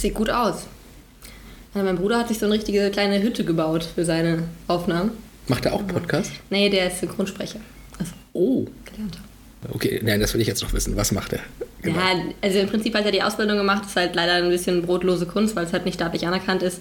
Sieht gut aus. Also mein Bruder hat sich so eine richtige kleine Hütte gebaut für seine Aufnahmen. Macht er auch Podcast? Nee, der ist Synchronsprecher. Also Oh, gelernter. okay. Nein, das will ich jetzt noch wissen. Was macht er? Genau. Ja, also im Prinzip hat er die Ausbildung gemacht, ist halt leider ein bisschen brotlose Kunst, weil es halt nicht staatlich anerkannt ist.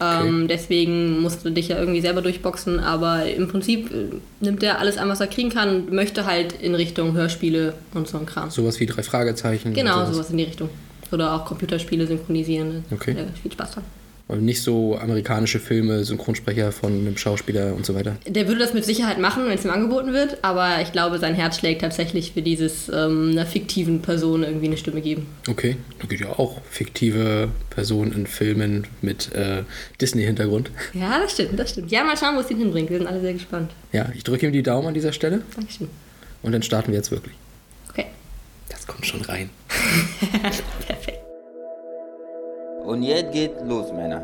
Ähm, Deswegen musst du dich ja irgendwie selber durchboxen, aber im Prinzip äh, nimmt er alles an, was er kriegen kann und möchte halt in Richtung Hörspiele und so ein Kram. Sowas wie drei Fragezeichen. Genau, und sowas in die Richtung. Oder auch Computerspiele synchronisieren. Okay. Ja, viel Spaß dran. Und nicht so amerikanische Filme, Synchronsprecher von einem Schauspieler und so weiter. Der würde das mit Sicherheit machen, wenn es ihm angeboten wird, aber ich glaube, sein Herz schlägt tatsächlich für dieses ähm, einer fiktiven Person irgendwie eine Stimme geben. Okay, da gibt ja auch fiktive Personen in Filmen mit äh, Disney-Hintergrund. Ja, das stimmt, das stimmt. Ja, mal schauen, wo es ihn hinbringt. Wir sind alle sehr gespannt. Ja, ich drücke ihm die Daumen an dieser Stelle Dankeschön. und dann starten wir jetzt wirklich. Das kommt schon rein. Perfekt. Und jetzt geht los, Männer.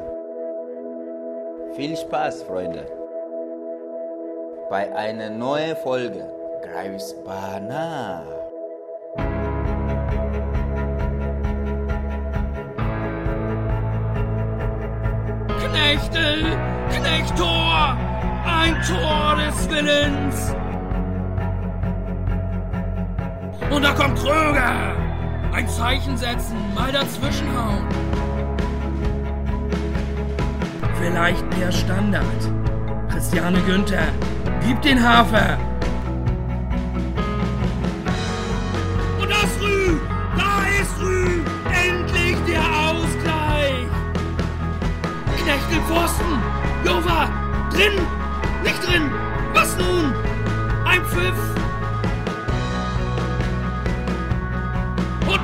Viel Spaß, Freunde. Bei einer neuen Folge Greifsbana. Knechtel, Knechtor, ein Tor des Willens. Und da kommt Kröger. Ein Zeichen setzen, mal dazwischenhauen. Vielleicht der Standard. Christiane Günther, gib den Hafer. Und das Rü, da ist Rü, endlich der Ausgleich. Knechtel Pfosten! Jova! Drin! Nicht drin! Was nun? Ein Pfiff!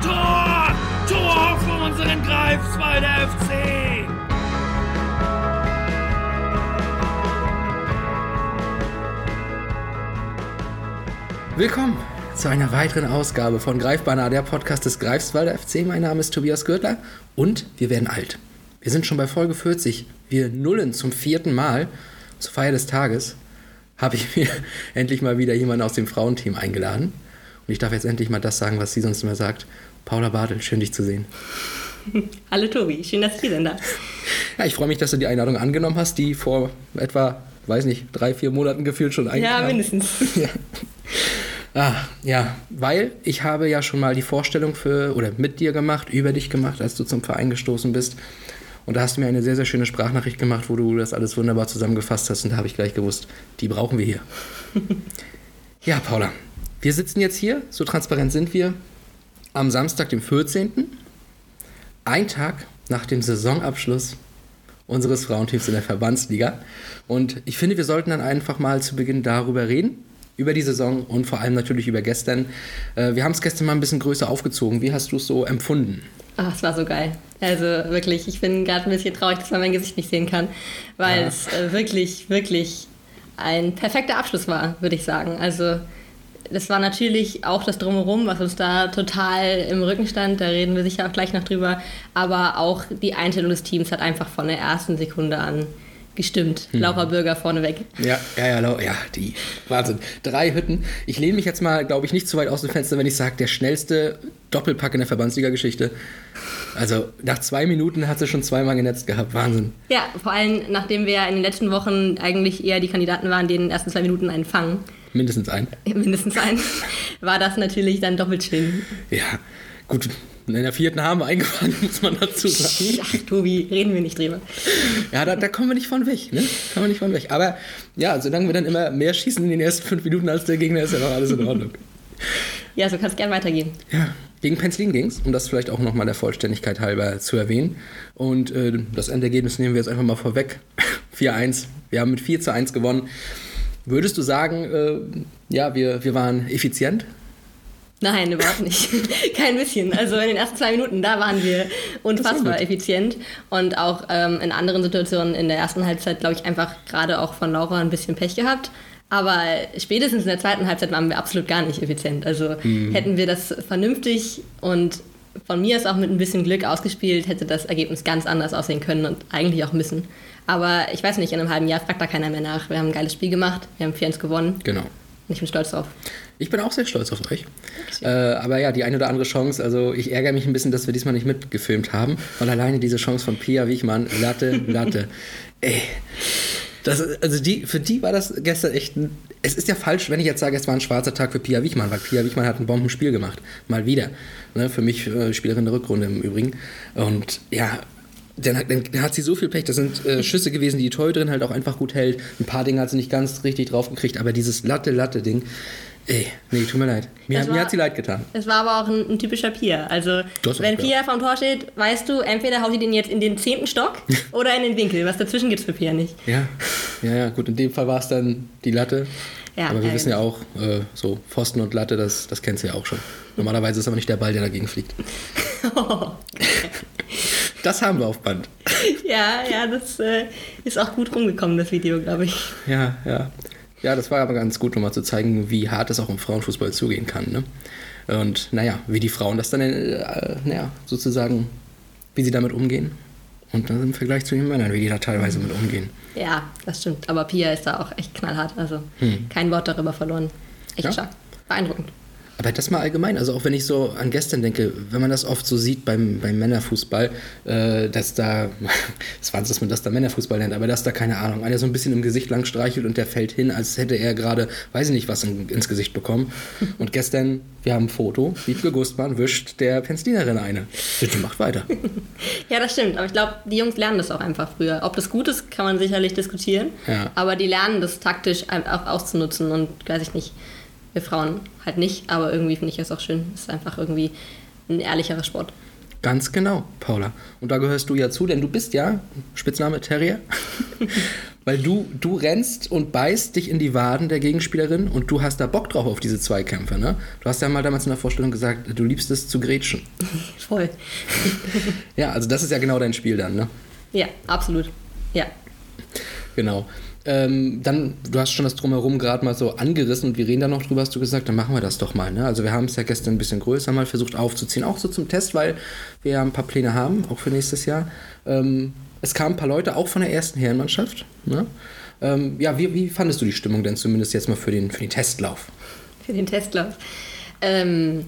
Tor! Tor für unseren Greifswalder FC! Willkommen zu einer weiteren Ausgabe von Greifbanner, der Podcast des Greifswalder FC. Mein Name ist Tobias Gürtler und wir werden alt. Wir sind schon bei Folge 40. Wir nullen zum vierten Mal. Zur Feier des Tages habe ich mir endlich mal wieder jemanden aus dem Frauenteam eingeladen. Und ich darf jetzt endlich mal das sagen, was sie sonst immer sagt. Paula Bartel, schön dich zu sehen. Hallo Tobi, schön, dass du hier sind. Da. Ja, ich freue mich, dass du die Einladung angenommen hast, die vor etwa, weiß nicht, drei, vier Monaten gefühlt schon Ja, eingeladen. mindestens. Ja. Ah, ja, weil ich habe ja schon mal die Vorstellung für oder mit dir gemacht, über dich gemacht, als du zum Verein gestoßen bist. Und da hast du mir eine sehr, sehr schöne Sprachnachricht gemacht, wo du das alles wunderbar zusammengefasst hast. Und da habe ich gleich gewusst, die brauchen wir hier. ja, Paula, wir sitzen jetzt hier, so transparent sind wir, am Samstag, dem 14. Ein Tag nach dem Saisonabschluss unseres Frauenteams in der Verbandsliga. Und ich finde, wir sollten dann einfach mal zu Beginn darüber reden, über die Saison und vor allem natürlich über gestern. Äh, wir haben es gestern mal ein bisschen größer aufgezogen. Wie hast du es so empfunden? Ach, es war so geil. Also wirklich, ich bin gerade ein bisschen traurig, dass man mein Gesicht nicht sehen kann, weil Ja. es äh, wirklich, wirklich ein perfekter Abschluss war, würde ich sagen. Also das war natürlich auch das Drumherum, was uns da total im Rücken stand. Da reden wir sicher auch gleich noch drüber. Aber auch die Einstellung des Teams hat einfach von der ersten Sekunde an gestimmt. Laura Bürger vorneweg. Ja, ja, ja, ja, die Wahnsinn. Drei Hütten. Ich lehne mich jetzt mal, glaube ich, nicht zu weit aus dem Fenster, wenn ich sage, der schnellste Doppelpack in der Verbandsliga-Geschichte. Also nach zwei Minuten hat sie schon zweimal genetzt gehabt. Wahnsinn. Ja, vor allem nachdem wir in den letzten Wochen eigentlich eher die Kandidaten waren, die in den ersten zwei Minuten einen fangen, Mindestens ein. mindestens einen, war das natürlich dann doppelt schön. Ja, gut. In der vierten haben wir eingefangen, muss man dazu sagen. Ach, Tobi, reden wir nicht drüber. Ja, da, da kommen wir nicht von weg, ne? Kommen wir nicht von weg. Aber ja, solange wir dann immer mehr schießen in den ersten fünf Minuten als der Gegner, ist ja noch alles in Ordnung. Ja, so kannst gern weitergehen. Ja, gegen Penzlin ging's, um das vielleicht auch nochmal der Vollständigkeit halber zu erwähnen. Und äh, das Endergebnis nehmen wir jetzt einfach mal vorweg. 4-1. Wir haben mit 4 zu 1 gewonnen. Würdest du sagen, äh, ja, wir, wir waren effizient? Nein, überhaupt nicht. Kein bisschen. Also in den ersten zwei Minuten, da waren wir unfassbar effizient. Und auch ähm, in anderen Situationen in der ersten Halbzeit, glaube ich, einfach gerade auch von Laura ein bisschen Pech gehabt. Aber spätestens in der zweiten Halbzeit waren wir absolut gar nicht effizient. Also hätten wir das vernünftig und von mir ist auch mit ein bisschen Glück ausgespielt, hätte das Ergebnis ganz anders aussehen können und eigentlich auch müssen. Aber ich weiß nicht, in einem halben Jahr fragt da keiner mehr nach. Wir haben ein geiles Spiel gemacht, wir haben 4-1 gewonnen Genau. und ich bin stolz drauf. Ich bin auch sehr stolz auf euch. Äh, aber ja, die eine oder andere Chance, also ich ärgere mich ein bisschen, dass wir diesmal nicht mitgefilmt haben, weil alleine diese Chance von Pia Wichmann, Latte, Latte. Ey. Das, also die, für die war das gestern echt ein, Es ist ja falsch, wenn ich jetzt sage, es war ein schwarzer Tag für Pia Wichmann, weil Pia Wichmann hat ein Bombenspiel gemacht. Mal wieder. Ne, für mich äh, Spielerin der Rückrunde im Übrigen. Und ja, dann, hat- dann hat sie so viel Pech. Das sind äh, Schüsse gewesen, die die Torhüterin halt auch einfach gut hält. Ein paar Dinge hat sie nicht ganz richtig drauf gekriegt, aber dieses Latte-Latte-Ding, ey, nee, tut mir leid. Mir, mir war- hat sie leid getan. Es war aber auch ein, ein typischer Pia. Also, Du hast wenn Pia vom Tor steht, weißt du, entweder haut sie den jetzt in den zehnten Stock oder in den Winkel. Was dazwischen gibt's für Pia nicht. Ja, ja, ja, gut, in dem Fall war es dann die Latte. Ja, aber wir äh, wissen ja auch, äh, so Pfosten und Latte, das, das kennst du ja auch schon. Normalerweise ist aber nicht der Ball, der dagegen fliegt. Das haben wir auf Band. ja, ja, das äh, ist auch gut rumgekommen, das Video, glaube ich. Ja, ja. Ja, das war aber ganz gut, um mal zu zeigen, wie hart es auch im Frauenfußball zugehen kann. Ne? Und naja, wie die Frauen das dann, äh, naja, sozusagen, wie sie damit umgehen. Und dann im Vergleich zu den Männern, wie die da teilweise mit umgehen. Ja, das stimmt. Aber Pia ist da auch echt knallhart. Also kein Wort darüber verloren. Echt Hm. Ja. stark. Beeindruckend. Aber das mal allgemein, also auch wenn ich so an gestern denke, wenn man das oft so sieht beim, beim Männerfußball, äh, dass da, das war dass man das da Männerfußball nennt, aber dass da, keine Ahnung, einer so ein bisschen im Gesicht lang streichelt und der fällt hin, als hätte er gerade, weiß ich nicht, was in, ins Gesicht bekommen. Und gestern, wir haben ein Foto, Wiebke Gustmann wischt der Penzlinerin eine. Bitte macht weiter. Ja, das stimmt. Aber ich glaube, die Jungs lernen das auch einfach früher. Ob das gut ist, kann man sicherlich diskutieren. Ja. Aber die lernen das taktisch auch auszunutzen und weiß ich nicht. Wir Frauen halt nicht, aber irgendwie finde ich es auch schön. Es ist einfach irgendwie ein ehrlicherer Sport. Ganz genau, Paula. Und da gehörst du ja zu, denn du bist ja, Spitzname Terrier, weil du, du rennst und beißt dich in die Waden der Gegenspielerin und du hast da Bock drauf auf diese Zweikämpfe, ne? Du hast ja mal damals in der Vorstellung gesagt, du liebst es zu grätschen. Voll. Ja, also das ist ja genau dein Spiel dann, ne? Ja, absolut. Ja. Genau. Ähm, dann, du hast schon das Drumherum gerade mal so angerissen und wir reden da noch drüber, hast du gesagt, dann machen wir das doch mal. Ne? Also wir haben es ja gestern ein bisschen größer mal versucht aufzuziehen, auch so zum Test, weil wir ja ein paar Pläne haben, auch für nächstes Jahr. Ähm, es kamen ein paar Leute, auch von der ersten Herrenmannschaft. Ne? Ähm, ja, wie, wie fandest du die Stimmung denn zumindest jetzt mal für den, für den Testlauf? für den Testlauf. Ähm,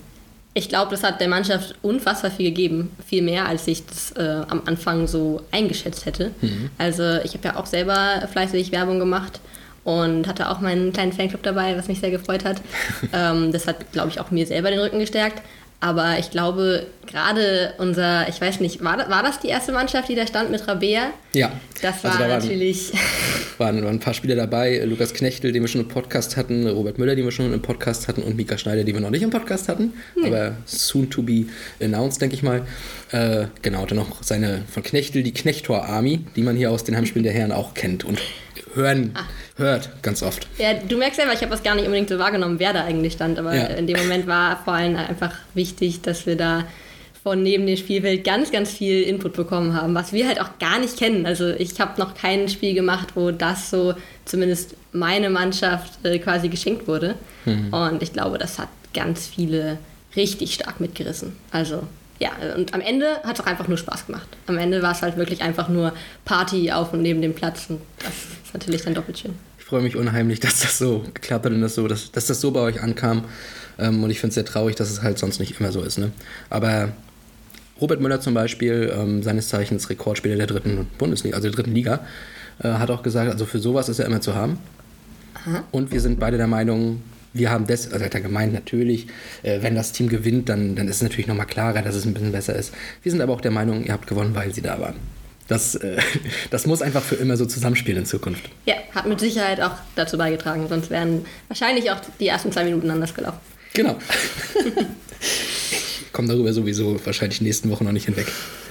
ich glaube, das hat der Mannschaft unfassbar viel gegeben. Viel mehr, als ich das äh, am Anfang so eingeschätzt hätte. Also ich habe ja auch selber fleißig Werbung gemacht und hatte auch meinen kleinen Fanclub dabei, was mich sehr gefreut hat. ähm, das hat, glaube ich, auch mir selber den Rücken gestärkt. Aber ich glaube, gerade unser, ich weiß nicht, war, das- war das die erste Mannschaft, die da stand mit Rabea? Ja. Das war Also da waren- natürlich. waren, waren ein paar Spieler dabei. Lukas Knechtel, den wir schon im Podcast hatten, Robert Müller, den wir schon im Podcast hatten und Mika Schneider, den wir noch nicht im Podcast hatten, aber soon to be announced, denke ich mal. Äh, genau, dann noch seine von Knechtel, die Knechtor Army, die man hier aus den Heimspielen der Herren auch kennt und hören, hört ganz oft. Ja, du merkst selber, ich habe das gar nicht unbedingt so wahrgenommen, wer da eigentlich stand, aber Ja. in dem Moment war vor allem einfach wichtig, dass wir da von neben dem Spielfeld ganz, ganz viel Input bekommen haben, was wir halt auch gar nicht kennen. Also ich habe noch kein Spiel gemacht, wo das so zumindest meine Mannschaft äh, quasi geschenkt wurde. Und ich glaube, das hat ganz viele richtig stark mitgerissen. Also ja, und am Ende hat es auch einfach nur Spaß gemacht. Am Ende war es halt wirklich einfach nur Party auf und neben dem Platz und das ist natürlich dann doppelt schön. Ich freue mich unheimlich, dass das so geklappt hat und das so, dass, dass das so bei euch ankam. Ähm, und ich finde es sehr traurig, dass es halt sonst nicht immer so ist. Ne? Aber Robert Müller zum Beispiel, ähm, seines Zeichens Rekordspieler der dritten Bundesliga, also der dritten Liga, äh, hat auch gesagt, also für sowas ist er immer zu haben. Und wir sind beide der Meinung, wir haben das, also hat er gemeint, natürlich, äh, wenn das Team gewinnt, dann, dann ist es natürlich nochmal klarer, dass es ein bisschen besser ist. Wir sind aber auch der Meinung, ihr habt gewonnen, weil sie da waren. Das, äh, das muss einfach für immer so zusammenspielen in Zukunft. Ja, hat mit Sicherheit auch dazu beigetragen, sonst wären wahrscheinlich auch die ersten zwei Minuten anders gelaufen. Genau. ich komme darüber sowieso wahrscheinlich nächsten Woche noch nicht hinweg.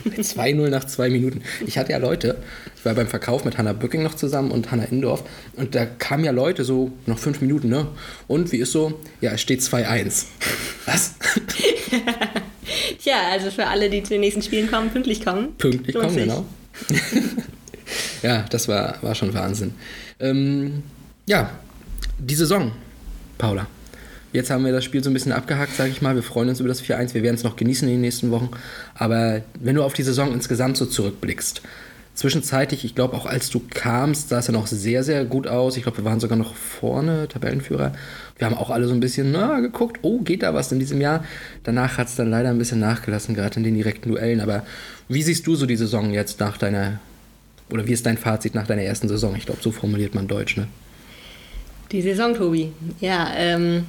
2-0 nach zwei Minuten. Ich hatte ja Leute, ich war beim Verkauf mit Hanna Bücking noch zusammen und Hanna Indorf und da kamen ja Leute so noch fünf Minuten, ne? Und wie ist so? Ja, es steht 2-1. Was? Tja, also für alle, die zu den nächsten Spielen kommen, pünktlich kommen. Pünktlich kommen, sich. genau. ja, das war, war schon Wahnsinn. Ähm, ja, die Saison, Paula. Jetzt haben wir das Spiel so ein bisschen abgehakt, sage ich mal. Wir freuen uns über das 4-1. Wir werden es noch genießen in den nächsten Wochen. Aber wenn du auf die Saison insgesamt so zurückblickst, Zwischenzeitlich, ich glaube auch als du kamst, sah es ja noch sehr, sehr gut aus. Ich glaube, wir waren sogar noch vorne, Tabellenführer. Wir haben auch alle so ein bisschen na, geguckt, oh, geht da was in diesem Jahr? Danach hat es dann leider ein bisschen nachgelassen, gerade in den direkten Duellen. Aber wie siehst du so die Saison jetzt nach deiner, oder wie ist dein Fazit nach deiner ersten Saison? Ich glaube, so formuliert man Deutsch, ne? Die Saison, Tobi. Ja, ähm,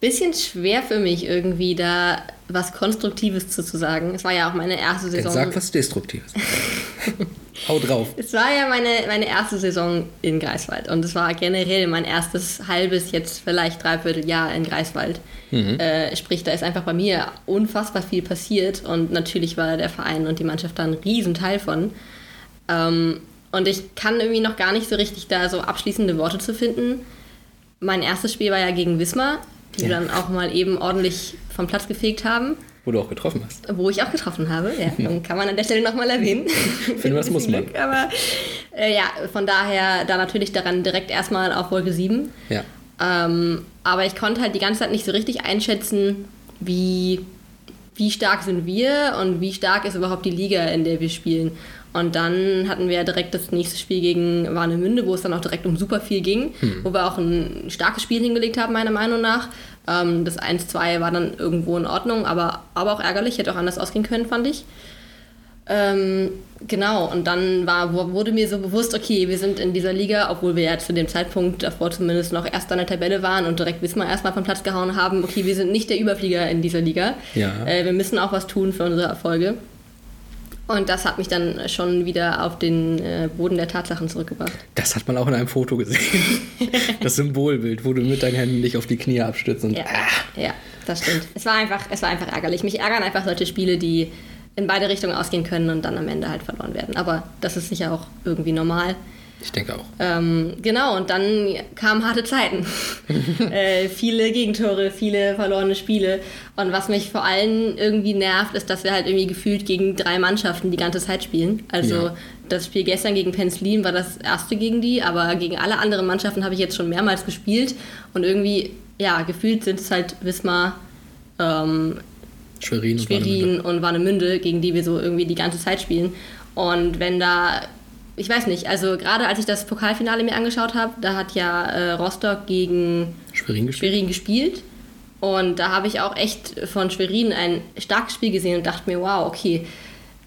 bisschen schwer für mich irgendwie da was Konstruktives zu, zu sagen. Es war ja auch meine erste Saison. Sag was Destruktives. Hau drauf. Es war ja meine, meine erste Saison in Greifswald und es war generell mein erstes halbes, jetzt vielleicht dreiviertel Jahr in Greifswald. Mhm. Äh, sprich, da ist einfach bei mir unfassbar viel passiert und natürlich war der Verein und die Mannschaft da ein Riesenteil von. Ähm, und ich kann irgendwie noch gar nicht so richtig da so abschließende Worte zu finden. Mein erstes Spiel war ja gegen Wismar, die ja. wir dann auch mal eben ordentlich vom Platz gefegt haben. Wo du auch getroffen hast. Wo ich auch getroffen habe, ja. Dann kann man an der Stelle nochmal erwähnen. Finde, das muss man. Glück, aber äh, ja, von daher da natürlich daran direkt erstmal auf Wolke 7. Ja. Ähm, aber ich konnte halt die ganze Zeit nicht so richtig einschätzen, wie, wie stark sind wir und wie stark ist überhaupt die Liga, in der wir spielen. Und dann hatten wir direkt das nächste Spiel gegen Warnemünde, wo es dann auch direkt um super viel ging, hm. wo wir auch ein starkes Spiel hingelegt haben, meiner Meinung nach. Ähm, das 1-2 war dann irgendwo in Ordnung, aber, aber auch ärgerlich, hätte auch anders ausgehen können, fand ich. Ähm, genau, und dann war, wurde mir so bewusst, okay, wir sind in dieser Liga, obwohl wir ja zu dem Zeitpunkt davor zumindest noch erst an der Tabelle waren und direkt Wismar erstmal vom Platz gehauen haben, okay, wir sind nicht der Überflieger in dieser Liga. Ja. Äh, wir müssen auch was tun für unsere Erfolge. Und das hat mich dann schon wieder auf den äh, Boden der Tatsachen zurückgebracht. Das hat man auch in einem Foto gesehen. das Symbolbild, wo du mit deinen Händen dich auf die Knie abstützt und. Ja, ah. ja, das stimmt. Es war, einfach, es war einfach ärgerlich. Mich ärgern einfach solche Spiele, die in beide Richtungen ausgehen können und dann am Ende halt verloren werden. Aber das ist sicher auch irgendwie normal. Ich denke auch. Ähm, genau, und dann kamen harte Zeiten. äh, viele Gegentore, viele verlorene Spiele. Und was mich vor allem irgendwie nervt, ist, dass wir halt irgendwie gefühlt gegen drei Mannschaften die ganze Zeit spielen. Also ja. das Spiel gestern gegen Penzlin war das erste gegen die, aber gegen alle anderen Mannschaften habe ich jetzt schon mehrmals gespielt. Und irgendwie, ja, gefühlt sind es halt Wismar, ähm, Schwerin, Schwerin und Warnemünde, gegen die wir so irgendwie die ganze Zeit spielen. Und wenn da ich weiß nicht, also gerade als ich das Pokalfinale mir angeschaut habe, da hat ja äh, Rostock gegen Schwerin gespielt. Schwerin gespielt. Und da habe ich auch echt von Schwerin ein starkes Spiel gesehen und dachte mir, wow, okay,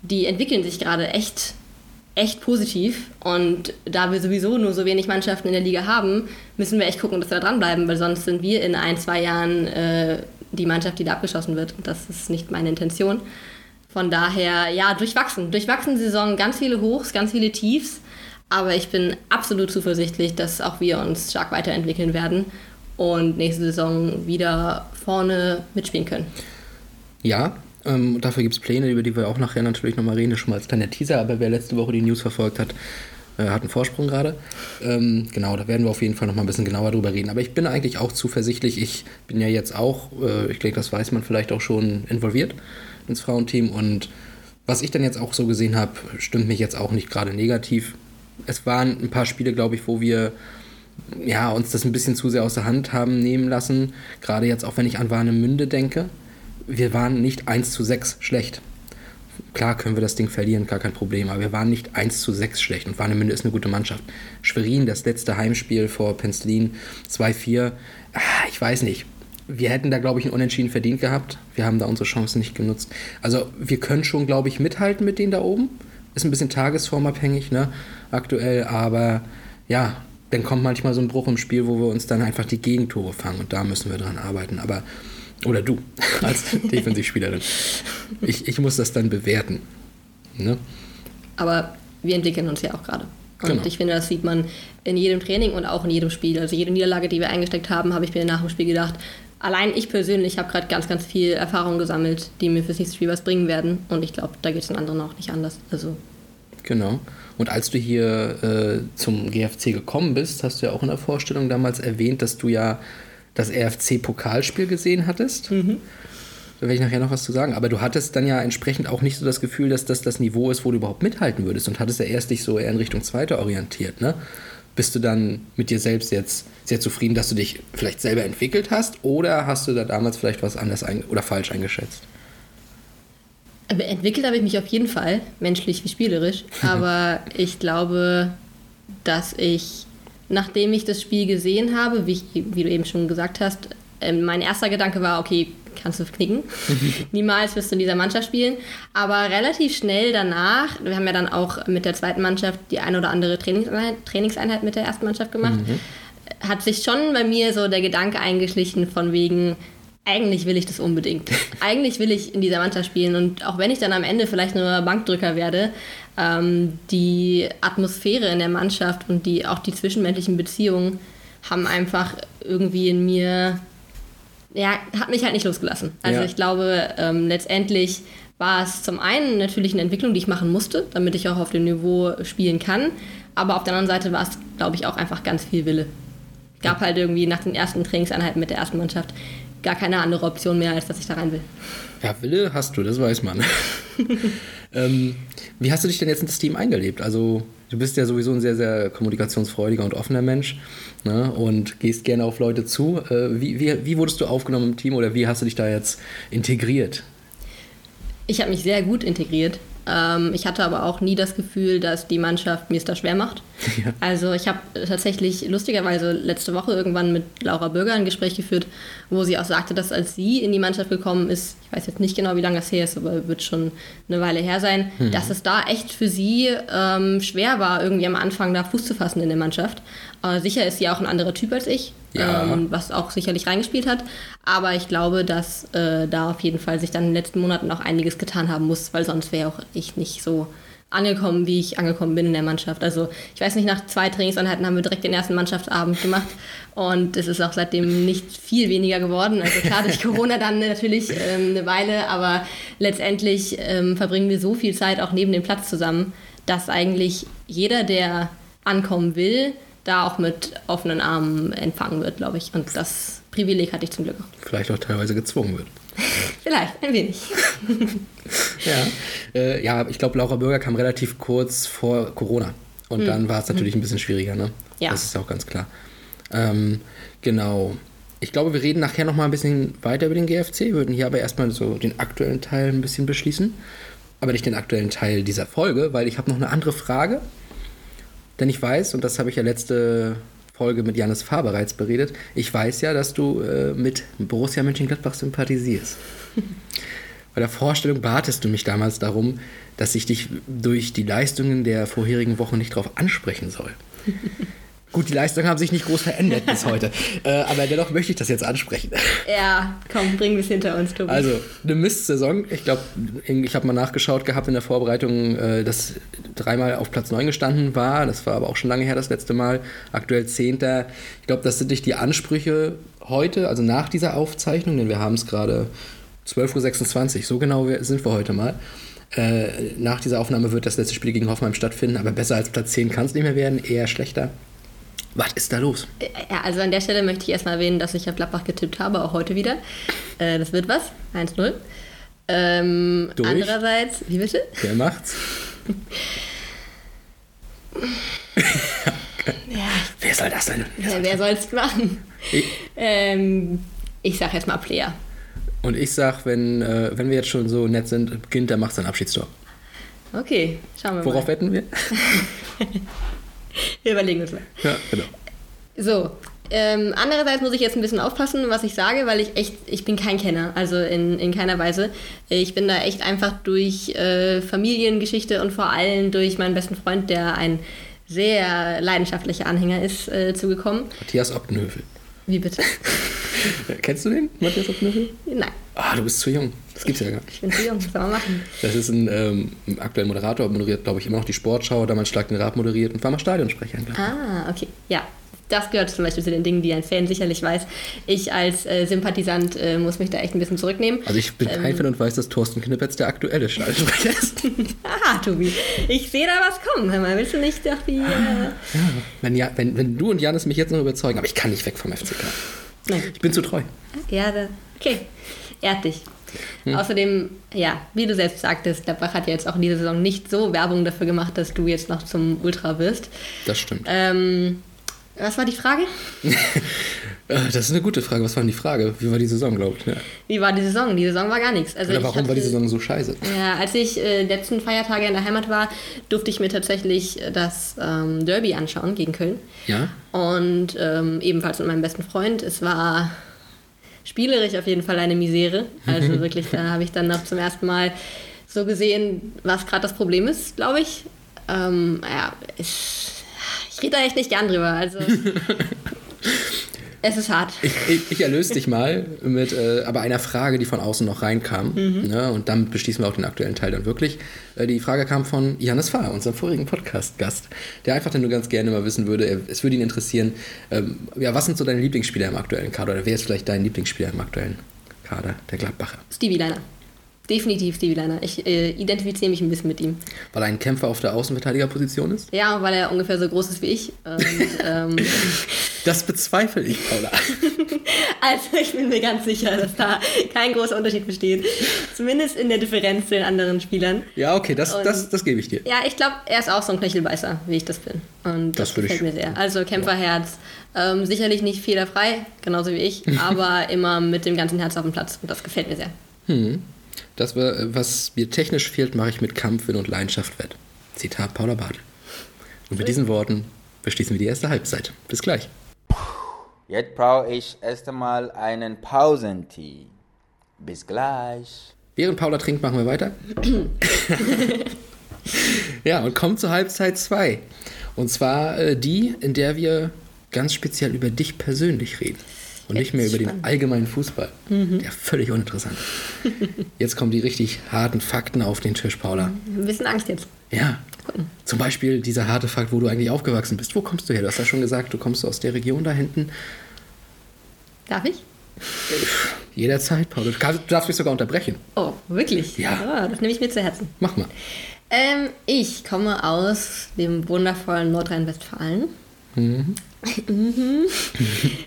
die entwickeln sich gerade echt, echt positiv. Und da wir sowieso nur so wenig Mannschaften in der Liga haben, müssen wir echt gucken, dass wir da dranbleiben, weil sonst sind wir in ein, zwei Jahren äh, die Mannschaft, die da abgeschossen wird. Und das ist nicht meine Intention. Von daher, ja, durchwachsen. Durchwachsen Saison, ganz viele Hochs, ganz viele Tiefs. Aber ich bin absolut zuversichtlich, dass auch wir uns stark weiterentwickeln werden und nächste Saison wieder vorne mitspielen können. Ja, ähm, dafür gibt es Pläne, über die wir auch nachher natürlich nochmal reden, schon mal als kleiner Teaser, aber wer letzte Woche die News verfolgt hat, äh, hat einen Vorsprung gerade. Ähm, genau, da werden wir auf jeden Fall nochmal ein bisschen genauer drüber reden. Aber ich bin eigentlich auch zuversichtlich. Ich bin ja jetzt auch, äh, ich denke, das weiß man vielleicht auch schon, involviert ins Frauenteam. Und was ich dann jetzt auch so gesehen habe, stimmt mich jetzt auch nicht gerade negativ. Es waren ein paar Spiele, glaube ich, wo wir ja, uns das ein bisschen zu sehr aus der Hand haben nehmen lassen. Gerade jetzt auch, wenn ich an Warnemünde denke. Wir waren nicht 1 zu 6 schlecht. Klar können wir das Ding verlieren, gar kein Problem, aber wir waren nicht 1 zu 6 schlecht und Warnemünde ist eine gute Mannschaft. Schwerin, das letzte Heimspiel vor Penzlin, 2-4, ah, ich weiß nicht wir hätten da, glaube ich, ein Unentschieden verdient gehabt. Wir haben da unsere Chancen nicht genutzt. Also wir können schon, glaube ich, mithalten mit denen da oben. Ist ein bisschen tagesformabhängig, ne, aktuell, aber ja, dann kommt manchmal so ein Bruch im Spiel, wo wir uns dann einfach die Gegentore fangen und da müssen wir dran arbeiten. Aber, oder du als Defensivspielerin. Ich, ich muss das dann bewerten. Ne? Aber wir entwickeln uns ja auch gerade. Und genau. ich finde, das sieht man in jedem Training und auch in jedem Spiel. Also jede Niederlage, die wir eingesteckt haben, habe ich mir nach dem Spiel gedacht, allein ich persönlich habe gerade ganz, ganz viel Erfahrung gesammelt, die mir fürs nächste Spiel was bringen werden. Und ich glaube, da geht es den anderen auch nicht anders. Also. Genau. Und als du hier äh, zum GFC gekommen bist, hast du ja auch in der Vorstellung damals erwähnt, dass du ja das RFC-Pokalspiel gesehen hattest. Mhm. Da werde ich nachher noch was zu sagen. Aber du hattest dann ja entsprechend auch nicht so das Gefühl, dass das das Niveau ist, wo du überhaupt mithalten würdest und hattest ja erst dich so eher in Richtung Zweiter orientiert, ne? Bist du dann mit dir selbst jetzt sehr zufrieden, dass du dich vielleicht selber entwickelt hast oder hast du da damals vielleicht was anders oder falsch eingeschätzt? Entwickelt habe ich mich auf jeden Fall, menschlich wie spielerisch. Aber ich glaube, dass ich, nachdem ich das Spiel gesehen habe, wie, ich, wie du eben schon gesagt hast, ähm, mein erster Gedanke war, okay, kannst du knicken. Niemals wirst du in dieser Mannschaft spielen. Aber relativ schnell danach, wir haben ja dann auch mit der zweiten Mannschaft die eine oder andere Trainingseinheit, Trainingseinheit mit der ersten Mannschaft gemacht, hat sich schon bei mir so der Gedanke eingeschlichen von wegen, eigentlich will ich das unbedingt. eigentlich will ich in dieser Mannschaft spielen. Und auch wenn ich dann am Ende vielleicht nur Bankdrücker werde, ähm, die Atmosphäre in der Mannschaft und die, auch die zwischenmenschlichen Beziehungen haben einfach irgendwie in mir, ja, hat mich halt nicht losgelassen. Also Ja. ich glaube, ähm, letztendlich war es zum einen natürlich eine Entwicklung, die ich machen musste, damit ich auch auf dem Niveau spielen kann. Aber auf der anderen Seite war es, glaube ich, auch einfach ganz viel Wille. Gab halt irgendwie nach den ersten Trainingseinheiten mit der ersten Mannschaft gar keine andere Option mehr, als dass ich da rein will. Ja, Wille hast du, das weiß man. ähm, wie hast du dich denn jetzt in das Team eingelebt? Also, du bist ja sowieso ein sehr, sehr kommunikationsfreudiger und offener Mensch ne? und gehst gerne auf Leute zu. Äh, wie, wie, wie wurdest du aufgenommen im Team oder wie hast du dich da jetzt integriert? Ich habe mich sehr gut integriert. Ähm, ich hatte aber auch nie das Gefühl, dass die Mannschaft mir es da schwer macht. Ja. Also ich habe tatsächlich lustigerweise letzte Woche irgendwann mit Laura Bürger ein Gespräch geführt, wo sie auch sagte, dass als sie in die Mannschaft gekommen ist, ich weiß jetzt nicht genau, wie lange das her ist, aber wird schon eine Weile her sein, dass es da echt für sie ähm, schwer war, irgendwie am Anfang da Fuß zu fassen in der Mannschaft. Äh, sicher ist sie auch ein anderer Typ als ich, Ja. ähm, was auch sicherlich reingespielt hat. Aber ich glaube, dass äh, da auf jeden Fall sich dann in den letzten Monaten auch einiges getan haben muss, weil sonst wäre auch ich nicht so angekommen, wie ich angekommen bin in der Mannschaft. Also ich weiß nicht, nach zwei Trainingseinheiten haben wir direkt den ersten Mannschaftsabend gemacht und es ist auch seitdem nicht viel weniger geworden. Also klar, durch Corona dann natürlich ähm, eine Weile, aber letztendlich ähm, verbringen wir so viel Zeit auch neben dem Platz zusammen, dass eigentlich jeder, der ankommen will, da auch mit offenen Armen empfangen wird, glaube ich. Und das Privileg hatte ich zum Glück auch. Vielleicht auch teilweise gezwungen wird. Vielleicht, ein wenig. Ja, äh, ja ich glaube, Laura Bürger kam relativ kurz vor Corona. Und dann war es natürlich ein bisschen schwieriger, ne? Ja. Das ist ja auch ganz klar. Ähm, genau. Ich glaube, wir reden nachher noch mal ein bisschen weiter über den GFC, würden hier aber erstmal so den aktuellen Teil ein bisschen beschließen. Aber nicht den aktuellen Teil dieser Folge, weil ich habe noch eine andere Frage. Denn ich weiß, und das habe ich ja letzte Folge mit Janis Fahr bereits beredet, ich weiß ja, dass du äh, mit Borussia Mönchengladbach sympathisierst. Bei der Vorstellung batest du mich damals darum, dass ich dich durch die Leistungen der vorherigen Wochen nicht darauf ansprechen soll. Gut, die Leistungen haben sich nicht groß verändert bis heute. Äh, aber dennoch möchte ich das jetzt ansprechen. Ja, komm, bring es hinter uns, Tobi. Also, eine Mistsaison. Ich glaube, ich habe mal nachgeschaut gehabt in der Vorbereitung, äh, dass dreimal auf Platz 9 gestanden war. Das war aber auch schon lange her, das letzte Mal. Aktuell Zehnter. Ich glaube, das sind nicht die Ansprüche heute, also nach dieser Aufzeichnung, denn wir haben es gerade 12.26 Uhr. So genau wir- sind wir heute mal. Äh, nach dieser Aufnahme wird das letzte Spiel gegen Hoffenheim stattfinden, aber besser als Platz 10 kann es nicht mehr werden, eher schlechter. Was ist da los? Ja, also an der Stelle möchte ich erstmal erwähnen, dass ich auf Gladbach getippt habe, auch heute wieder. Äh, das wird was, 1-0. Ähm, andererseits, wie bitte? Wer macht's? Ja, Wer soll das denn? Wer soll wer soll es machen? Ich- Ähm, ich sag jetzt mal Player. Und ich sag, wenn, äh, wenn wir jetzt schon so nett sind, Ginter macht sein Abschiedstor. Okay, schauen wir Worauf mal. wetten wir? Wir überlegen uns mal. Ja, genau. So, ähm, andererseits muss ich jetzt ein bisschen aufpassen, was ich sage, weil ich echt, ich bin kein Kenner, also in, in keiner Weise. Ich bin da echt einfach durch äh, Familiengeschichte und vor allem durch meinen besten Freund, der ein sehr leidenschaftlicher Anhänger ist, äh, zugekommen. Matthias Optenhövel. Wie bitte? Kennst du den, Matthias Optenhövel? Nein, Ah, du bist zu jung. Das gibt's ja gar nicht. ich bin zu jung, was soll man machen? Das ist ein, ähm, aktueller Moderator, moderiert, glaube ich, immer noch die Sportschau, damals Schlag den Rab moderiert und war mal Stadionsprecher. Ah, okay, ja. Das gehört zum Beispiel zu den Dingen, die ein Fan sicherlich weiß. Ich als äh, Sympathisant äh, muss mich da echt ein bisschen zurücknehmen. Also ich bin kein Fan und weiß, dass Thorsten Knippetz der aktuelle Stadionsprecher ist. Aha, Tobi, ich sehe da was kommen. Hör mal, willst du nicht doch die... Äh, wenn, ja, wenn, wenn du und Janis mich jetzt noch überzeugen, aber ich kann nicht weg vom FCK. nein. Ich bin zu treu. Ja, da, okay. Ehrt dich. Außerdem, ja, wie du selbst sagtest, Gladbach hat ja jetzt auch in dieser Saison nicht so Werbung dafür gemacht, dass du jetzt noch zum Ultra wirst. Das stimmt. Ähm, was war die Frage? Äh, Das ist eine gute Frage. Was war denn die Frage? Wie war die Saison, glaube ich? Ne? Wie war die Saison? Die Saison war gar nichts. Also Oder warum war die hatte- Saison so scheiße? Ja, als ich äh, letzten Feiertage in der Heimat war, durfte ich mir tatsächlich äh, das ähm, Derby anschauen gegen Köln. Ja? Und ähm, ebenfalls mit meinem besten Freund. Es war spielerisch auf jeden Fall eine Misere. Also wirklich, da habe ich dann noch zum ersten Mal so gesehen, was gerade das Problem ist, glaube ich. Ähm, ja, ich, ich rede da echt nicht gern drüber. Also es ist hart. Ich, ich, ich erlöse dich mal mit äh, aber einer Frage, die von außen noch reinkam. Ne? Und damit beschließen wir auch den aktuellen Teil dann wirklich. Äh, die Frage kam von Janis Fahr, unserem vorigen Podcast-Gast, der einfach dann nur ganz gerne mal wissen würde, er, es würde ihn interessieren, ähm, ja, was sind so deine Lieblingsspieler im aktuellen Kader? Oder wer ist vielleicht dein Lieblingsspieler im aktuellen Kader der Gladbacher? Stevie Liner. Definitiv Stevie Liner. Ich äh, identifiziere mich ein bisschen mit ihm. Weil er ein Kämpfer auf der Außenverteidigerposition ist? Ja, weil er ungefähr so groß ist wie ich. Und, ähm, Das bezweifle ich, Paula. also ich bin mir ganz sicher, dass da kein großer Unterschied besteht. Zumindest in der Differenz zu den anderen Spielern. Ja, okay, das, Und- das, das gebe ich dir. Ja, ich glaube, er ist auch so ein Knöchelbeißer, wie ich das bin. Und das, Das würde ich- gefällt mir sehr. Also Kämpferherz. Ähm, sicherlich nicht fehlerfrei, genauso wie ich, aber immer mit dem ganzen Herz auf dem Platz. Und das gefällt mir sehr. Das, was mir technisch fehlt, mache ich mit Kampfwillen und Leidenschaft wett. Zitat Paula Bartel. Und mit diesen Worten beschließen wir die erste Halbzeit. Bis gleich. Jetzt brauche ich erst einmal einen Pausentee. Bis gleich. Während Paula trinkt, machen wir weiter. ja, und kommen zur Halbzeit 2. Und zwar äh, die, in der wir ganz speziell über dich persönlich reden. Und nicht mehr über den allgemeinen Fußball. Der völlig uninteressant. Jetzt kommen die richtig harten Fakten auf den Tisch, Paula. Ein bisschen Angst jetzt. Ja. Zum Beispiel dieser harte Fakt, wo du eigentlich aufgewachsen bist. Wo kommst du her? Du hast ja schon gesagt, du kommst aus der Region da hinten. Darf ich? Jederzeit, Paula. Du darfst mich sogar unterbrechen. Oh, wirklich? Ja. Ah, das nehme ich mir zu Herzen. Mach mal. Ähm, ich komme aus dem wundervollen Nordrhein-Westfalen. Mhm.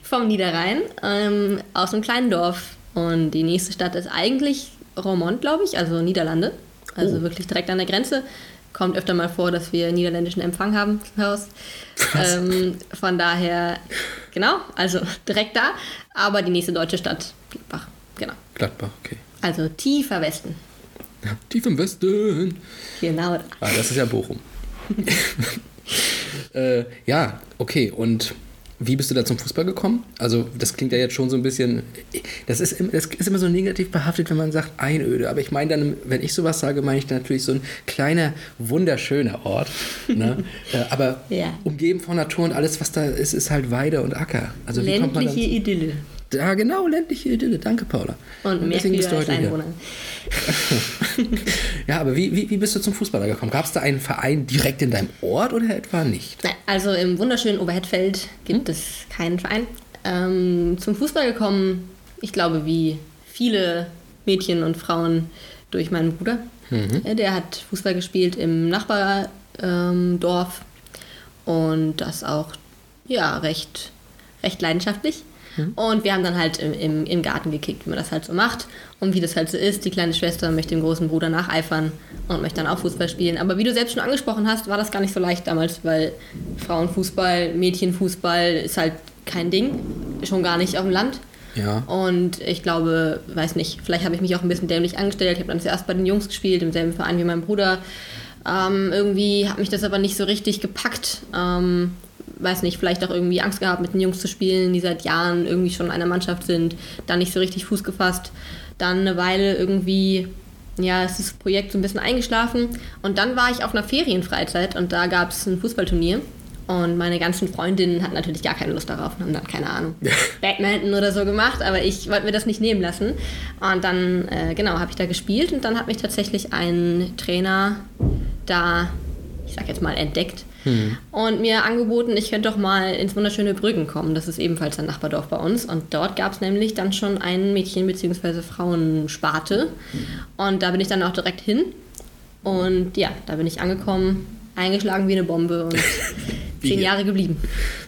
Vom Niederrhein, ähm, aus einem kleinen Dorf. Und die nächste Stadt ist eigentlich Roermond, glaube ich, also Niederlande. Also Oh. wirklich direkt an der Grenze. Kommt öfter mal vor, dass wir niederländischen Empfang haben im Haus. Ähm, von daher, genau, also direkt da. Aber die nächste deutsche Stadt, Gladbach, genau. Gladbach, okay. Also tiefer Westen. Ja, tief im Westen. Genau. Ah, das ist ja Bochum. äh, ja, okay. Und wie bist du da zum Fußball gekommen? Also, das klingt ja jetzt schon so ein bisschen. Das ist, das ist immer so negativ behaftet, wenn man sagt Einöde. Aber ich meine dann, wenn ich sowas sage, meine ich dann natürlich so ein kleiner, wunderschöner Ort. Ne? äh, aber Ja. umgeben von Natur und alles, was da ist, ist halt Weide und Acker. Also, wie kommt man dann. Ländliche Idylle. Ja, genau, ländliche Idylle. Danke, Paula. Und mehr deswegen bist du als heute hier. Einwohner. Ja, aber wie, wie, wie bist du zum Fußballer gekommen? Gab es da einen Verein direkt in deinem Ort oder etwa nicht? Nein, Also im wunderschönen Oberhettfeld gibt es keinen Verein. Ähm, zum Fußball gekommen, ich glaube, wie viele Mädchen und Frauen durch meinen Bruder. Äh, Der hat Fußball gespielt im Nachbardorf ähm, Dorf und das auch ja recht, recht leidenschaftlich. Und wir haben dann halt im, im, im Garten gekickt, wie man das halt so macht. Und wie das halt so ist, die kleine Schwester möchte dem großen Bruder nacheifern und möchte dann auch Fußball spielen. Aber wie du selbst schon angesprochen hast, war das gar nicht so leicht damals, weil Frauenfußball, Mädchenfußball ist halt kein Ding. Schon gar nicht auf dem Land. Ja. Und ich glaube, weiß nicht, vielleicht habe ich mich auch ein bisschen dämlich angestellt. Ich habe dann zuerst bei den Jungs gespielt, im selben Verein wie mein Bruder. Ähm, irgendwie hat mich das aber nicht so richtig gepackt. Ähm, weiß nicht, vielleicht auch irgendwie Angst gehabt, mit den Jungs zu spielen, die seit Jahren irgendwie schon in einer Mannschaft sind. Dann nicht so richtig Fuß gefasst. Dann eine Weile irgendwie, ja, ist das Projekt so ein bisschen eingeschlafen. Und dann war ich auf einer Ferienfreizeit und da gab es ein Fußballturnier. Und meine ganzen Freundinnen hatten natürlich gar keine Lust darauf und haben dann, keine Ahnung, Badminton oder so gemacht, aber ich wollte mir das nicht nehmen lassen. Und dann, äh, genau, habe ich da gespielt und dann hat mich tatsächlich ein Trainer da, ich sag jetzt mal, entdeckt und mir angeboten, ich könnte doch mal ins wunderschöne Brüggen kommen. Das ist ebenfalls ein Nachbardorf bei uns. Und dort gab es nämlich dann schon ein Mädchen- bzw. Frauensparte. Und da bin ich dann auch direkt hin. Und ja, da bin ich angekommen, eingeschlagen wie eine Bombe und zehn. Jahre geblieben.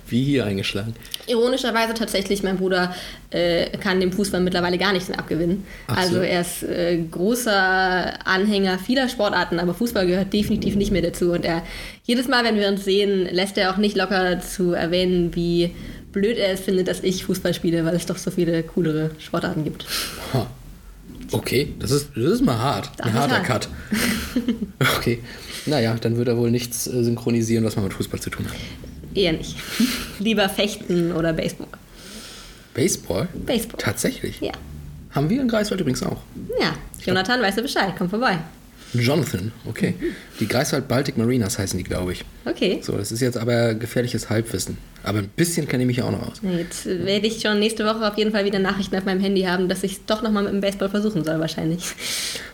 Wie hier eingeschlagen. Ironischerweise tatsächlich, mein Bruder äh, kann dem Fußball mittlerweile gar nichts mehr abgewinnen. Ach so. Also er ist äh, großer Anhänger vieler Sportarten, aber Fußball gehört definitiv nicht mehr dazu. Und er jedes Mal, wenn wir uns sehen, lässt er auch nicht locker zu erwähnen, wie blöd er es findet, dass ich Fußball spiele, weil es doch so viele coolere Sportarten gibt. Ha. Okay, das ist, das ist mal hart. Das Ein harter hart. Cut. Okay. Naja, dann wird er wohl nichts äh, synchronisieren, was man mit Fußball zu tun hat. Eher nicht. Lieber Fechten oder Baseball. Baseball? Baseball. Tatsächlich. Ja. Haben wir in Greifswald übrigens auch. Ja, Jonathan, weißt du Bescheid, komm vorbei. Jonathan, okay. Die Greifswald Baltic Marinas heißen die, glaube ich. Okay. So, das ist jetzt aber gefährliches Halbwissen. Aber ein bisschen kenne ich mich auch noch aus. Jetzt werde ich schon nächste Woche auf jeden Fall wieder Nachrichten auf meinem Handy haben, dass ich es doch nochmal mit dem Baseball versuchen soll, wahrscheinlich.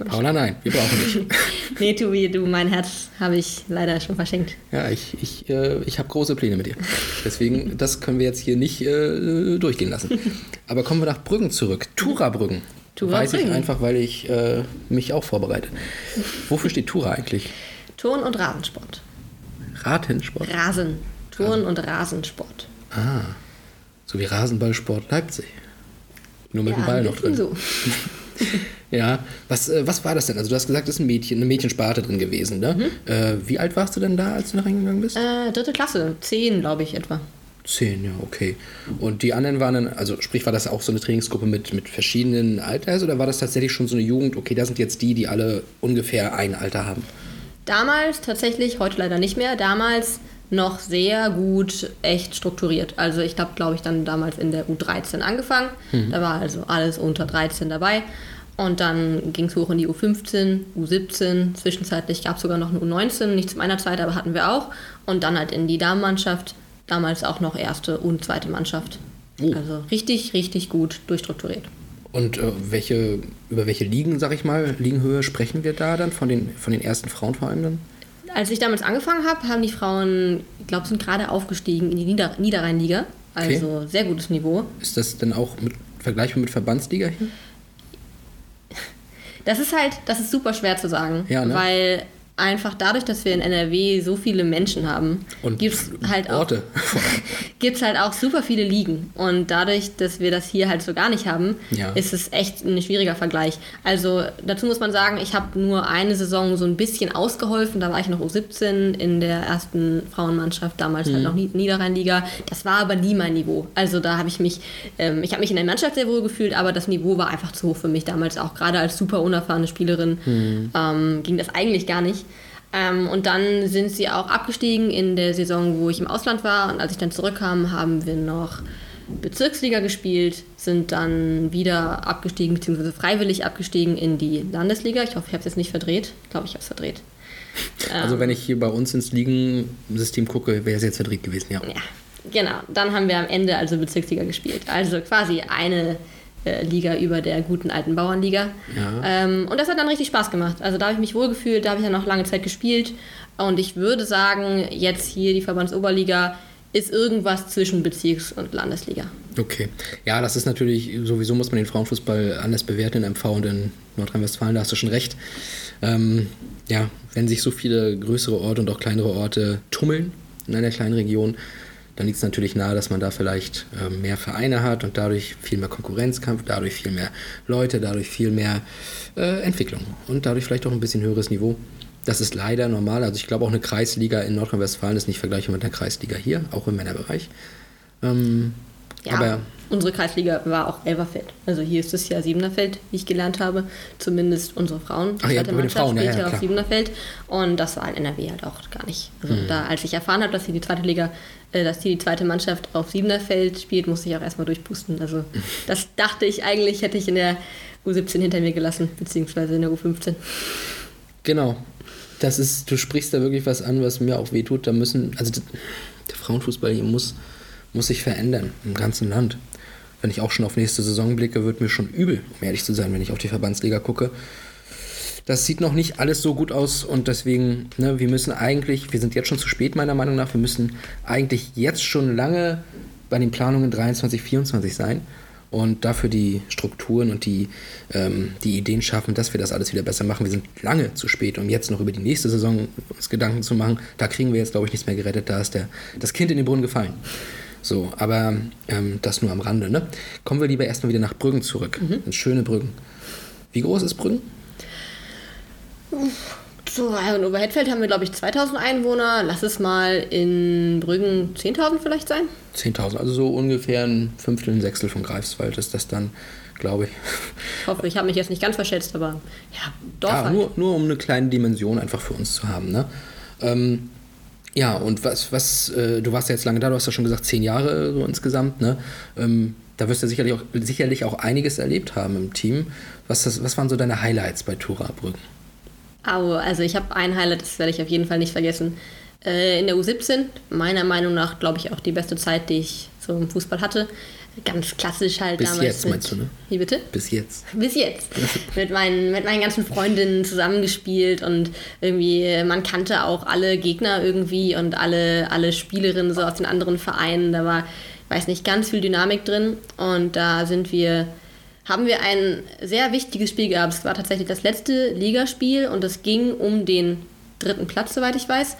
Paula, nein, wir brauchen dich. nee, Tobi, du, mein Herz habe ich leider schon verschenkt. Ja, ich, ich, äh, ich habe große Pläne mit dir. Deswegen, das können wir jetzt hier nicht äh, durchgehen lassen. Aber kommen wir nach Brüggen zurück. Tura-Brüggen. Tura Weiß ich Brüggen. einfach, weil ich äh, mich auch vorbereite. Wofür steht Tura eigentlich? Turn- und Rasensport. Ratensport? Rasen. Turn- und Rasensport. Ah, so wie Rasenballsport Leipzig. Nur mit dem ja, Ball ein noch drin. so. Ja, was, äh, was war das denn? Also du hast gesagt, es ist ein Mädchen, eine Mädchensparte drin gewesen, ne? Äh, wie alt warst du denn da, als du da reingegangen bist? Äh, dritte Klasse, zehn, glaube ich, etwa. Zehn, ja, okay. Und die anderen waren dann, also sprich, war das auch so eine Trainingsgruppe mit, mit verschiedenen Alters oder war das tatsächlich schon so eine Jugend, okay, da sind jetzt die, die alle ungefähr ein Alter haben? Damals tatsächlich, heute leider nicht mehr, damals noch sehr gut, echt strukturiert. Also ich habe, glaube ich, dann damals in der U13 angefangen. Da war also alles unter 13 dabei. Und dann ging es hoch in die U15, U17. Zwischenzeitlich gab es sogar noch eine U19, nicht zu meiner Zeit, aber hatten wir auch. Und dann halt in die Damenmannschaft. Damals auch noch erste und zweite Mannschaft. Oh. Also richtig, richtig gut durchstrukturiert. Und äh, welche, über welche Ligen, sag ich mal, Ligenhöhe sprechen wir da dann? Von den, von den ersten Frauen vor allem dann? Als ich damals angefangen habe, haben die Frauen, ich glaube, sind gerade aufgestiegen in die Nieder Niederrheinliga. Also sehr gutes Niveau. Ist das denn auch mit, vergleichbar mit Verbandsliga hier? Das ist halt, das ist super schwer zu sagen, Ja, ne? weil einfach dadurch, dass wir in NRW so viele Menschen haben, gibt es halt auch Orte. gibt's halt auch super viele Ligen. Und dadurch, dass wir das hier halt so gar nicht haben, Ja. ist es echt ein schwieriger Vergleich. Also dazu muss man sagen, ich habe nur eine Saison so ein bisschen ausgeholfen. Da war ich noch U17 in der ersten Frauenmannschaft, damals Mhm. halt noch Nied- Niederrheinliga. Das war aber nie mein Niveau. Also da habe ich mich, ähm, ich habe mich in der Mannschaft sehr wohl gefühlt, aber das Niveau war einfach zu hoch für mich damals auch. Gerade als super unerfahrene Spielerin Mhm. ähm, ging das eigentlich gar nicht. Ähm, und dann sind sie auch abgestiegen in der Saison, wo ich im Ausland war. Und als ich dann zurückkam, haben wir noch Bezirksliga gespielt, sind dann wieder abgestiegen, beziehungsweise freiwillig abgestiegen in die Landesliga. Ich hoffe, ich habe es jetzt nicht verdreht. Ich glaube, ich habe es verdreht. Also wenn ich hier bei uns ins Ligensystem gucke, wäre es jetzt verdreht gewesen, ja. Ja, genau. Dann haben wir am Ende also Bezirksliga gespielt. Also quasi eine Liga über der guten alten Bauernliga. Ja. Ähm, und das hat dann richtig Spaß gemacht. Also da habe ich mich wohlgefühlt, da habe ich dann noch lange Zeit gespielt. Und ich würde sagen, jetzt hier die Verbandsoberliga ist irgendwas zwischen Bezirks- und Landesliga. Okay. Ja, das ist natürlich, sowieso muss man den Frauenfußball anders bewerten in MV und in Nordrhein-Westfalen, da hast du schon recht. Ähm, ja, wenn sich so viele größere Orte und auch kleinere Orte tummeln in einer kleinen Region, dann liegt es natürlich nahe, dass man da vielleicht ähm, mehr Vereine hat und dadurch viel mehr Konkurrenzkampf, dadurch viel mehr Leute, dadurch viel mehr äh, Entwicklung und dadurch vielleicht auch ein bisschen höheres Niveau. Das ist leider normal. Also ich glaube auch eine Kreisliga in Nordrhein-Westfalen ist nicht vergleichbar mit einer Kreisliga hier, auch im Männerbereich. Ähm, Ja, aber unsere Kreisliga war auch Elverfeld. Also hier ist es ja Siebenerfeld, wie ich gelernt habe. Zumindest unsere Frauen. Ach ja, bei den Frauen, ja, spielt ja, ja auf. Siebenerfeld. Und das war in NRW halt auch gar nicht. Also Mhm. da, als ich erfahren habe, dass hier die zweite Liga, äh, dass hier die zweite Mannschaft auf Siebenerfeld spielt, musste ich auch erstmal durchpusten. Also das dachte ich eigentlich, hätte ich in der U17 hinter mir gelassen, beziehungsweise in der U15. Genau. Das ist, du sprichst da wirklich was an, was mir auch wehtut. Da müssen, also der Frauenfußball hier muss, muss sich verändern im ganzen Land. Wenn ich auch schon auf nächste Saison blicke, wird mir schon übel, um ehrlich zu sein, wenn ich auf die Verbandsliga gucke. Das sieht noch nicht alles so gut aus und deswegen, ne, wir müssen eigentlich, wir sind jetzt schon zu spät meiner Meinung nach, wir müssen eigentlich jetzt schon lange bei den Planungen 23, 24 sein und dafür die Strukturen und die, ähm, die Ideen schaffen, dass wir das alles wieder besser machen. Wir sind lange zu spät, um jetzt noch über die nächste Saison uns Gedanken zu machen. Da kriegen wir jetzt, glaube ich, nichts mehr gerettet. Da ist der, das Kind in den Brunnen gefallen. So, aber ähm, das nur am Rande. Ne? Kommen wir lieber erstmal wieder nach Brüggen zurück. In schöne Brüggen. Wie groß ist Brüggen? So, in Oberhettfeld haben wir, glaube ich, 2000 Einwohner. Lass es mal in Brüggen 10.000 vielleicht sein. 10.000, also so ungefähr ein Fünftel, ein Sechstel von Greifswald ist das dann, glaube ich. Ich hoffe, ich habe mich jetzt nicht ganz verschätzt, aber ja, Dorf Ja, halt. nur, nur um eine kleine Dimension einfach für uns zu haben. Ne? Ähm, ja, und was, was äh, du warst ja jetzt lange da, du hast ja schon gesagt, zehn Jahre so insgesamt. Ne? Ähm, da wirst du sicherlich auch, sicherlich auch einiges erlebt haben im Team. Was, das, was waren so deine Highlights bei Tura Brüggen? Au, also ich habe ein Highlight, das werde ich auf jeden Fall nicht vergessen. Äh, in der U17, meiner Meinung nach, glaube ich, auch die beste Zeit, die ich so im Fußball hatte. Ganz klassisch halt Bis damals. jetzt, mit, meinst du, ne? Wie bitte? Bis jetzt. Bis jetzt. mit, meinen, mit meinen ganzen Freundinnen zusammengespielt und irgendwie, man kannte auch alle Gegner irgendwie und alle, alle Spielerinnen so aus den anderen Vereinen. Da war, weiß nicht, ganz viel Dynamik drin und da sind wir, haben wir ein sehr wichtiges Spiel gehabt. Es war tatsächlich das letzte Ligaspiel und es ging um den dritten Platz, soweit ich weiß.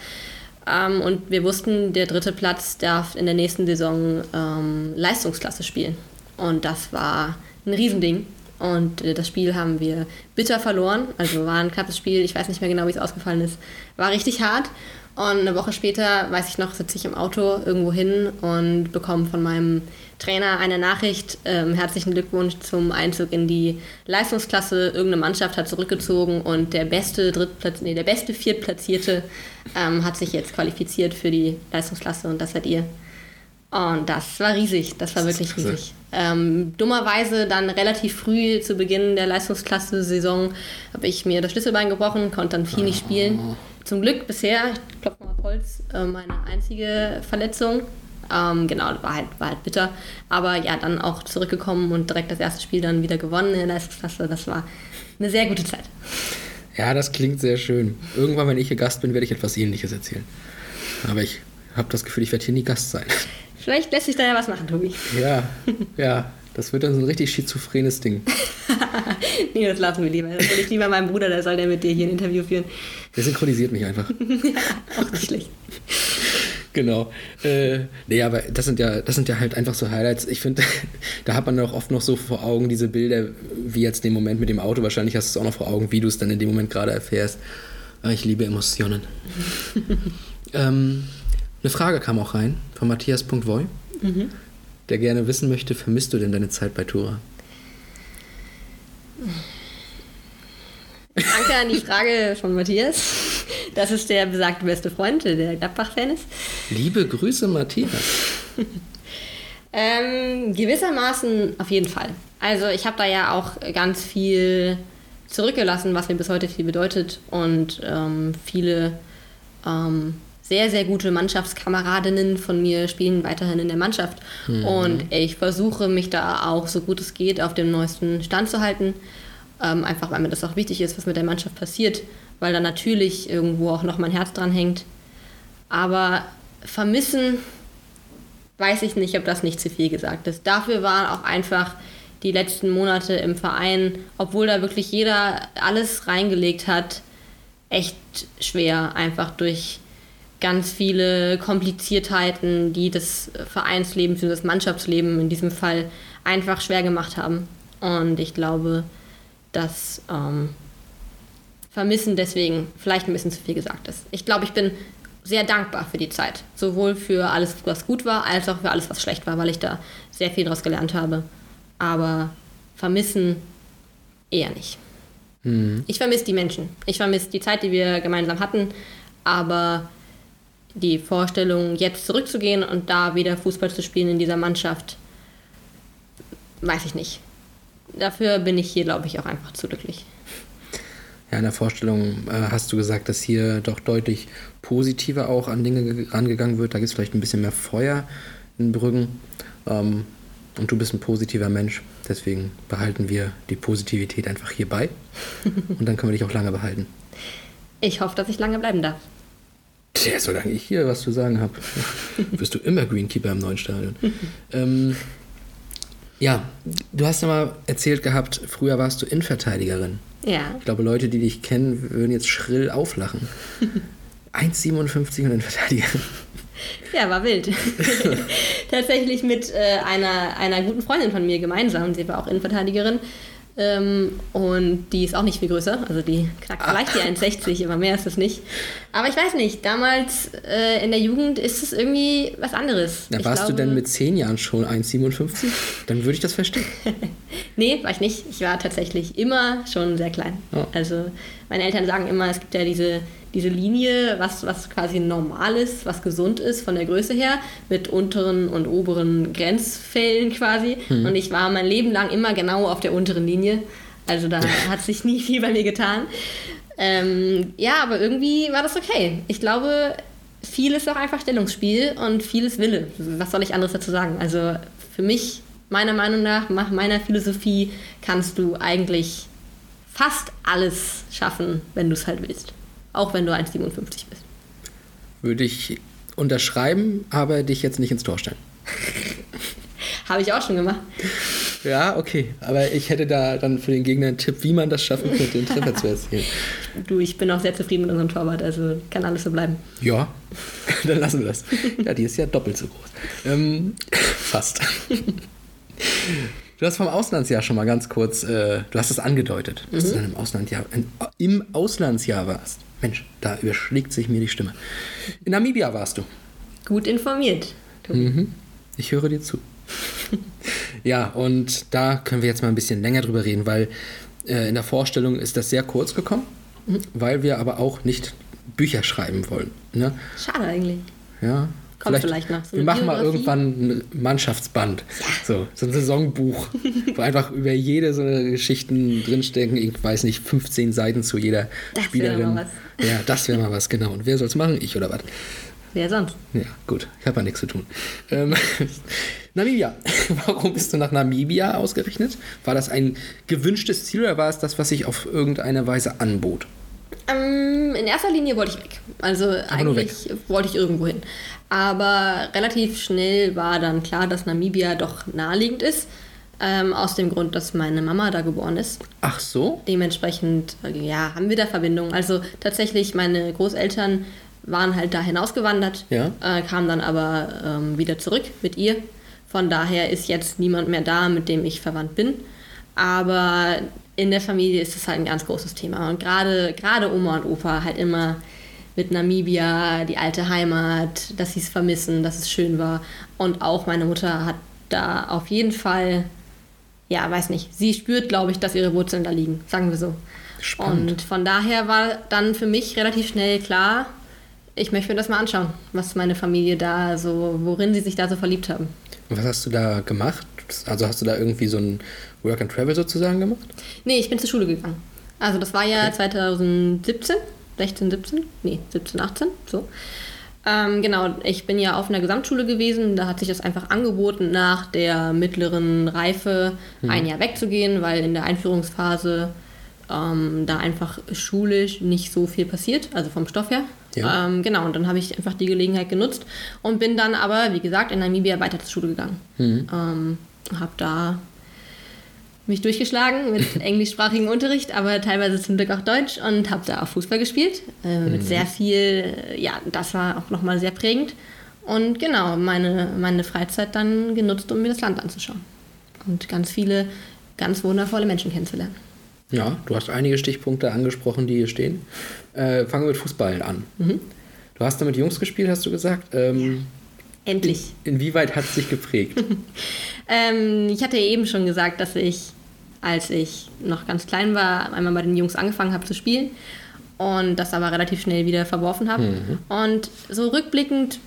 Ähm, und wir wussten, der dritte Platz darf in der nächsten Saison ähm, Leistungsklasse spielen. Und das war ein Riesending. Und äh, das Spiel haben wir bitter verloren. Also war ein knappes Spiel. Ich weiß nicht mehr genau, wie es ausgefallen ist. War richtig hart. Und eine Woche später, weiß ich noch, sitze ich im Auto irgendwo hin und bekomme von meinem Trainer eine Nachricht. Ähm, herzlichen Glückwunsch zum Einzug in die Leistungsklasse. Irgendeine Mannschaft hat zurückgezogen und der beste Drittplatz, nee, der beste Viertplatzierte ähm, hat sich jetzt qualifiziert für die Leistungsklasse und das seid ihr. Und das war riesig, das war wirklich riesig. Ähm, dummerweise dann relativ früh zu Beginn der Leistungsklasse-Saison habe ich mir das Schlüsselbein gebrochen, konnte dann viel nicht spielen. Zum Glück bisher, ich klopfe mal auf Holz, äh, meine einzige Verletzung. Ähm, genau, war halt, war halt bitter. Aber ja, dann auch zurückgekommen und direkt das erste Spiel dann wieder gewonnen in der Leistungsklasse. Das war eine sehr gute Zeit. Ja, das klingt sehr schön. Irgendwann, wenn ich hier Gast bin, werde ich etwas Ähnliches erzählen. Aber ich habe das Gefühl, ich werde hier nie Gast sein. Vielleicht lässt sich da ja was machen, Tobi. Ja, ja, das wird dann so ein richtig schizophrenes Ding. nee, das lassen wir lieber. Das will ich lieber meinem Bruder, der soll der mit dir hier ein Interview führen. Der synchronisiert mich einfach. Auch nicht schlecht. Genau. Äh, nee, aber das sind ja, das sind ja halt einfach so Highlights. Ich finde, da hat man auch oft noch so vor Augen diese Bilder, wie jetzt den Moment mit dem Auto. Wahrscheinlich hast du es auch noch vor Augen, wie du es dann in dem Moment gerade erfährst. Aber ich liebe Emotionen. ähm, eine Frage kam auch rein von Matthias.voy, der gerne wissen möchte, vermisst du denn deine Zeit bei Tura? Danke an die Frage von Matthias. Das ist der besagte beste Freund, der Gladbach-Fan ist. Liebe Grüße, Matthias. Ähm, gewissermaßen auf jeden Fall. Also ich habe da ja auch ganz viel zurückgelassen, was mir bis heute viel bedeutet und ähm, viele ähm, sehr, sehr gute Mannschaftskameradinnen von mir spielen weiterhin in der Mannschaft. Und ich versuche mich da auch so gut es geht auf dem neuesten Stand zu halten. Ähm, einfach weil mir das auch wichtig ist, was mit der Mannschaft passiert, weil da natürlich irgendwo auch noch mein Herz dran hängt. Aber vermissen weiß ich nicht, ob das nicht zu viel gesagt ist. Dafür waren auch einfach die letzten Monate im Verein, obwohl da wirklich jeder alles reingelegt hat, echt schwer, einfach durch ganz viele Kompliziertheiten, die das Vereinsleben, für das Mannschaftsleben in diesem Fall einfach schwer gemacht haben. Und ich glaube, dass ähm, Vermissen deswegen vielleicht ein bisschen zu viel gesagt ist. Ich glaube, ich bin sehr dankbar für die Zeit. Sowohl für alles, was gut war, als auch für alles, was schlecht war, weil ich da sehr viel daraus gelernt habe. Aber vermissen eher nicht. Ich vermisse die Menschen. Ich vermisse die Zeit, die wir gemeinsam hatten. Aber die Vorstellung, jetzt zurückzugehen und da wieder Fußball zu spielen in dieser Mannschaft, weiß ich nicht. Dafür bin ich hier, glaube ich, auch einfach zu glücklich. Ja, in der Vorstellung äh, hast du gesagt, dass hier doch deutlich positiver auch an Dinge ge- rangegangen wird. Da gibt es vielleicht ein bisschen mehr Feuer in Brüggen. Ähm, und du bist ein positiver Mensch. Deswegen behalten wir die Positivität einfach hier bei. Und dann können wir dich auch lange behalten. Ich hoffe, dass ich lange bleiben darf. Tja, solange ich hier was zu sagen habe, wirst du immer Greenkeeper im neuen Stadion. ähm, ja, du hast ja mal erzählt gehabt, früher warst du Innenverteidigerin. Ja. Ich glaube, Leute, die dich kennen, würden jetzt schrill auflachen. 1,57 und Innenverteidiger. Ja, war wild. Tatsächlich mit äh, einer, einer guten Freundin von mir gemeinsam. Sie war auch Innenverteidigerin. Ähm, und die ist auch nicht viel größer. Also die knackt vielleicht die 1,60, aber mehr ist es nicht. Aber ich weiß nicht, damals äh, in der Jugend ist es irgendwie was anderes. Da Ich warst du glaube- denn mit 10 Jahren schon 1,57? Dann würde ich das verstehen. Nee, war ich nicht. Ich war tatsächlich immer schon sehr klein. Ja. Also meine Eltern sagen immer, es gibt ja diese, diese Linie, was, was quasi normal ist, was gesund ist von der Größe her, mit unteren und oberen Grenzfällen quasi. Mhm. Und ich war mein Leben lang immer genau auf der unteren Linie. Also da hat sich nie viel bei mir getan. Ähm, ja, aber irgendwie war das okay. Ich glaube, viel ist auch einfach Stellungsspiel und viel ist Wille. Was soll ich anderes dazu sagen? Also für mich, meiner Meinung nach, nach meiner Philosophie, kannst du eigentlich fast alles schaffen, wenn du es halt willst. Auch wenn du 1,57 bist. Würde ich unterschreiben, aber dich jetzt nicht ins Tor stellen. Habe ich auch schon gemacht. Ja, okay. Aber ich hätte da dann für den Gegner einen Tipp, wie man das schaffen könnte, den Treffer zu erzielen. Du, ich bin auch sehr zufrieden mit unserem Torwart, also kann alles so bleiben. Ja, dann lassen wir das. Ja, die ist ja doppelt so groß. Ähm, fast. Du hast vom Auslandsjahr schon mal ganz kurz, äh, du hast es angedeutet, dass du dann im Auslandsjahr, in, im Auslandsjahr warst. Mensch, da überschlägt sich mir die Stimme. In Namibia warst du. Gut informiert. Mhm. Ich höre dir zu. ja, und da können wir jetzt mal ein bisschen länger drüber reden, weil äh, in der Vorstellung ist das sehr kurz gekommen, weil wir aber auch nicht Bücher schreiben wollen. Ne? Schade eigentlich. Ja. Kommt vielleicht noch. So wir machen mal Biografie? irgendwann ein Mannschaftsband. So, so ein Saisonbuch, wo einfach über jede so eine Geschichten drinstecken. Ich weiß nicht, 15 Seiten zu jeder Das wäre Spielerin. mal Ja, das wäre mal was, genau. Und wer soll es machen? Ich oder was? Wer sonst? Ja, gut, ich habe ja nichts zu tun. Ähm, Namibia. Warum bist du nach Namibia ausgerechnet? War das ein gewünschtes Ziel oder war es das, was sich auf irgendeine Weise anbot? Ähm, in erster Linie wollte ich weg. Also nur eigentlich wollte ich irgendwo hin. Aber relativ schnell war dann klar, dass Namibia doch naheliegend ist. Ähm, aus dem Grund, dass meine Mama da geboren ist. Ach so? Dementsprechend, äh, ja, haben wir da Verbindungen. Also tatsächlich, meine Großeltern waren halt da hinausgewandert, Ja. äh, kamen dann aber ähm, wieder zurück mit ihr. Von daher ist jetzt niemand mehr da, mit dem ich verwandt bin. Aber in der Familie ist es halt ein ganz großes Thema. Und gerade gerade Oma und Opa halt immer mit Namibia, die alte Heimat, dass sie es vermissen, dass es schön war. Und auch meine Mutter hat da auf jeden Fall, ja, weiß nicht, sie spürt, glaube ich, dass ihre Wurzeln da liegen, sagen wir so. Spannend. Und von daher war dann für mich relativ schnell klar, ich möchte mir das mal anschauen, was meine Familie da so, worin sie sich da so verliebt haben. Und was hast du da gemacht? Also hast du da irgendwie so ein Work and Travel sozusagen gemacht? Nee, ich bin zur Schule gegangen. Also das war ja 2017, 16, 17, nee, 17, 18, so. Ähm, genau, ich bin ja auf einer Gesamtschule gewesen. Da hat sich das einfach angeboten, nach der mittleren Reife ein Jahr wegzugehen, weil in der Einführungsphase ähm, da einfach schulisch nicht so viel passiert, also vom Stoff her. Ja. Ähm, genau, und dann habe ich einfach die Gelegenheit genutzt und bin dann aber, wie gesagt, in Namibia weiter zur Schule gegangen. Ähm, habe da mich durchgeschlagen mit englischsprachigem Unterricht, aber teilweise zum Glück auch Deutsch und habe da auch Fußball gespielt. Äh, mit sehr viel, äh, ja, das war auch nochmal sehr prägend. Und genau, meine, meine Freizeit dann genutzt, um mir das Land anzuschauen. Und ganz viele, ganz wundervolle Menschen kennenzulernen. Ja, du hast einige Stichpunkte angesprochen, die hier stehen. Äh, fangen wir mit Fußball an. Mhm. Du hast da mit Jungs gespielt, hast du gesagt. Ähm, Endlich. Inwieweit hat es dich geprägt? Ähm, ich hatte ja eben schon gesagt, dass ich, als ich noch ganz klein war, einmal bei den Jungs angefangen habe zu spielen und das aber relativ schnell wieder verworfen habe. Und so rückblickend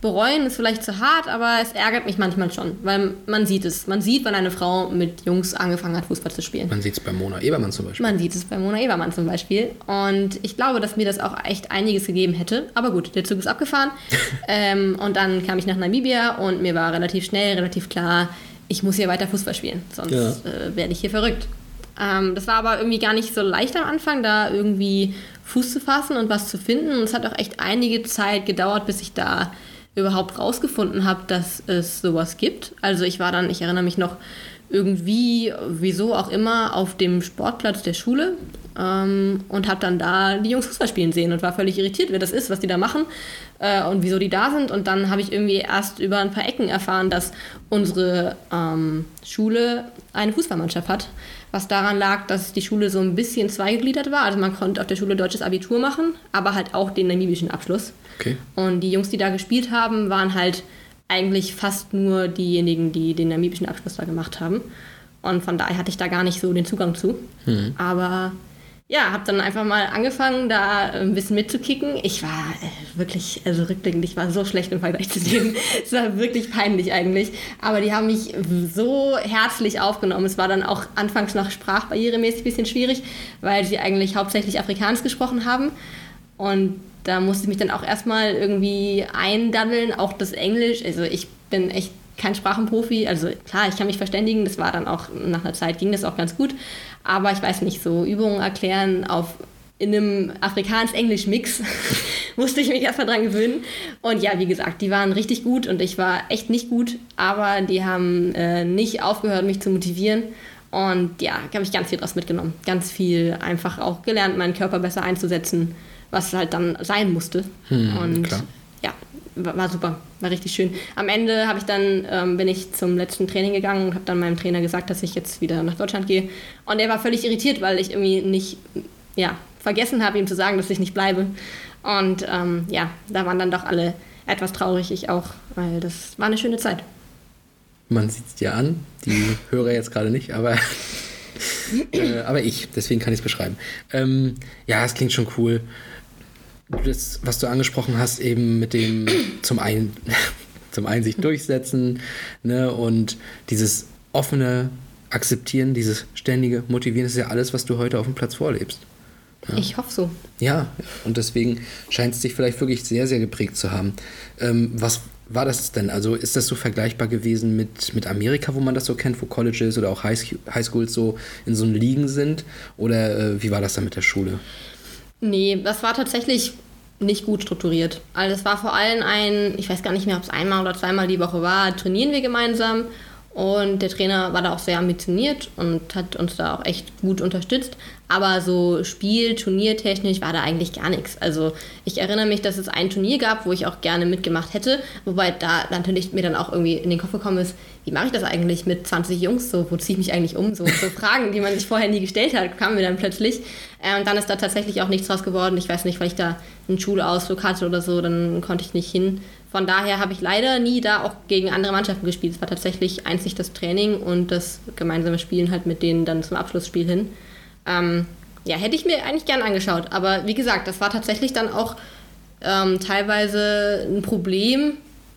bereuen ist vielleicht zu hart, aber es ärgert mich manchmal schon, weil man sieht es. Man sieht, wenn eine Frau mit Jungs angefangen hat, Fußball zu spielen. Man sieht es bei Mona Ebermann zum Beispiel. Man sieht es bei Mona Ebermann zum Beispiel. Und ich glaube, dass mir das auch echt einiges gegeben hätte. Aber gut, der Zug ist abgefahren. ähm, und dann kam ich nach Namibia und mir war relativ schnell, relativ klar, ich muss hier weiter Fußball spielen. Sonst Ja. äh, werde ich hier verrückt. Ähm, das war aber irgendwie gar nicht so leicht am Anfang, da irgendwie Fuß zu fassen und was zu finden. Und es hat auch echt einige Zeit gedauert, bis ich da überhaupt rausgefunden habe, dass es sowas gibt. Also ich war dann, ich erinnere mich noch irgendwie, wieso auch immer, auf dem Sportplatz der Schule ähm, und habe dann da die Jungs Fußball spielen sehen und war völlig irritiert, wer das ist, was die da machen äh, und wieso die da sind. Und dann habe ich irgendwie erst über ein paar Ecken erfahren, dass unsere ähm, Schule eine Fußballmannschaft hat. Was daran lag, dass die Schule so ein bisschen zweigegliedert war. Also man konnte auf der Schule deutsches Abitur machen, aber halt auch den namibischen Abschluss. Okay. Und die Jungs, die da gespielt haben, waren halt eigentlich fast nur diejenigen, die den namibischen Abschluss da gemacht haben. Und von daher hatte ich da gar nicht so den Zugang zu. Aber ja, habe dann einfach mal angefangen, da ein bisschen mitzukicken. Ich war äh, wirklich, also rückblickend, ich war so schlecht im Vergleich zu denen. es war wirklich peinlich eigentlich. Aber die haben mich so herzlich aufgenommen. Es war dann auch anfangs noch sprachbarrieremäßig ein bisschen schwierig, weil sie eigentlich hauptsächlich Afrikaans gesprochen haben. Und da musste ich mich dann auch erstmal irgendwie eindaddeln, auch das Englisch. Also ich bin echt kein Sprachenprofi. Also klar, ich kann mich verständigen. Das war dann auch, nach einer Zeit ging das auch ganz gut. Aber ich weiß nicht, so Übungen erklären auf in einem Afrikaans-Englisch-Mix musste ich mich erstmal dran gewöhnen. Und ja, wie gesagt, die waren richtig gut und ich war echt nicht gut, aber die haben äh, nicht aufgehört, mich zu motivieren. Und ja, habe ich ganz viel draus mitgenommen. Ganz viel einfach auch gelernt, meinen Körper besser einzusetzen, was halt dann sein musste. Hm, und klar. War super, war richtig schön. Am Ende habe ich dann ähm, bin ich zum letzten Training gegangen und habe dann meinem Trainer gesagt, dass ich jetzt wieder nach Deutschland gehe. Und er war völlig irritiert, weil ich irgendwie nicht, ja, vergessen habe, ihm zu sagen, dass ich nicht bleibe. Und ähm, ja, da waren dann doch alle etwas traurig, ich auch, weil das war eine schöne Zeit. Man sieht es dir an, die Hörer jetzt gerade nicht, aber, äh, aber ich, deswegen kann ich es beschreiben. Ähm, ja, es klingt schon cool. Das, was du angesprochen hast, eben mit dem zum einen, zum einen sich durchsetzen ne, und dieses offene Akzeptieren, dieses ständige Motivieren, das ist ja alles, was du heute auf dem Platz vorlebst. Ich hoffe so. Ja, und deswegen scheint es dich vielleicht wirklich sehr, sehr geprägt zu haben. Ähm, was war das denn? Also ist das so vergleichbar gewesen mit, mit Amerika, wo man das so kennt, wo Colleges oder auch High Highschools so in so Ligen sind? Oder äh, wie war das dann mit der Schule? Nee, das war tatsächlich nicht gut strukturiert. Also es war vor allem ein, ich weiß gar nicht mehr, ob es einmal oder zweimal die Woche war, trainieren wir gemeinsam. Und der Trainer war da auch sehr ambitioniert und hat uns da auch echt gut unterstützt. Aber so Spiel, Turniertechnisch war da eigentlich gar nichts. Also ich erinnere mich, dass es ein Turnier gab, wo ich auch gerne mitgemacht hätte. Wobei da natürlich mir dann auch irgendwie in den Kopf gekommen ist, wie mache ich das eigentlich mit 20 Jungs? So, wo ziehe ich mich eigentlich um? So, so Fragen, die man sich vorher nie gestellt hat, kamen mir dann plötzlich. Äh, und dann ist da tatsächlich auch nichts draus geworden. Ich weiß nicht, weil ich da einen Schulausflug hatte oder so, dann konnte ich nicht hin. Von daher habe ich leider nie da auch gegen andere Mannschaften gespielt. Es war tatsächlich einzig das Training und das gemeinsame Spielen halt mit denen dann zum Abschlussspiel hin. Ähm, ja, hätte ich mir eigentlich gern angeschaut. Aber wie gesagt, das war tatsächlich dann auch ähm, teilweise ein Problem,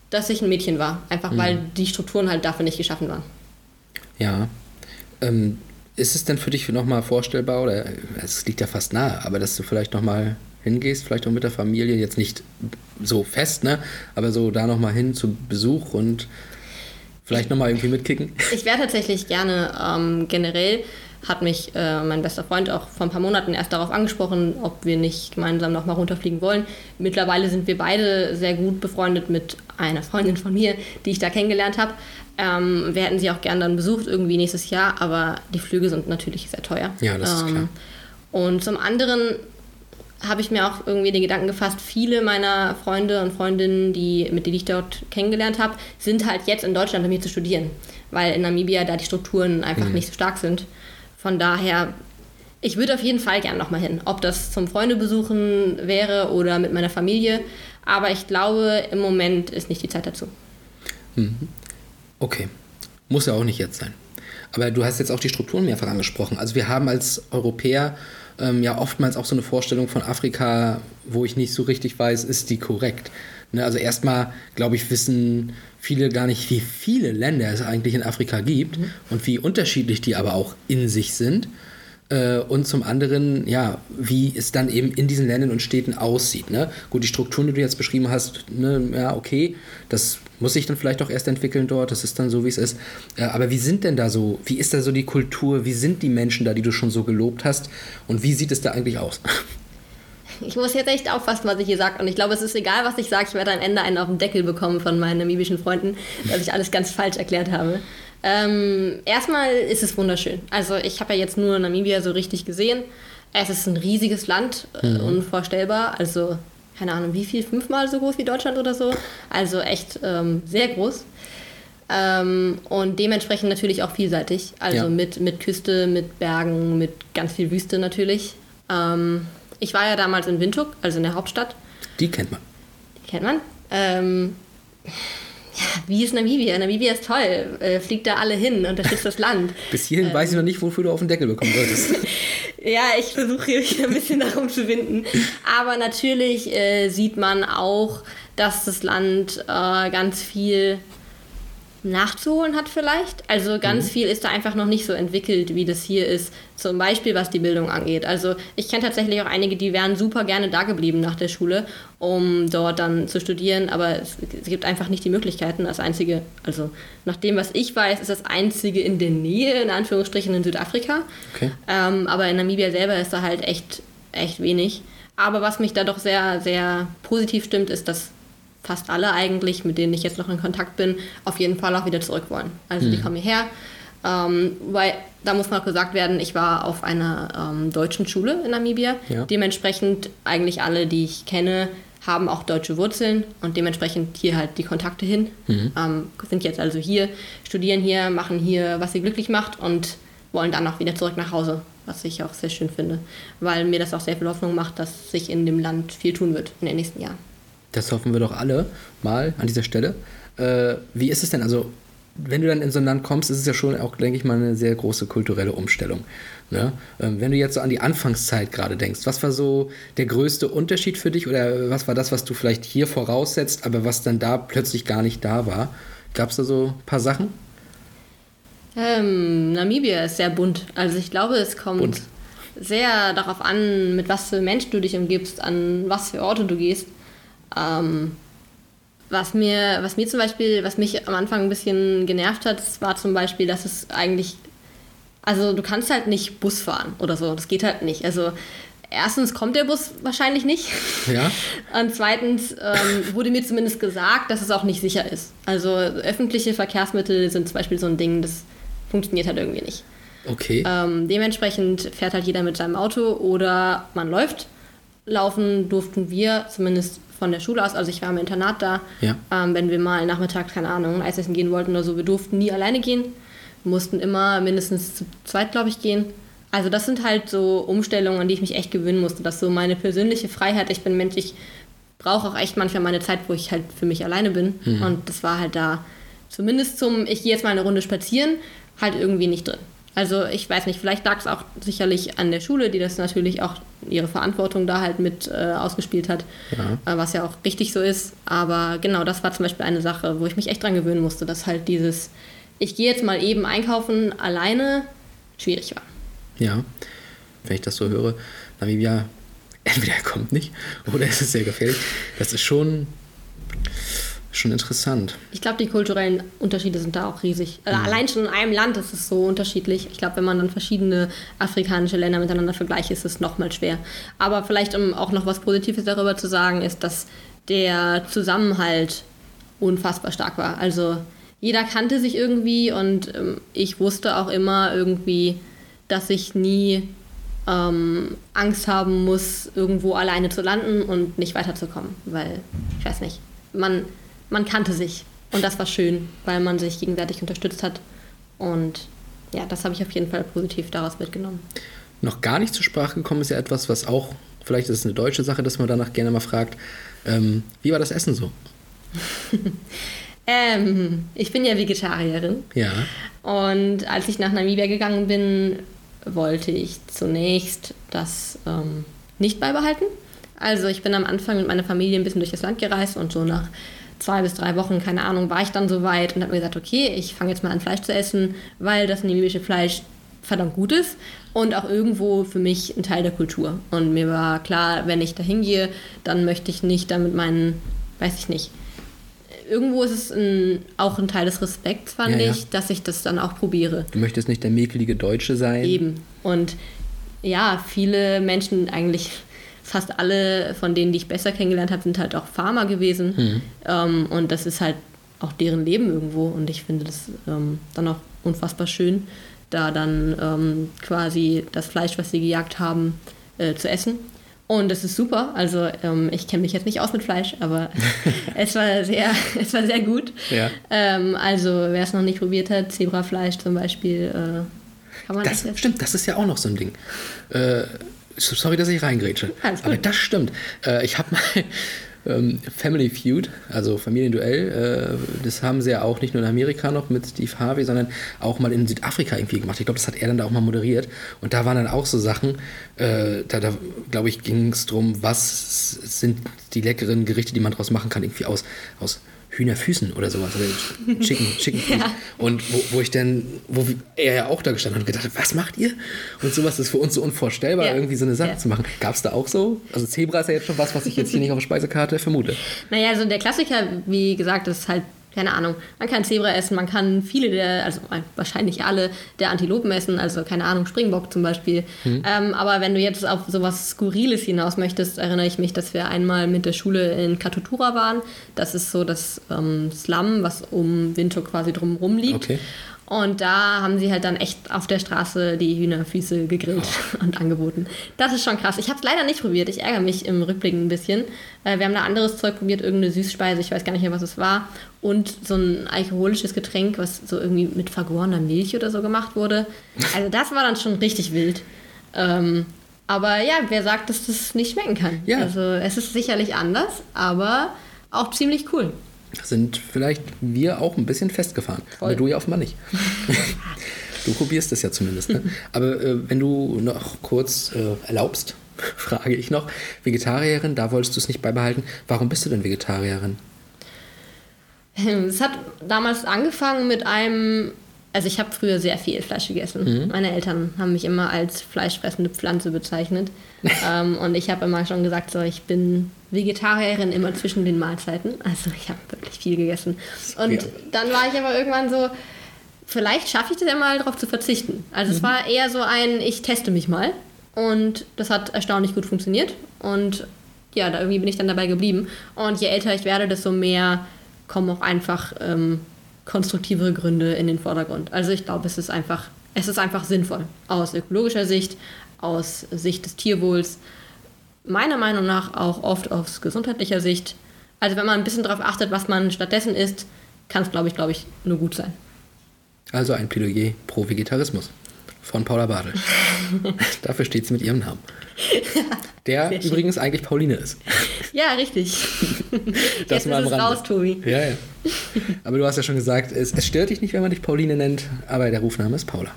dass ich ein Mädchen war. Einfach weil die Strukturen halt dafür nicht geschaffen waren. Ja. Ähm, ist es denn für dich nochmal vorstellbar, oder es liegt ja fast nahe, aber dass du vielleicht nochmal hingehst, vielleicht auch mit der Familie, jetzt nicht so fest, ne? Aber so da nochmal hin zu Besuch und vielleicht nochmal irgendwie mitkicken? Ich wäre tatsächlich gerne ähm, generell, hat mich äh, mein bester Freund auch vor ein paar Monaten erst darauf angesprochen, ob wir nicht gemeinsam nochmal runterfliegen wollen. Mittlerweile sind wir beide sehr gut befreundet mit einer Freundin von mir, die ich da kennengelernt habe. Ähm, wir hätten sie auch gerne dann besucht, irgendwie nächstes Jahr, aber die Flüge sind natürlich sehr teuer. Ja, das ist ähm, klar. Und zum anderen habe ich mir auch irgendwie den Gedanken gefasst, viele meiner Freunde und Freundinnen, die, mit denen ich dort kennengelernt habe, sind halt jetzt in Deutschland, um hier zu studieren. Weil in Namibia da die Strukturen einfach nicht so stark sind. Von daher, ich würde auf jeden Fall gern nochmal hin. Ob das zum Freunde besuchen wäre oder mit meiner Familie. Aber ich glaube, im Moment ist nicht die Zeit dazu. Okay. Muss ja auch nicht jetzt sein. Aber du hast jetzt auch die Strukturen mehrfach angesprochen. Also wir haben als Europäer ähm, ja oftmals auch so eine Vorstellung von Afrika, wo ich nicht so richtig weiß, ist die korrekt. Ne, also erstmal, glaube ich, wissen viele gar nicht, wie viele Länder es eigentlich in Afrika gibt und wie unterschiedlich die aber auch in sich sind. Äh, und zum anderen, ja, wie es dann eben in diesen Ländern und Städten aussieht. Ne? Gut, die Strukturen, die du jetzt beschrieben hast, ne, ja, okay, das muss sich dann vielleicht auch erst entwickeln dort, das ist dann so, wie es ist. Äh, aber wie sind denn da so, wie ist da so die Kultur, wie sind die Menschen da, die du schon so gelobt hast und wie sieht es da eigentlich aus? Ich muss jetzt echt aufpassen, was ich hier sage. Und ich glaube, es ist egal, was ich sage. Ich werde am Ende einen auf den Deckel bekommen von meinen namibischen Freunden, dass ich alles ganz falsch erklärt habe. Ähm, erstmal ist es wunderschön. Also ich habe ja jetzt nur Namibia so richtig gesehen. Es ist ein riesiges Land, äh, unvorstellbar. Also keine Ahnung, wie viel? Fünfmal so groß wie Deutschland oder so. Also echt ähm, sehr groß. Ähm, und dementsprechend natürlich auch vielseitig. Also Ja. mit, mit Küste, mit Bergen, mit ganz viel Wüste natürlich. Ähm, ich war ja damals in Windhoek, also in der Hauptstadt. Die kennt man. Die kennt man. Ähm, wie ist Namibia? Namibia ist toll. Äh, fliegt da alle hin, unterstützt das Land. Bis hierhin weiß ich noch nicht, wofür du auf den Deckel bekommen solltest. Ja, ich versuche hier ein bisschen darum zu winden. Aber natürlich äh, sieht man auch, dass das Land äh, ganz viel nachzuholen hat vielleicht. Also ganz viel ist da einfach noch nicht so entwickelt, wie das hier ist. Zum Beispiel, was die Bildung angeht. Also ich kenne tatsächlich auch einige, die wären super gerne da geblieben nach der Schule, um dort dann zu studieren. Aber es, es gibt einfach nicht die Möglichkeiten. Das Einzige, also nach dem, was ich weiß, ist das Einzige in der Nähe, in Anführungsstrichen, in Südafrika. Okay. Ähm, aber in Namibia selber ist da halt echt, echt wenig. Aber was mich da doch sehr, sehr positiv stimmt, ist, dass fast alle eigentlich, mit denen ich jetzt noch in Kontakt bin, auf jeden Fall auch wieder zurück wollen. Also die kommen hierher. Ähm, weil da muss auch gesagt werden, ich war auf einer ähm, deutschen Schule in Namibia. Ja. Dementsprechend eigentlich alle, die ich kenne, haben auch deutsche Wurzeln und dementsprechend hier halt die Kontakte hin. Ähm, sind jetzt also hier, studieren hier, machen hier, was sie glücklich macht und wollen dann auch wieder zurück nach Hause, was ich auch sehr schön finde, weil mir das auch sehr viel Hoffnung macht, dass sich in dem Land viel tun wird in den nächsten Jahren. Das hoffen wir doch alle mal an dieser Stelle. Äh, wie ist es denn? Also, wenn du dann in so ein Land kommst, ist es ja schon auch, denke ich mal, eine sehr große kulturelle Umstellung. Ne? Ähm, wenn du jetzt so an die Anfangszeit gerade denkst, was war so der größte Unterschied für dich oder was war das, was du vielleicht hier voraussetzt, aber was dann da plötzlich gar nicht da war? Gab es da so ein paar Sachen? Ähm, Namibia ist sehr bunt. Also ich glaube, es kommt Bunt. sehr darauf an, mit was für Menschen du dich umgibst, an was für Orte du gehst. Ähm, was mir, was mir zum Beispiel, was mich am Anfang ein bisschen genervt hat, war zum Beispiel, dass es eigentlich, also du kannst halt nicht Bus fahren oder so. Das geht halt nicht. Also erstens kommt der Bus wahrscheinlich nicht. Ja. Und zweitens ähm, wurde mir zumindest gesagt, dass es auch nicht sicher ist. Also öffentliche Verkehrsmittel sind zum Beispiel so ein Ding, das funktioniert halt irgendwie nicht. Okay. Ähm, dementsprechend fährt halt jeder mit seinem Auto oder man läuft. Laufen durften wir zumindest von der Schule aus, also ich war im Internat da. Ja. Ähm, wenn wir mal nachmittags, keine Ahnung, Eis essen gehen wollten oder so, wir durften nie alleine gehen. Mussten immer mindestens zu zweit, glaube ich, gehen. Also das sind halt so Umstellungen, an die ich mich echt gewöhnen musste. dass so meine persönliche Freiheit, ich bin Mensch, ich brauche auch echt manchmal meine Zeit, wo ich halt für mich alleine bin. Und das war halt da zumindest zum, ich gehe jetzt mal eine Runde spazieren, halt irgendwie nicht drin. Also ich weiß nicht, vielleicht lag es auch sicherlich an der Schule, die das natürlich auch ihre Verantwortung da halt mit äh, ausgespielt hat, äh, was ja auch richtig so ist. Aber genau, das war zum Beispiel eine Sache, wo ich mich echt dran gewöhnen musste, dass halt dieses, ich gehe jetzt mal eben einkaufen alleine, schwierig war. Ja, wenn ich das so höre, Namibia, entweder er kommt nicht oder es ist sehr gefährlich. Das ist schon, schon interessant. Ich glaube, die kulturellen Unterschiede sind da auch riesig. Also Allein schon in einem Land ist es so unterschiedlich. Ich glaube, wenn man dann verschiedene afrikanische Länder miteinander vergleicht, ist es nochmal schwer. Aber vielleicht, um auch noch was Positives darüber zu sagen, ist, dass der Zusammenhalt unfassbar stark war. Also jeder kannte sich irgendwie und ähm, ich wusste auch immer irgendwie, dass ich nie ähm, Angst haben muss, irgendwo alleine zu landen und nicht weiterzukommen. Weil, ich weiß nicht, man, man kannte sich. Und das war schön, weil man sich gegenseitig unterstützt hat. Und ja, das habe ich auf jeden Fall positiv daraus mitgenommen. Noch gar nicht zur Sprache gekommen ist ja etwas, was auch, vielleicht ist es eine deutsche Sache, dass man danach gerne mal fragt, ähm, wie war das Essen so? Ähm, ich bin ja Vegetarierin. Ja, Und als ich nach Namibia gegangen bin, wollte ich zunächst das ähm, nicht beibehalten. Also ich bin am Anfang mit meiner Familie ein bisschen durch das Land gereist und so nach zwei bis drei Wochen, keine Ahnung, war ich dann so weit und habe mir gesagt, okay, ich fange jetzt mal an Fleisch zu essen, weil das namibische Fleisch verdammt gut ist und auch irgendwo für mich ein Teil der Kultur. Und mir war klar, wenn ich da hingehe, dann möchte ich nicht damit meinen, weiß ich nicht, irgendwo ist es ein, auch ein Teil des Respekts, fand Ja, ja. ich, dass ich das dann auch probiere. du möchtest nicht der mäkelige Deutsche sein. Eben. Und ja, viele Menschen, eigentlich fast alle von denen, die ich besser kennengelernt habe, sind halt auch Farmer gewesen. Ähm, und das ist halt auch deren Leben irgendwo. Und ich finde das ähm, dann auch unfassbar schön, da dann ähm, quasi das Fleisch, was sie gejagt haben, äh, zu essen. Und es ist super. Also ähm, ich kenne mich jetzt nicht aus mit Fleisch, aber es war sehr, es war sehr gut. Ja. Ähm, also wer es noch nicht probiert hat, Zebrafleisch zum Beispiel, äh, kann man Das echt stimmt, das ist ja auch noch so ein Ding. Äh, sorry, dass ich reingrätsche. Aber das stimmt. Äh, ich habe mal ähm, Family Feud, also Familienduell, äh, das haben sie ja auch nicht nur in Amerika noch mit Steve Harvey, sondern auch mal in Südafrika irgendwie gemacht. Ich glaube, das hat er dann da auch mal moderiert. Und da waren dann auch so Sachen, äh, da, da glaube ich, ging es darum, was sind die leckeren Gerichte, die man draus machen kann, irgendwie aus, aus Hühnerfüßen oder sowas. Oder Chicken, Chicken Feet. Und wo, wo ich dann, wo er ja auch da gestanden hat und gedacht hat, was macht ihr? Und sowas ist für uns so unvorstellbar, Ja. irgendwie so eine Sache Ja. zu machen. Gab es da auch so? Also Zebra ist ja jetzt schon was, was ich jetzt hier nicht auf der Speisekarte vermute. Naja, also der Klassiker, wie gesagt, ist halt, keine Ahnung, man kann Zebra essen, man kann viele der, also wahrscheinlich alle der Antilopen essen, also keine Ahnung, Springbock zum Beispiel. Ähm, aber wenn du jetzt auf sowas Skurriles hinaus möchtest, erinnere ich mich, dass wir einmal mit der Schule in Katutura waren. Das ist so das ähm, Slum, was um Winter quasi drumherum liegt. Okay. Und da haben sie halt dann echt auf der Straße die Hühnerfüße gegrillt und angeboten. Das ist schon krass. Ich habe es leider nicht probiert. Ich ärgere mich im Rückblick ein bisschen. Wir haben da anderes Zeug probiert, irgendeine Süßspeise, ich weiß gar nicht mehr, was es war. Und so ein alkoholisches Getränk, was so irgendwie mit vergorener Milch oder so gemacht wurde. Also das war dann schon richtig wild. Ähm, aber ja, wer sagt, dass das nicht schmecken kann? Ja. Also es ist sicherlich anders, aber auch ziemlich cool. Sind vielleicht wir auch ein bisschen festgefahren. Voll. Aber du ja offenbar nicht. du probierst es ja zumindest. Ne? Aber äh, wenn du noch kurz äh, erlaubst, frage ich noch, Vegetarierin, da wolltest du es nicht beibehalten. Warum bist du denn Vegetarierin? Es hat damals angefangen mit einem, also ich habe früher sehr viel Fleisch gegessen. Meine Eltern haben mich immer als fleischfressende Pflanze bezeichnet. ähm, und ich habe immer schon gesagt, so, ich bin Vegetarierin immer zwischen den Mahlzeiten. Also ich habe wirklich viel gegessen. Und dann war ich aber irgendwann so, vielleicht schaffe ich das ja mal darauf zu verzichten. Also es war eher so ein, ich teste mich mal. Und das hat erstaunlich gut funktioniert. Und ja, da irgendwie bin ich dann dabei geblieben. Und je älter ich werde, desto mehr kommen auch einfach ähm, konstruktivere Gründe in den Vordergrund. Also ich glaube, es ist einfach, es ist einfach sinnvoll. Aus ökologischer Sicht, aus Sicht des Tierwohls, meiner Meinung nach auch oft aus gesundheitlicher Sicht. Also wenn man ein bisschen darauf achtet, was man stattdessen isst, kann es, glaube ich, glaube ich, nur gut sein. Also ein Plädoyer pro Vegetarismus von Paula Badel. Dafür steht sie mit ihrem Namen. Der übrigens eigentlich Pauline ist. Ja, richtig. Das Jetzt ist es raus, Tobi. Ja, ja. Aber du hast ja schon gesagt, es, es stört dich nicht, wenn man dich Pauline nennt, aber der Rufname ist Paula.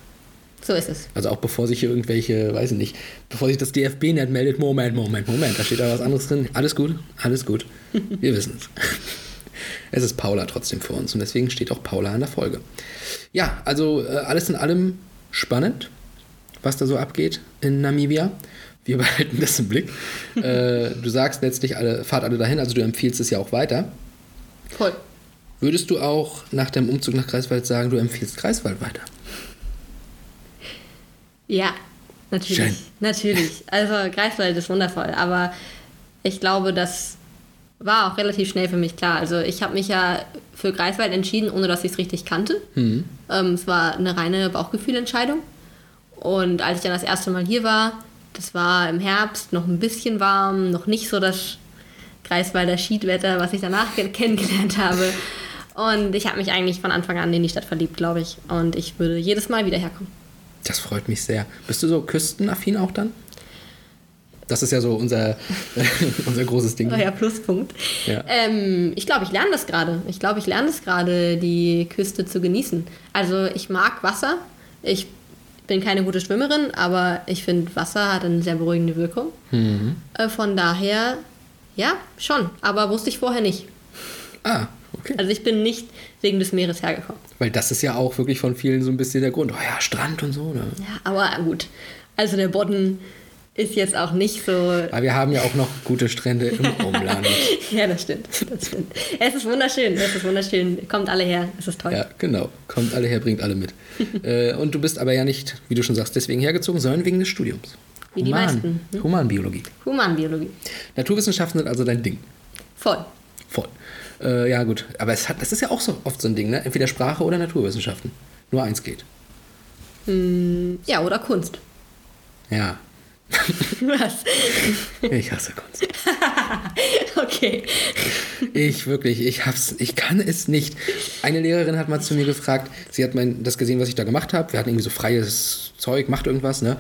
So ist es. Also auch bevor sich hier irgendwelche, weiß ich nicht, bevor sich das DFB-Net meldet, Moment, Moment, Moment, da steht da was anderes drin. Alles gut, alles gut. Wir wissen es. Es ist Paula trotzdem für uns und deswegen steht auch Paula an der Folge. Ja, also äh, alles in allem spannend, was da so abgeht in Namibia. Wir behalten das im Blick. äh, du sagst letztlich, alle, fahrt alle dahin, also du empfiehlst es ja auch weiter. Voll. Würdest du auch nach dem Umzug nach Greifswald sagen, du empfiehlst Greifswald weiter? Ja, natürlich. Schön. Natürlich. Also Greifswald ist wundervoll, aber ich glaube, das war auch relativ schnell für mich klar. Also ich habe mich ja für Greifswald entschieden, ohne dass ich es richtig kannte. Ähm, es war eine reine Bauchgefühlentscheidung. Und als ich dann das erste Mal hier war, das war im Herbst noch ein bisschen warm, noch nicht so das Greifswalder Schiedwetter, was ich danach ke- kennengelernt habe. Und ich habe mich eigentlich von Anfang an in die Stadt verliebt, glaube ich. Und ich würde jedes Mal wieder herkommen. Das freut mich sehr. Bist du so küstenaffin auch dann? Das ist ja so unser, unser großes Ding. Euer Pluspunkt. Ja. Ähm, ich glaube, ich lerne das gerade. Ich glaube, ich lerne es gerade, die Küste zu genießen. Also ich mag Wasser. Ich bin keine gute Schwimmerin, aber ich finde, Wasser hat eine sehr beruhigende Wirkung. Mhm. Äh, von daher, ja, schon. Aber wusste ich vorher nicht. Ah, okay. Also ich bin nicht wegen des Meeres hergekommen. Weil das ist ja auch wirklich von vielen so ein bisschen der Grund. Oh ja, Strand und so. Ne? Ja, aber gut. Also der Bodden ist jetzt auch nicht so Aber wir haben ja auch noch gute Strände im Umland. Ja, das stimmt. Das stimmt. Es ist wunderschön. Es ist wunderschön. Kommt alle her. Es ist toll. Ja, genau. Kommt alle her, bringt alle mit. äh, und du bist aber ja nicht, wie du schon sagst, deswegen hergezogen, sondern wegen des Studiums. Wie die meisten, ne? Humanbiologie. Humanbiologie. Naturwissenschaften sind also dein Ding. Voll. Voll. Äh, ja, gut. Aber es hat, das ist ja auch so oft so ein Ding, ne? Entweder Sprache oder Naturwissenschaften. nur eins geht. Ja, oder Kunst. Ja, Was? ich hasse Kunst. okay. Ich wirklich, ich hab's, ich kann es nicht. Eine Lehrerin hat mal zu mir gefragt, sie hat mein, das gesehen, was ich da gemacht habe. Wir hatten irgendwie so freies Zeug, macht irgendwas, ne?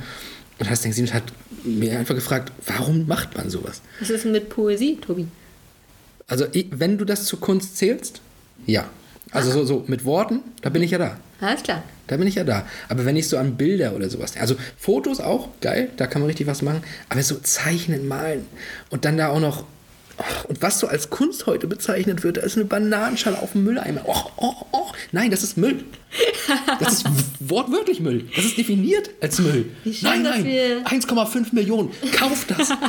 Und hast gesehen, hat mir einfach gefragt, warum macht man sowas? Was ist denn mit Poesie, Tobi? Also, wenn du das zur Kunst zählst, ja. Also so, so mit Worten, da bin ich ja da. Alles klar. Da bin ich ja da. Aber wenn ich so an Bilder oder sowas, also Fotos auch, geil, da kann man richtig was machen. Aber so zeichnen, malen und dann da auch noch. ach, Und was so als Kunst heute bezeichnet wird, da ist eine Bananenschale auf dem Mülleimer. Oh, oh, oh. Nein, das ist Müll. Das ist wortwörtlich Müll. Das ist definiert als Müll. Nein, nein. wir- 1,5 Millionen. Kauft das.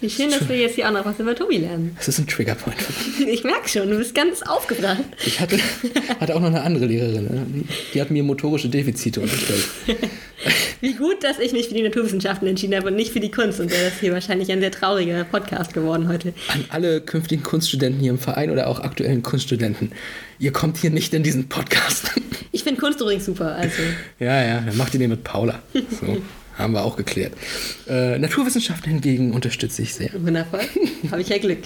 Wie schön, dass wir jetzt hier auch noch was über Tobi lernen. Das ist ein Triggerpoint. Ich merke schon, du bist ganz aufgebracht. Ich hatte, hatte auch noch eine andere Lehrerin. ne? Die, die hat mir motorische Defizite unterstellt. Wie gut, dass ich mich für die Naturwissenschaften entschieden habe und nicht für die Kunst. Und wäre das hier wahrscheinlich ein sehr trauriger Podcast geworden heute. An alle künftigen Kunststudenten hier im Verein oder auch aktuellen Kunststudenten. Ihr kommt hier nicht in diesen Podcast. Ich finde Kunst übrigens super. Also, ja, ja, dann macht ihr den mit Paula. So, haben wir auch geklärt. Äh, Naturwissenschaften hingegen unterstütze ich sehr. wundervoll. Habe ich ja Glück.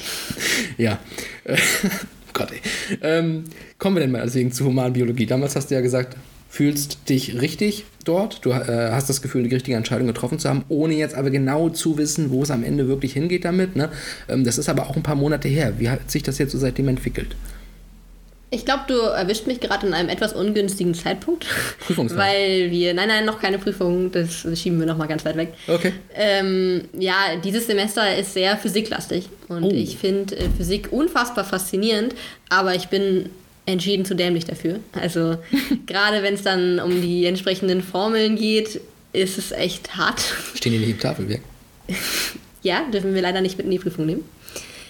Ja. Äh, Gott, ey. Ähm, kommen wir denn mal deswegen zu Humanbiologie. Damals hast du ja gesagt, fühlst dich richtig dort. Du äh, hast das Gefühl, die richtige Entscheidung getroffen zu haben, ohne jetzt aber genau zu wissen, wo es am Ende wirklich hingeht damit. Ne? Ähm, das ist aber auch ein paar Monate her. Wie hat sich das jetzt so seitdem entwickelt? Ich glaube, du erwischt mich gerade in einem etwas ungünstigen Zeitpunkt. Prüfungsphase. Weil wir, nein, nein, noch keine Prüfung, das schieben wir noch mal ganz weit weg. Okay. Ähm, ja, dieses Semester ist sehr physiklastig und Oh. ich finde äh, Physik unfassbar faszinierend, aber ich bin entschieden zu dämlich dafür. Also gerade wenn es dann um die entsprechenden Formeln geht, ist es echt hart. Stehen die nicht im Tafelwerk? Ja, dürfen wir leider nicht mit in die Prüfung nehmen.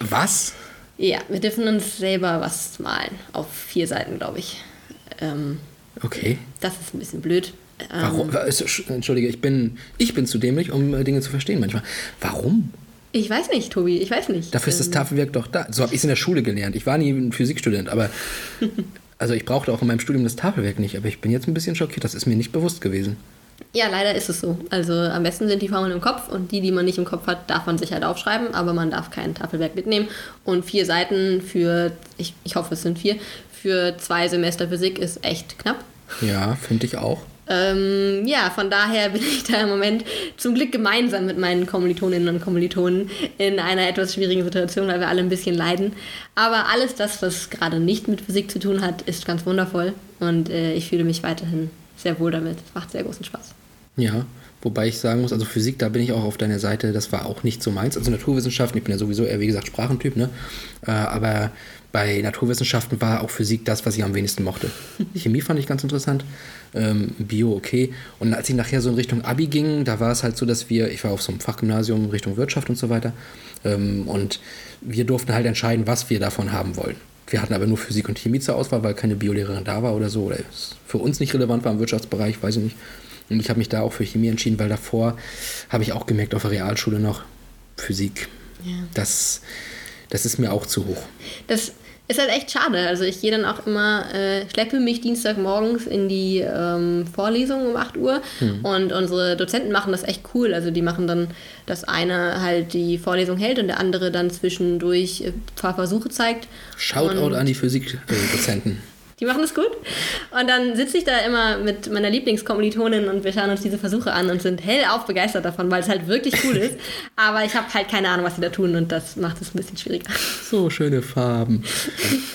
Was? Ja, wir dürfen uns selber was malen. Auf vier Seiten, glaube ich. Ähm, Okay. das ist ein bisschen blöd. Ähm, Warum? Entschuldige, ich bin, ich bin zu dämlich, um äh, Dinge zu verstehen manchmal. Warum? Ich weiß nicht, Tobi, ich weiß nicht. Dafür ist das Ähm, Tafelwerk doch da. So habe ich es in der Schule gelernt. Ich war nie ein Physikstudent, aber also ich brauchte auch in meinem Studium das Tafelwerk nicht. Aber ich bin jetzt ein bisschen schockiert. Das ist mir nicht bewusst gewesen. Ja, leider ist es so. Also am besten sind die Formeln im Kopf und die, die man nicht im Kopf hat, darf man sich halt aufschreiben, aber man darf kein Tafelwerk mitnehmen. Und vier Seiten für, ich, ich hoffe es sind vier, für zwei Semester Physik ist echt knapp. Ja, finde ich auch. Ähm, ja, von daher bin ich da im Moment zum Glück gemeinsam mit meinen Kommilitoninnen und Kommilitonen in einer etwas schwierigen Situation, weil wir alle ein bisschen leiden. Aber alles das, was gerade nicht mit Physik zu tun hat, ist ganz wundervoll und äh, ich fühle mich weiterhin sehr wohl damit. Macht sehr großen Spaß. Ja, wobei ich sagen muss, also Physik, da bin ich auch auf deiner Seite, das war auch nicht so meins. Also Naturwissenschaften, ich bin ja sowieso eher, wie gesagt, Sprachentyp, ne? Äh, aber bei Naturwissenschaften war auch Physik das, was ich am wenigsten mochte. Chemie fand ich ganz interessant, ähm, Bio okay. Und als ich nachher so in Richtung Abi ging, da war es halt so, dass wir, ich war auf so einem Fachgymnasium Richtung Wirtschaft und so weiter, ähm, und wir durften halt entscheiden, was wir davon haben wollen. Wir hatten aber nur Physik und Chemie zur Auswahl, weil keine Biolehrerin da war oder so, oder es für uns nicht relevant war im Wirtschaftsbereich, weiß ich nicht. Und ich habe mich da auch für Chemie entschieden, weil davor habe ich auch gemerkt, auf der Realschule noch Physik. Das, das ist mir auch zu hoch. Das ist halt echt schade. Also ich gehe dann auch immer, äh, schleppe mich Dienstagmorgens in die ähm, Vorlesung um 8 Uhr und unsere Dozenten machen das echt cool. Also die machen dann, dass einer halt die Vorlesung hält und der andere dann zwischendurch äh, ein paar Versuche zeigt. Shoutout Und- an die Physikdozenten. Die machen das gut. Und dann sitze ich da immer mit meiner Lieblingskommilitonin und wir schauen uns diese Versuche an und sind hellauf begeistert davon, weil es halt wirklich cool ist. Aber ich habe halt keine Ahnung, was sie da tun und das macht es ein bisschen schwieriger. so schöne Farben.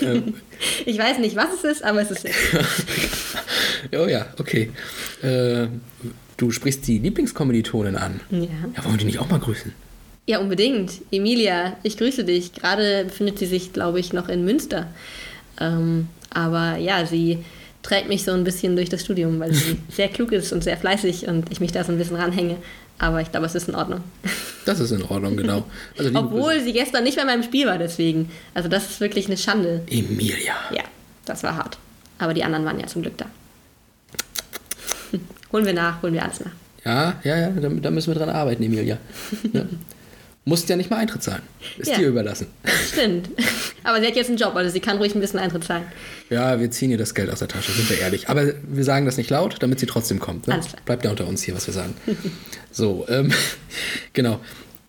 ähm, Ich weiß nicht, was es ist, aber es ist sehr oh ja, okay. Äh, du sprichst die Lieblingskommilitonin an. Ja. Ja, wollen wir die nicht auch mal grüßen? Ja, unbedingt. Emilia, ich grüße dich. Gerade befindet sie sich, glaube ich, noch in Münster. Ähm, aber ja, sie trägt mich so ein bisschen durch das Studium, weil sie sehr klug ist und sehr fleißig und ich mich da so ein bisschen ranhänge. Aber ich glaube, es ist in Ordnung. Das ist in Ordnung, genau. Also, Obwohl sie gestern nicht bei meinem Spiel war, deswegen. Also das ist wirklich eine Schande. Emilia. Ja, das war hart. Aber die anderen waren ja zum Glück da. Holen wir nach, holen wir alles nach. Ja, ja, ja, da, da müssen wir dran arbeiten, Emilia. Ja. Musst ja nicht mal Eintritt zahlen. Ist Ja. dir überlassen. Stimmt. Aber sie hat jetzt einen Job, also sie kann ruhig ein bisschen Eintritt zahlen. Ja, wir ziehen ihr das Geld aus der Tasche, sind wir ehrlich. Aber wir sagen das nicht laut, damit sie trotzdem kommt. Ne? Alles klar. Bleibt ja unter uns hier, was wir sagen. so, ähm, genau.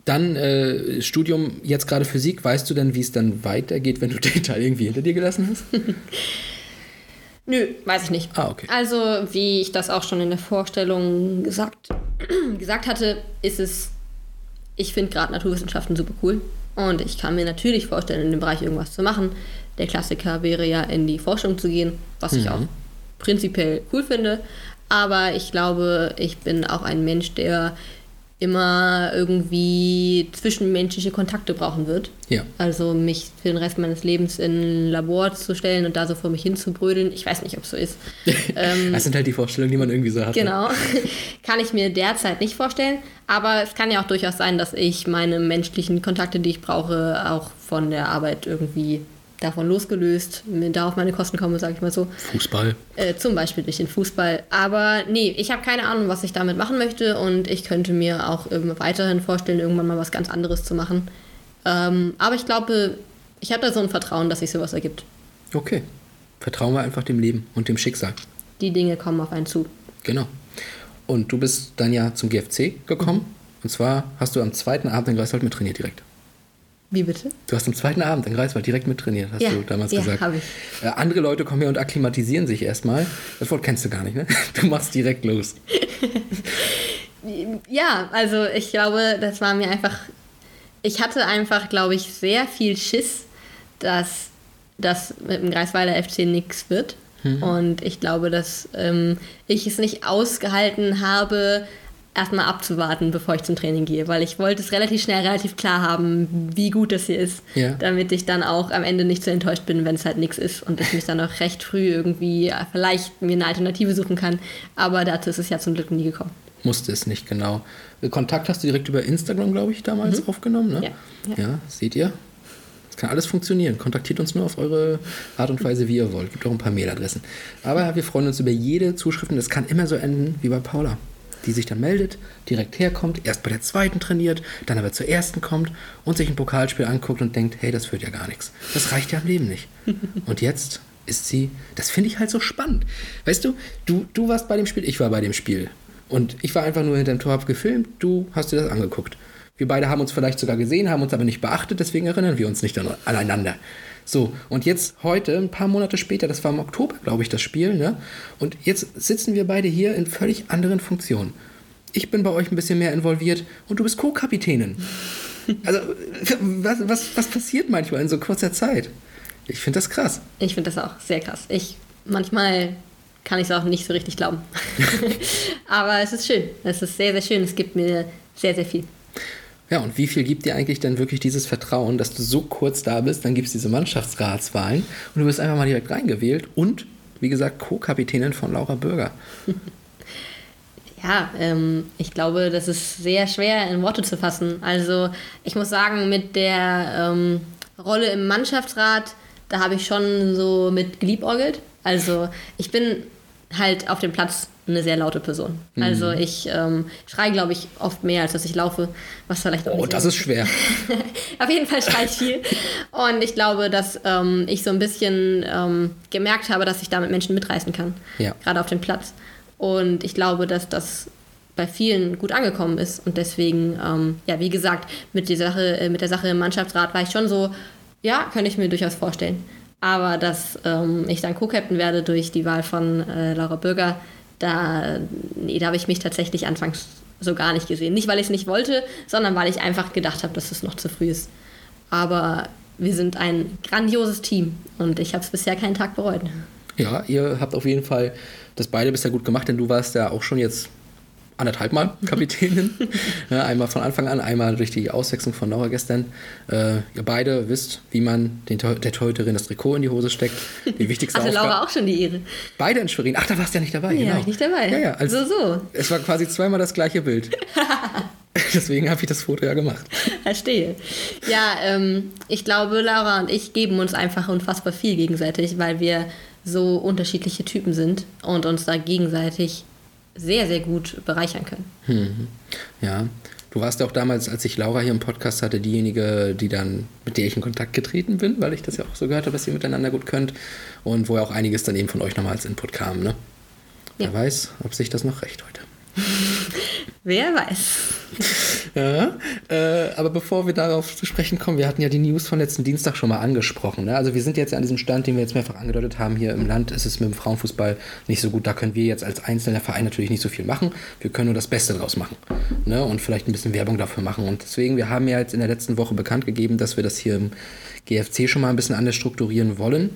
Dann äh, Studium, jetzt gerade Physik. Weißt du denn, wie es dann weitergeht, wenn du den Teil irgendwie hinter dir gelassen hast? Nö, weiß ich nicht. Ah, okay. Also, wie ich das auch schon in der Vorstellung gesagt, gesagt hatte, ist es, ich finde gerade Naturwissenschaften super cool. Und ich kann mir natürlich vorstellen, in dem Bereich irgendwas zu machen. Der Klassiker wäre ja, in die Forschung zu gehen, was ich auch prinzipiell cool finde. Aber ich glaube, ich bin auch ein Mensch, der immer irgendwie zwischenmenschliche Kontakte brauchen wird. Ja. Also mich für den Rest meines Lebens in ein Labor zu stellen und da so vor mich hin zu brödeln. Ich weiß nicht, ob es so ist. ähm, Das sind halt die Vorstellungen, die man irgendwie so hat. ne? genau. kann ich mir derzeit nicht vorstellen. Aber es kann ja auch durchaus sein, dass ich meine menschlichen Kontakte, die ich brauche, auch von der Arbeit irgendwie davon losgelöst, mir da auf meine Kosten komme, sage ich mal so. Fußball. Äh, zum Beispiel durch den Fußball. Aber nee, ich habe keine Ahnung, was ich damit machen möchte und ich könnte mir auch ähm, weiterhin vorstellen, irgendwann mal was ganz anderes zu machen. Ähm, aber ich glaube, ich habe da so ein Vertrauen, dass sich sowas ergibt. Okay. Vertrauen wir einfach dem Leben und dem Schicksal. Die Dinge kommen auf einen zu. Genau. Und du bist dann ja zum GFC gekommen. Und zwar hast du am zweiten Abend in Greifswald mit trainiert direkt. Wie bitte? Du hast am zweiten Abend in Greifswald direkt mit trainiert, hast Ja, du damals ja, gesagt. hab ich. Äh, andere Leute kommen hier und akklimatisieren sich erstmal. Das Wort kennst du gar nicht, ne? Du machst direkt los. Ja, also ich glaube, das war mir einfach. Ich hatte einfach, glaube ich, sehr viel Schiss, dass das mit dem Greifswalder FC nichts wird. Und ich glaube, dass ähm, ich es nicht ausgehalten habe, erstmal abzuwarten, bevor ich zum Training gehe, weil ich wollte es relativ schnell, relativ klar haben, wie gut das hier ist, Ja. damit ich dann auch am Ende nicht so enttäuscht bin, wenn es halt nichts ist und ich mich dann auch recht früh irgendwie vielleicht mir eine Alternative suchen kann. Aber dazu ist es ja zum Glück nie gekommen. Musste es nicht genau. Kontakt hast du direkt über Instagram, glaube ich, damals aufgenommen, ne? Mhm. Ja, ja. seht ihr? Es kann alles funktionieren. Kontaktiert uns nur auf eure Art und Weise, wie ihr wollt. Gibt auch ein paar Mailadressen. Aber wir freuen uns über jede Zuschrift und das kann immer so enden wie bei Paula. Die sich dann meldet, direkt herkommt, erst bei der zweiten trainiert, dann aber zur ersten kommt und sich ein Pokalspiel anguckt und denkt, hey, das wird ja gar nichts. Das reicht ja im Leben nicht. Und jetzt ist sie, das finde ich halt so spannend. Weißt du, du, du warst bei dem Spiel, ich war bei dem Spiel. Und ich war einfach nur hinterm Tor, hab gefilmt, du hast dir das angeguckt. Wir beide haben uns vielleicht sogar gesehen, haben uns aber nicht beachtet, deswegen erinnern wir uns nicht an, aneinander. So, und jetzt heute, ein paar Monate später, das war im Oktober, glaube ich, das Spiel, ne? Und jetzt sitzen wir beide hier in völlig anderen Funktionen. Ich bin bei euch ein bisschen mehr involviert und du bist Co-Kapitänin. Also, was, was, was passiert manchmal in so kurzer Zeit? Ich finde das krass. Ich finde das auch sehr krass. Ich manchmal kann ich es auch nicht so richtig glauben. Aber es ist schön. Es ist sehr, sehr schön. Es gibt mir sehr, sehr viel. Ja, und wie viel gibt dir eigentlich denn wirklich dieses Vertrauen, dass du so kurz da bist, dann gibt es diese Mannschaftsratswahlen und du wirst einfach mal direkt reingewählt und, wie gesagt, Co-Kapitänin von Laura Bürger. Ja, ähm, ich glaube, das ist sehr schwer in Worte zu fassen. Also ich muss sagen, mit der ähm, Rolle im Mannschaftsrat, da habe ich schon so mit geliebäugelt. Also ich bin halt auf dem Platz eine sehr laute Person. Also ich ähm, schreie, glaube ich, oft mehr, als dass ich laufe, was vielleicht auch Oh, das ist schwer. Auf jeden Fall schrei ich viel. Und ich glaube, dass ähm, ich so ein bisschen ähm, gemerkt habe, dass ich damit Menschen mitreißen kann. Ja. Gerade auf dem Platz. Und ich glaube, dass das bei vielen gut angekommen ist. Und deswegen, ähm, ja, wie gesagt, mit, die Sache, äh, mit der Sache im Mannschaftsrat war ich schon so, ja, könnte ich mir durchaus vorstellen. Aber dass ähm, ich dann Co-Captain werde durch die Wahl von äh, Laura Bürger, da, nee, da habe ich mich tatsächlich anfangs so gar nicht gesehen. Nicht, weil ich es nicht wollte, sondern weil ich einfach gedacht habe, dass es noch zu früh ist. Aber wir sind ein grandioses Team und ich habe es bisher keinen Tag bereut. Ja, ihr habt auf jeden Fall das beide bisher gut gemacht, denn du warst ja auch schon jetzt anderthalb Mal Kapitänin. ja, einmal von Anfang an, einmal durch die Auswechslung von Laura gestern. Äh, ihr beide wisst, wie man den, der Torhüterin das Trikot in die Hose steckt. Die wichtigste Hatte Aufgabe. Laura auch schon die Ehre. Beide in Schwerin. Ach, da warst du ja nicht dabei. Nee, genau. war ich nicht dabei. Ja, ja. Also, So, so. Es war quasi zweimal das gleiche Bild. Deswegen habe ich das Foto ja gemacht. Verstehe. Ja, ähm, ich glaube, Laura und ich geben uns einfach unfassbar viel gegenseitig, weil wir so unterschiedliche Typen sind und uns da gegenseitig sehr, sehr gut bereichern können. Ja. Du warst ja auch damals, als ich Laura hier im Podcast hatte, diejenige, die dann, mit der ich in Kontakt getreten bin, weil ich das ja auch so gehört habe, dass ihr miteinander gut könnt. Und wo ja auch einiges dann eben von euch nochmal als Input kam, ne? Ja. Wer weiß, ob sich das noch recht heute. Wer weiß. Ja, äh, aber bevor wir darauf zu sprechen kommen, wir hatten ja die News von letzten Dienstag schon mal angesprochen. Ne? Also wir sind jetzt an diesem Stand, den wir jetzt mehrfach angedeutet haben, hier im Land ist es mit dem Frauenfußball nicht so gut. Da können wir jetzt als einzelner Verein natürlich nicht so viel machen. Wir können nur das Beste draus machen ne? und vielleicht ein bisschen Werbung dafür machen. Und deswegen, wir haben ja jetzt in der letzten Woche bekannt gegeben, dass wir das hier im GFC schon mal ein bisschen anders strukturieren wollen.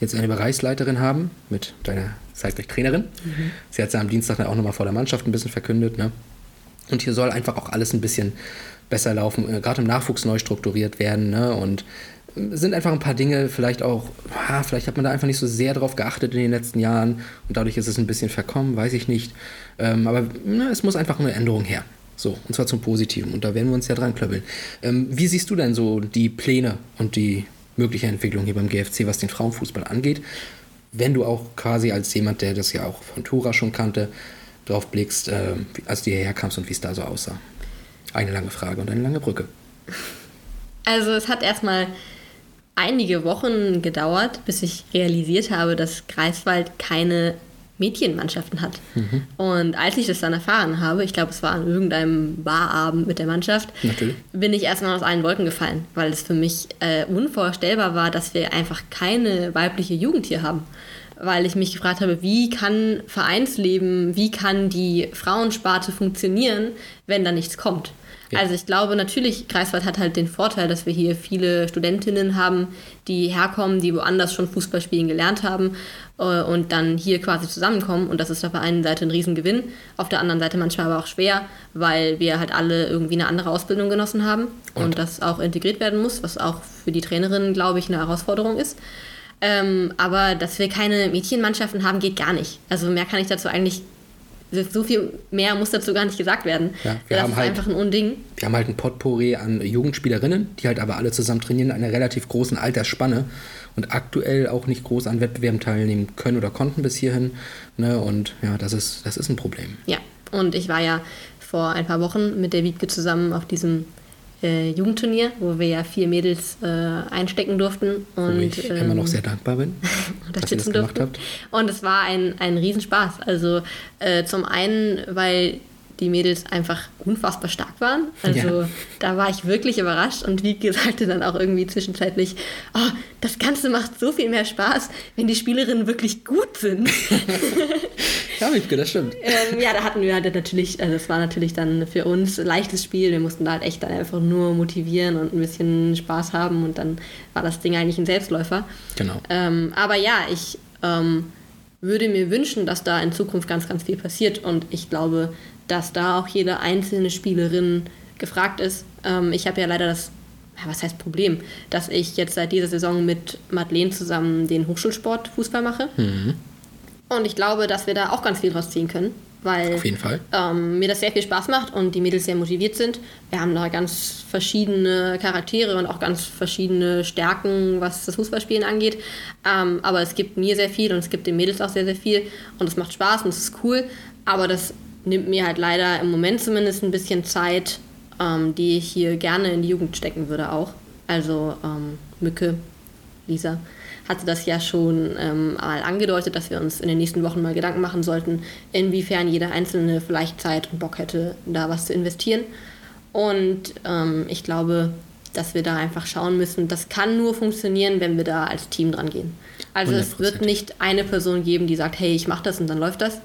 Jetzt eine Bereichsleiterin haben mit deiner zeitgleich Trainerin. Sie hat es ja am Dienstag dann auch nochmal vor der Mannschaft ein bisschen verkündet. Ne? Und hier soll einfach auch alles ein bisschen besser laufen, äh, gerade im Nachwuchs neu strukturiert werden. Ne? Und äh, sind einfach ein paar Dinge, vielleicht auch, ah, vielleicht hat man da einfach nicht so sehr drauf geachtet in den letzten Jahren und dadurch ist es ein bisschen verkommen, weiß ich nicht. Ähm, aber na, es muss einfach eine Änderung her. So, und zwar zum Positiven. Und da werden wir uns ja dran klöppeln. Ähm, wie siehst du denn so die Pläne und die mögliche Entwicklung hier beim GFC, was den Frauenfußball angeht? Wenn du auch quasi als jemand, der das ja auch von Tura schon kannte, drauf blickst, äh, als du hierher kamst und wie es da so aussah. Eine lange Frage und eine lange Brücke. Also es hat erstmal einige Wochen gedauert, bis ich realisiert habe, dass Greifswald keine Mädchenmannschaften hat. Und als ich das dann erfahren habe, ich glaube, es war an irgendeinem Barabend mit der Mannschaft, Natürlich. bin ich erstmal aus allen Wolken gefallen, weil es für mich äh, unvorstellbar war, dass wir einfach keine weibliche Jugend hier haben. Weil ich mich gefragt habe, wie kann Vereinsleben, wie kann die Frauensparte funktionieren, wenn da nichts kommt. Ja. Also ich glaube natürlich, Greifswald hat halt den Vorteil, dass wir hier viele Studentinnen haben, die herkommen, die woanders schon Fußball spielen gelernt haben äh, und dann hier quasi zusammenkommen. Und das ist auf der einen Seite ein Riesengewinn, auf der anderen Seite manchmal aber auch schwer, weil wir halt alle irgendwie eine andere Ausbildung genossen haben und, Und? das auch integriert werden muss, was auch für die Trainerin, glaube ich, eine Herausforderung ist. Ähm, aber dass wir keine Mädchenmannschaften haben, geht gar nicht. Also mehr kann ich dazu eigentlich, so viel mehr muss dazu gar nicht gesagt werden. Ja, wir das haben ist halt- einfach ein Unding. Wir haben halt ein Potpourri an Jugendspielerinnen, die halt aber alle zusammen trainieren, in einer relativ großen Altersspanne und aktuell auch nicht groß an Wettbewerben teilnehmen können oder konnten bis hierhin. Ne? Und ja, das ist, das ist ein Problem. Ja, und ich war ja vor ein paar Wochen mit der Wiebke zusammen auf diesem äh, Jugendturnier, wo wir ja vier Mädels äh, einstecken durften Wo und ich immer noch ähm, sehr dankbar bin, dass ihr das unterstützen gemacht durften. habt. Und es war ein, ein Riesenspaß. Also äh, zum einen, weil die Mädels einfach unfassbar stark waren. Also Ja. da war ich wirklich überrascht und Wiebke sagte dann auch irgendwie zwischenzeitlich, oh, das Ganze macht so viel mehr Spaß, wenn die Spielerinnen wirklich gut sind. Ja, Wiebke, das stimmt. ähm, ja, da hatten wir halt natürlich, also es war natürlich dann für uns ein leichtes Spiel. Wir mussten da halt echt dann einfach nur motivieren und ein bisschen Spaß haben und dann war das Ding eigentlich ein Selbstläufer. Genau. Ähm, aber ja, ich ähm, würde mir wünschen, dass da in Zukunft ganz, ganz viel passiert und ich glaube, dass da auch jede einzelne Spielerin gefragt ist. Ähm, ich habe ja leider das, was heißt Problem, dass ich jetzt seit dieser Saison mit Madeleine zusammen den Hochschulsport Fußball mache. Und ich glaube, dass wir da auch ganz viel draus ziehen können, weil ähm, mir das sehr viel Spaß macht und die Mädels sehr motiviert sind. Wir haben da ganz verschiedene Charaktere und auch ganz verschiedene Stärken, was das Fußballspielen angeht. Ähm, aber es gibt mir sehr viel und es gibt den Mädels auch sehr, sehr viel und es macht Spaß und es ist cool. Aber das nimmt mir halt leider im Moment zumindest ein bisschen Zeit, ähm, die ich hier gerne in die Jugend stecken würde auch. Also ähm, Mücke, Lisa hatte das ja schon ähm, mal angedeutet, dass wir uns in den nächsten Wochen mal Gedanken machen sollten, inwiefern jeder Einzelne vielleicht Zeit und Bock hätte, da was zu investieren. Und ähm, ich glaube, dass wir da einfach schauen müssen, das kann nur funktionieren, wenn wir da als Team dran gehen. Also es wird 100%. nicht eine Person geben, die sagt, hey, ich mache das und dann läuft das.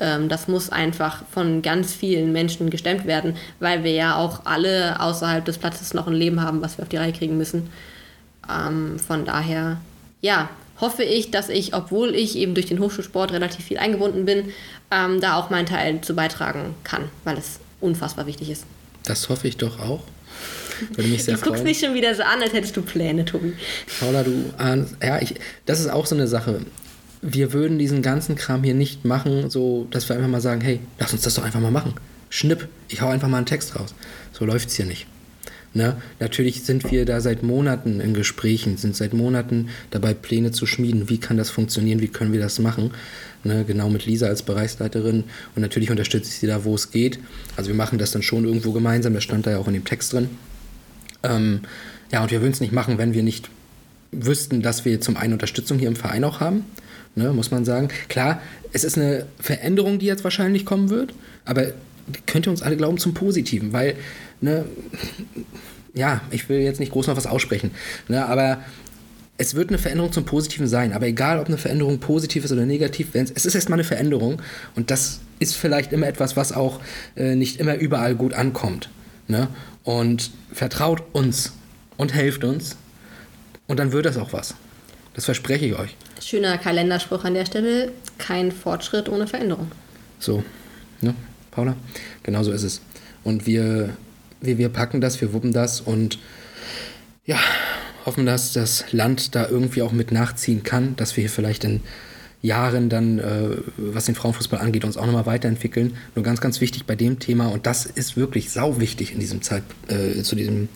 Ähm, das muss einfach von ganz vielen Menschen gestemmt werden, weil wir ja auch alle außerhalb des Platzes noch ein Leben haben, was wir auf die Reihe kriegen müssen. Ähm, von daher, ja, hoffe ich, dass ich, obwohl ich eben durch den Hochschulsport relativ viel eingebunden bin, ähm, da auch meinen Teil zu beitragen kann, weil es unfassbar wichtig ist. Das hoffe ich doch auch. Würde mich sehr Du guckst freuen. mich schon wieder so an, als hättest du Pläne, Tobi. Paula, du ahnst, ja, ich, das ist auch so eine Sache. Wir würden diesen ganzen Kram hier nicht machen, so dass wir einfach mal sagen, hey, lass uns das doch einfach mal machen. Schnipp, ich hau einfach mal einen Text raus. So läuft's hier nicht. Ne? Natürlich sind wir da seit Monaten in Gesprächen, sind seit Monaten dabei, Pläne zu schmieden. Wie kann das funktionieren? Wie können wir das machen? Ne? Genau mit Lisa als Bereichsleiterin. Und natürlich unterstütze ich sie da, wo es geht. Also wir machen das dann schon irgendwo gemeinsam. Das stand da ja auch in dem Text drin. Ähm, ja, und wir würden es nicht machen, wenn wir nicht wüssten, dass wir zum einen Unterstützung hier im Verein auch haben. Ne, muss man sagen. Klar, es ist eine Veränderung, die jetzt wahrscheinlich kommen wird, aber könnt ihr uns alle glauben zum Positiven, weil, ne, ja, ich will jetzt nicht groß noch was aussprechen, ne, aber es wird eine Veränderung zum Positiven sein. Aber egal, ob eine Veränderung positiv ist oder negativ, es ist erstmal eine Veränderung und das ist vielleicht immer etwas, was auch äh, nicht immer überall gut ankommt. Ne? Und vertraut uns und helft uns und dann wird das auch was. Das verspreche ich euch. Schöner Kalenderspruch an der Stelle: kein Fortschritt ohne Veränderung. So, ne, Paula? Genau so ist es. Und wir, wir, wir packen das, wir wuppen das und ja, hoffen, dass das Land da irgendwie auch mit nachziehen kann, dass wir hier vielleicht in Jahren dann, äh, was den Frauenfußball angeht, uns auch nochmal weiterentwickeln. Nur ganz, ganz wichtig bei dem Thema, und das ist wirklich sau wichtig in diesem Zeit, äh, zu, diesem,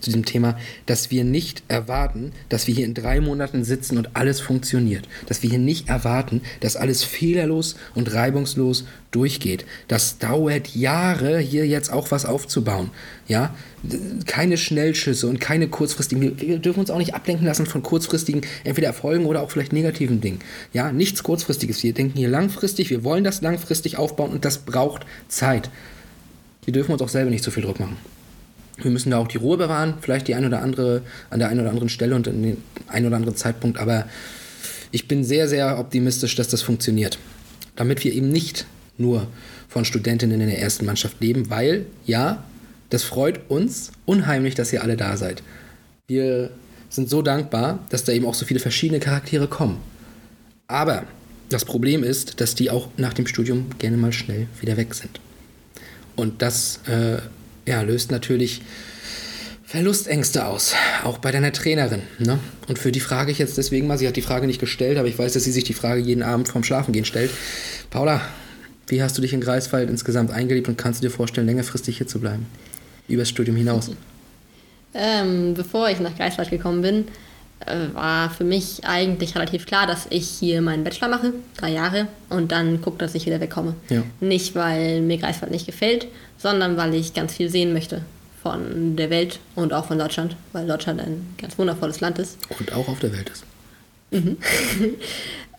zu diesem Thema, dass wir nicht erwarten, dass wir hier in drei Monaten sitzen und alles funktioniert. Dass wir hier nicht erwarten, dass alles fehlerlos und reibungslos durchgeht. Das dauert Jahre, hier jetzt auch was aufzubauen. Ja, keine Schnellschüsse und keine kurzfristigen. Wir dürfen uns auch nicht ablenken lassen von kurzfristigen, entweder Erfolgen oder auch vielleicht negativen Dingen. Ja, nichts kurzfristiges. Wir denken hier langfristig, wir wollen das langfristig aufbauen und das braucht Zeit. Wir dürfen uns auch selber nicht zu viel Druck machen. Wir müssen da auch die Ruhe bewahren, vielleicht die ein oder andere, an der einen oder anderen Stelle und an den einen oder anderen Zeitpunkt, aber ich bin sehr, sehr optimistisch, dass das funktioniert. Damit wir eben nicht nur von Studentinnen in der ersten Mannschaft leben, weil ja, das freut uns unheimlich, dass ihr alle da seid. Wir sind so dankbar, dass da eben auch so viele verschiedene Charaktere kommen. Aber das Problem ist, dass die auch nach dem Studium gerne mal schnell wieder weg sind. Und das äh, ja, löst natürlich Verlustängste aus, auch bei deiner Trainerin. Ne? Und für die frage ich jetzt deswegen mal, sie hat die Frage nicht gestellt, aber ich weiß, dass sie sich die Frage jeden Abend vorm Schlafengehen stellt. Paula, wie hast du dich in Greifswald insgesamt eingelebt und kannst du dir vorstellen, längerfristig hier zu bleiben? Übers Studium hinaus? Ähm, bevor ich nach Greifswald gekommen bin, äh, war für mich eigentlich relativ klar, dass ich hier meinen Bachelor mache, drei Jahre, und dann gucke, dass ich wieder wegkomme. Ja. Nicht, weil mir Greifswald nicht gefällt, sondern weil ich ganz viel sehen möchte von der Welt und auch von Deutschland, weil Deutschland ein ganz wundervolles Land ist. Und auch auf der Welt ist.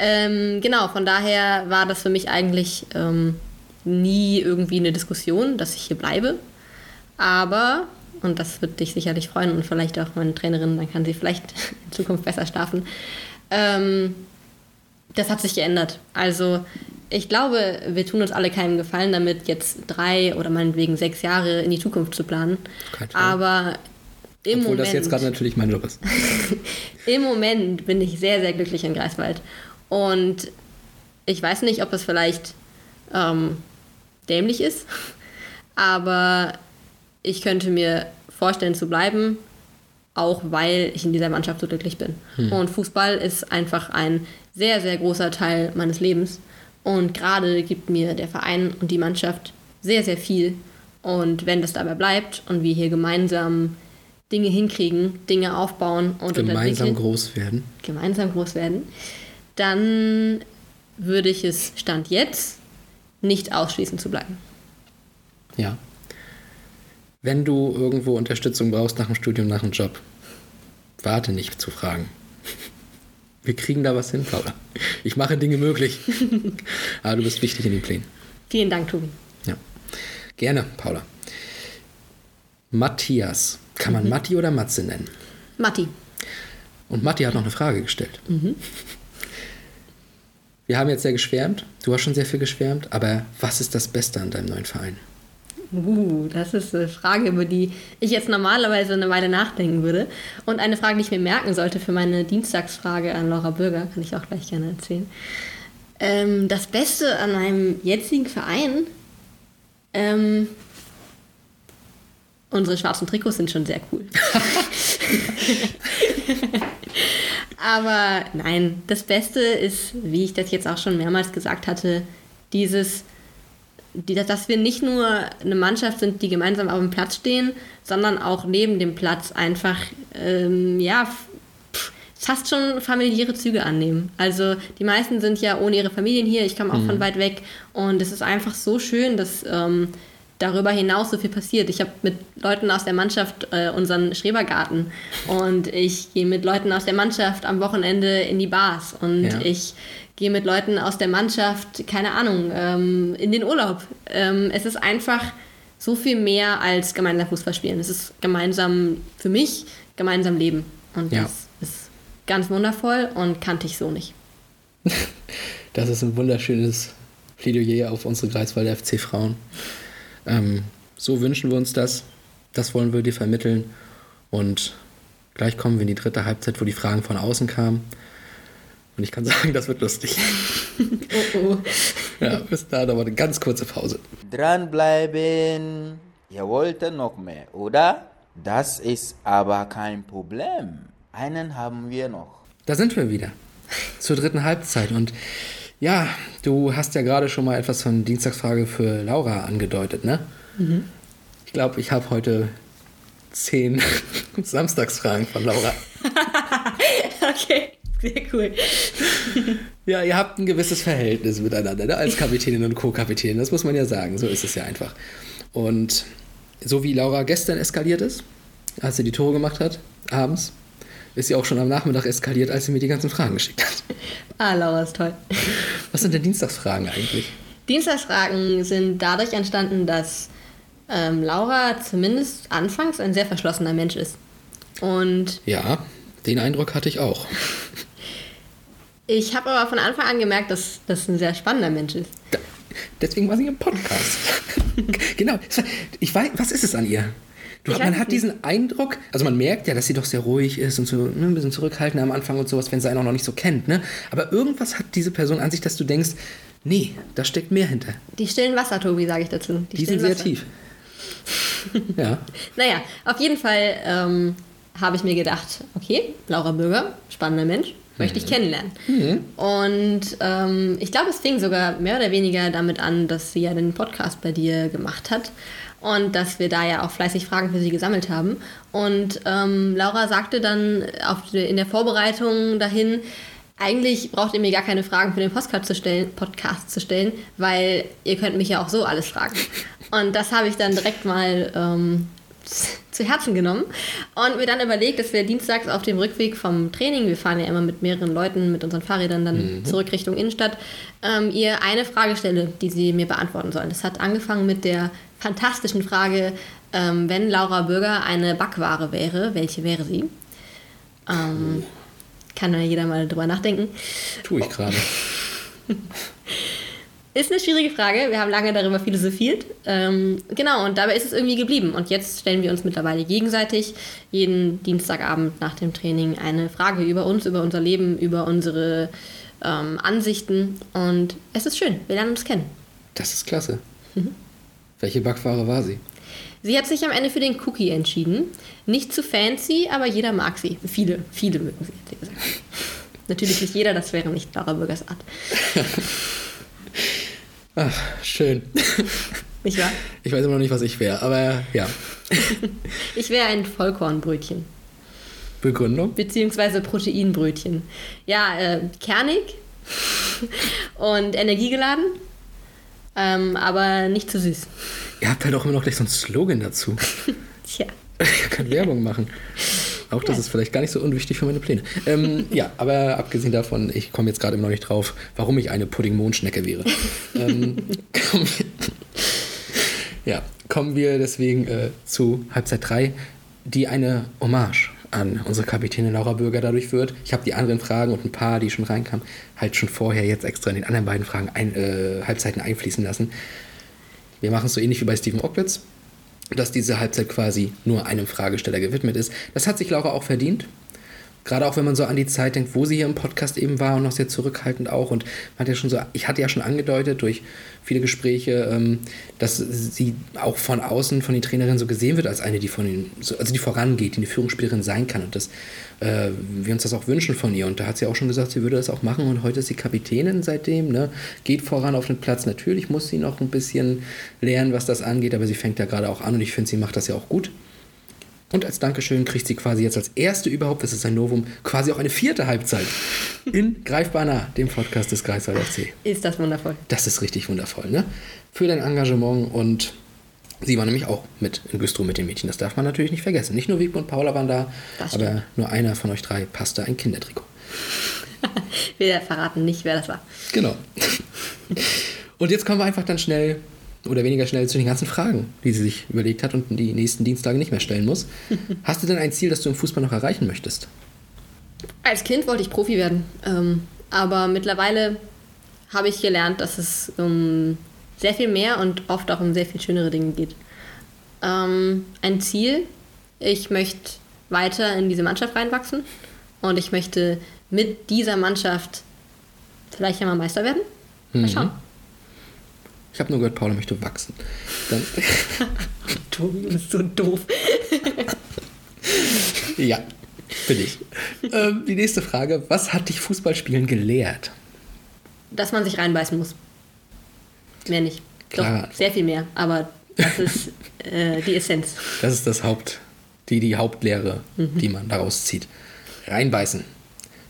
Ähm, genau, von daher war das für mich eigentlich ähm, nie irgendwie eine Diskussion, dass ich hier bleibe. Aber, und das wird dich sicherlich freuen und vielleicht auch meine Trainerin, dann kann sie vielleicht in Zukunft besser schlafen. Ähm, das hat sich geändert. Also ich glaube, wir tun uns alle keinen Gefallen damit, jetzt drei oder meinetwegen sechs Jahre in die Zukunft zu planen. Kein. Aber im Obwohl Moment, das jetzt gerade natürlich mein Job ist. im Moment bin ich sehr, sehr glücklich in Greifswald. Und ich weiß nicht, ob es vielleicht ähm, dämlich ist, aber ich könnte mir vorstellen zu bleiben, auch weil ich in dieser Mannschaft so glücklich bin. Und Fußball ist einfach ein sehr, sehr großer Teil meines Lebens. Und gerade gibt mir der Verein und die Mannschaft sehr, sehr viel. Und wenn das dabei bleibt und wir hier gemeinsam Dinge hinkriegen, Dinge aufbauen und Gemeinsam groß werden. gemeinsam groß werden, dann würde ich es Stand jetzt nicht ausschließen zu bleiben. Ja. Wenn du irgendwo Unterstützung brauchst nach dem Studium, nach dem Job, warte nicht zu fragen. Wir kriegen da was hin, Paula. Ich mache Dinge möglich. Aber du bist wichtig in den Plänen. Vielen Dank, Tobi. Ja. Gerne, Paula. Matthias. Kann man Matti oder Matze nennen? Matti, Und Matti hat noch eine Frage gestellt. Wir haben jetzt sehr geschwärmt. Du hast schon sehr viel geschwärmt. Aber was ist das Beste an deinem neuen Verein? Uh, das ist eine Frage, über die ich jetzt normalerweise eine Weile nachdenken würde. Und eine Frage, die ich mir merken sollte für meine Dienstagsfrage an Laura Bürger, kann ich auch gleich gerne erzählen. Ähm, das Beste an meinem jetzigen Verein, ähm, unsere schwarzen Trikots sind schon sehr cool. Aber nein, das Beste ist, wie ich das jetzt auch schon mehrmals gesagt hatte, dieses die, dass wir nicht nur eine Mannschaft sind, die gemeinsam auf dem Platz stehen, sondern auch neben dem Platz einfach, ähm, ja, pff, fast schon familiäre Züge annehmen. Also die meisten sind ja ohne ihre Familien hier, ich komme auch von weit weg und es ist einfach so schön, dass ähm, darüber hinaus so viel passiert. Ich habe mit Leuten aus der Mannschaft äh, unseren Schrebergarten und ich gehe mit Leuten aus der Mannschaft am Wochenende in die Bars und Ja. ich gehe mit Leuten aus der Mannschaft, keine Ahnung, ähm, in den Urlaub. Ähm, es ist einfach so viel mehr als gemeinsam Fußball spielen. Es ist gemeinsam für mich, gemeinsam leben. Und Ja. das ist ganz wundervoll und kannte ich so nicht. Das ist ein wunderschönes Plädoyer auf unsere Greifswalder FC Frauen. Ähm, so wünschen wir uns das. Das wollen wir dir vermitteln. Und gleich kommen wir in die dritte Halbzeit, wo die Fragen von außen kamen. Und ich kann sagen, das wird lustig. Oh oh. Ja, bis dahin aber eine ganz kurze Pause. Dranbleiben. Ihr wollt noch mehr, oder? Das ist aber kein Problem. Einen haben wir noch. Da sind wir wieder. Zur dritten Halbzeit. Und ja, du hast ja gerade schon mal etwas von Dienstagsfrage für Laura angedeutet, ne? Ich glaube, ich habe heute zehn Samstagsfragen von Laura. Okay, sehr cool. Ja, ihr habt ein gewisses Verhältnis miteinander, ne? als Kapitänin und Co-Kapitänin. Das muss man ja sagen. So ist es ja einfach. Und so wie Laura gestern eskaliert ist, als sie die Tore gemacht hat, abends, ist sie auch schon am Nachmittag eskaliert, als sie mir die ganzen Fragen geschickt hat. Ah, Laura ist toll. Was sind denn Dienstagsfragen eigentlich? Dienstagsfragen sind dadurch entstanden, dass ähm, Laura zumindest anfangs ein sehr verschlossener Mensch ist. Und Ja, den Eindruck hatte ich auch. Ich habe aber von Anfang an gemerkt, dass das ein sehr spannender Mensch ist. Deswegen war sie im Podcast. genau. Ich weiß, was ist es an ihr? Du, man hat nicht. diesen Eindruck, also man merkt ja, dass sie doch sehr ruhig ist und so ne, ein bisschen zurückhaltend am Anfang und sowas, wenn sie einen auch noch nicht so kennt. Ne? Aber irgendwas hat diese Person an sich, dass du denkst, nee, da steckt mehr hinter. Die stillen Wasser, Tobi, sage ich dazu. Die, sind stillen sehr Wasser. tief. ja, Naja, auf jeden Fall ähm, habe ich mir gedacht, okay, Laura Bürger, spannender Mensch, möchte ich kennenlernen. Und ähm, ich glaube, es fing sogar mehr oder weniger damit an, dass sie ja den Podcast bei dir gemacht hat und dass wir da ja auch fleißig Fragen für sie gesammelt haben. Und ähm, Laura sagte dann auf, in der Vorbereitung dahin, eigentlich braucht ihr mir gar keine Fragen für den Podcast zu stellen, Podcast zu stellen, weil ihr könnt mich ja auch so alles fragen. Und das habe ich dann direkt mal ähm, zu Herzen genommen und mir dann überlegt, dass wir dienstags auf dem Rückweg vom Training, wir fahren ja immer mit mehreren Leuten mit unseren Fahrrädern dann zurück Richtung Innenstadt, ähm, ihr eine Frage stelle, die sie mir beantworten sollen. Das hat angefangen mit der fantastischen Frage, ähm, wenn Laura Bürger eine Backware wäre, welche wäre sie? Ähm, kann ja jeder mal drüber nachdenken. tue ich gerade. Ist eine schwierige Frage. Wir haben lange darüber philosophiert. Ähm, genau, und dabei ist es irgendwie geblieben. Und jetzt stellen wir uns mittlerweile gegenseitig jeden Dienstagabend nach dem Training eine Frage über uns, über unser Leben, über unsere ähm, Ansichten. Und es ist schön. Wir lernen uns kennen. Das ist klasse. Welche Backware war sie? Sie hat sich am Ende für den Cookie entschieden. Nicht zu fancy, aber jeder mag sie. Viele, viele mögen sie, hat sie gesagt. Natürlich nicht jeder, das wäre nicht Laura Bürgers Art. Ach, schön. Nicht wahr? Ich weiß immer noch nicht, was ich wäre, aber ja. Ich wäre ein Vollkornbrötchen. Begründung? beziehungsweise Proteinbrötchen. Ja, äh, kernig und energiegeladen, ähm, aber nicht zu süß. Ihr habt halt auch immer noch gleich so einen Slogan dazu. Tja. Ich kann Werbung machen. Auch das ist vielleicht gar nicht so unwichtig für meine Pläne. Ähm, ja, aber abgesehen davon, ich komme jetzt gerade immer noch nicht drauf, warum ich eine Pudding-Mondschnecke wäre. ähm, kommen wir, ja, kommen wir deswegen äh, zu Halbzeit 3, die eine Hommage an unsere Kapitänin Laura Bürger dadurch wird. Ich habe die anderen Fragen und ein paar, die schon reinkamen, halt schon vorher jetzt extra in den anderen beiden Fragen ein, äh, Halbzeiten einfließen lassen. Wir machen es so ähnlich wie bei Steven Ocklitz, dass diese Halbzeit quasi nur einem Fragesteller gewidmet ist. Das hat sich Laura auch verdient. Gerade auch wenn man so an die Zeit denkt, wo sie hier im Podcast eben war und noch sehr zurückhaltend auch. Und man hat ja schon so, ich hatte ja schon angedeutet durch viele Gespräche, ähm, dass sie auch von außen von den Trainerinnen so gesehen wird als eine, die von den, also die vorangeht, die eine Führungsspielerin sein kann und dass äh, wir uns das auch wünschen von ihr. Und da hat sie auch schon gesagt, sie würde das auch machen und heute ist sie Kapitänin seitdem, ne? geht voran auf den Platz. Natürlich muss sie noch ein bisschen lernen, was das angeht, aber sie fängt ja gerade auch an und ich finde, sie macht das ja auch gut. Und als Dankeschön kriegt sie quasi jetzt als erste überhaupt, das ist ein Novum, quasi auch eine vierte Halbzeit in Greifbar nah, dem Podcast des Greifswalder FC. Ist das wundervoll. Das ist richtig wundervoll, ne? Für dein Engagement und sie war nämlich auch mit in Güstrow mit den Mädchen. Das darf man natürlich nicht vergessen. Nicht nur Wiebke und Paula waren da, aber nur einer von euch drei passte ein Kindertrikot. Wir verraten nicht, wer das war. Genau. Und jetzt kommen wir einfach dann schnell oder weniger schnell zu den ganzen Fragen, die sie sich überlegt hat und die nächsten Dienstage nicht mehr stellen muss. Hast du denn ein Ziel, das du im Fußball noch erreichen möchtest? Als Kind wollte ich Profi werden, ähm, aber mittlerweile habe ich gelernt, dass es um sehr viel mehr und oft auch um sehr viel schönere Dinge geht. Ähm, ein Ziel, ich möchte weiter in diese Mannschaft reinwachsen und ich möchte mit dieser Mannschaft vielleicht ja mal Meister werden. Mal schauen. Ich habe nur gehört, Paula möchte wachsen. Dann, Tobi, du bist so doof. ja, bin ich. Ähm, die nächste Frage: Was hat dich Fußballspielen gelehrt? Dass man sich reinbeißen muss. Mehr nicht. Klar. Doch, sehr viel mehr, aber das ist äh, die Essenz. Das ist das Haupt, die, die Hauptlehre, die man daraus zieht. Reinbeißen.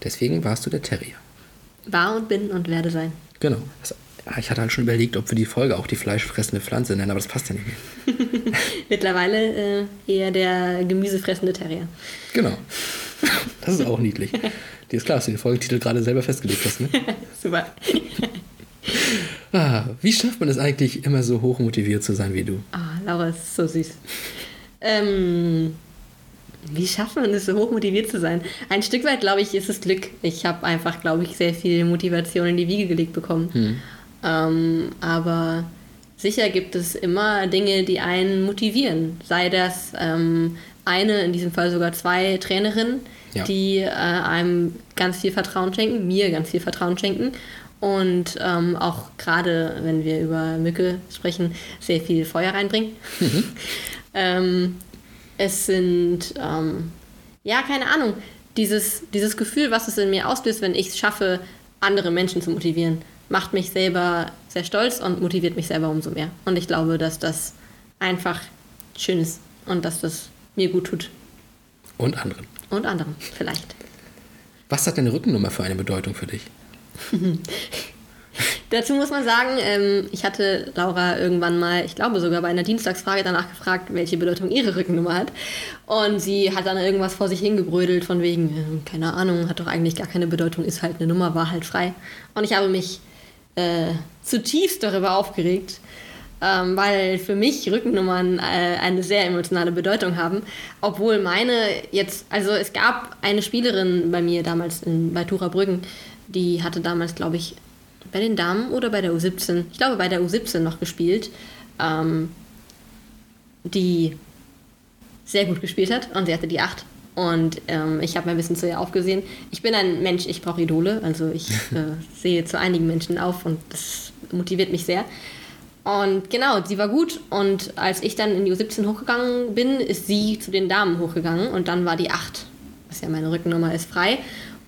Deswegen warst du der Terrier. War und bin und werde sein. Genau. Das, ich hatte halt schon überlegt, ob wir die Folge auch die fleischfressende Pflanze nennen, aber das passt ja nicht mehr. Mittlerweile äh, eher der gemüsefressende Terrier. Genau. Das ist auch niedlich. Dir ist klar, dass du den Folgentitel gerade selber festgelegt hast, ne? Super. Ah, wie schafft man es eigentlich, immer so hoch motiviert zu sein wie du? Ah, Laura ist so süß. Ähm, wie schafft man es, so hoch motiviert zu sein? Ein Stück weit, glaube ich, ist es Glück. Ich habe einfach, glaube ich, sehr viel Motivation in die Wiege gelegt bekommen. Ähm, aber sicher gibt es immer Dinge, die einen motivieren. Sei das ähm, eine, in diesem Fall sogar zwei Trainerinnen, Ja. die äh, einem ganz viel Vertrauen schenken, mir ganz viel Vertrauen schenken. Und ähm, auch gerade, wenn wir über Mücke sprechen, sehr viel Feuer reinbringen. ähm, es sind, ähm, ja, keine Ahnung, dieses, dieses Gefühl, was es in mir auslöst, wenn ich es schaffe, andere Menschen zu motivieren, macht mich selber sehr stolz und motiviert mich selber umso mehr. Und ich glaube, dass das einfach schön ist und dass das mir gut tut. Und anderen. Und anderen vielleicht. Was hat deine Rückennummer für eine Bedeutung für dich? Dazu muss man sagen, ähm, ich hatte Laura irgendwann mal, ich glaube sogar bei einer Dienstagsfrage danach gefragt, welche Bedeutung ihre Rückennummer hat. Und sie hat dann irgendwas vor sich hingebrödelt von wegen, äh, keine Ahnung, hat doch eigentlich gar keine Bedeutung, ist halt eine Nummer, war halt frei. Und ich habe mich äh, zutiefst darüber aufgeregt, ähm, weil für mich Rückennummern äh, eine sehr emotionale Bedeutung haben. Obwohl meine jetzt, also es gab eine Spielerin bei mir damals in, bei Tura Brüggen, die hatte damals, glaube ich, bei den Damen oder bei der U17, ich glaube bei der U17 noch gespielt, ähm, die sehr gut gespielt hat und sie hatte die 8. Und ähm, ich habe mir ein bisschen zu ihr aufgesehen. Ich bin ein Mensch, ich brauche Idole, also ich äh, sehe zu einigen Menschen auf und das motiviert mich sehr. Und genau, sie war gut und als ich dann in die U17 hochgegangen bin, ist sie zu den Damen hochgegangen und dann war die 8, was ja meine Rückennummer ist, frei.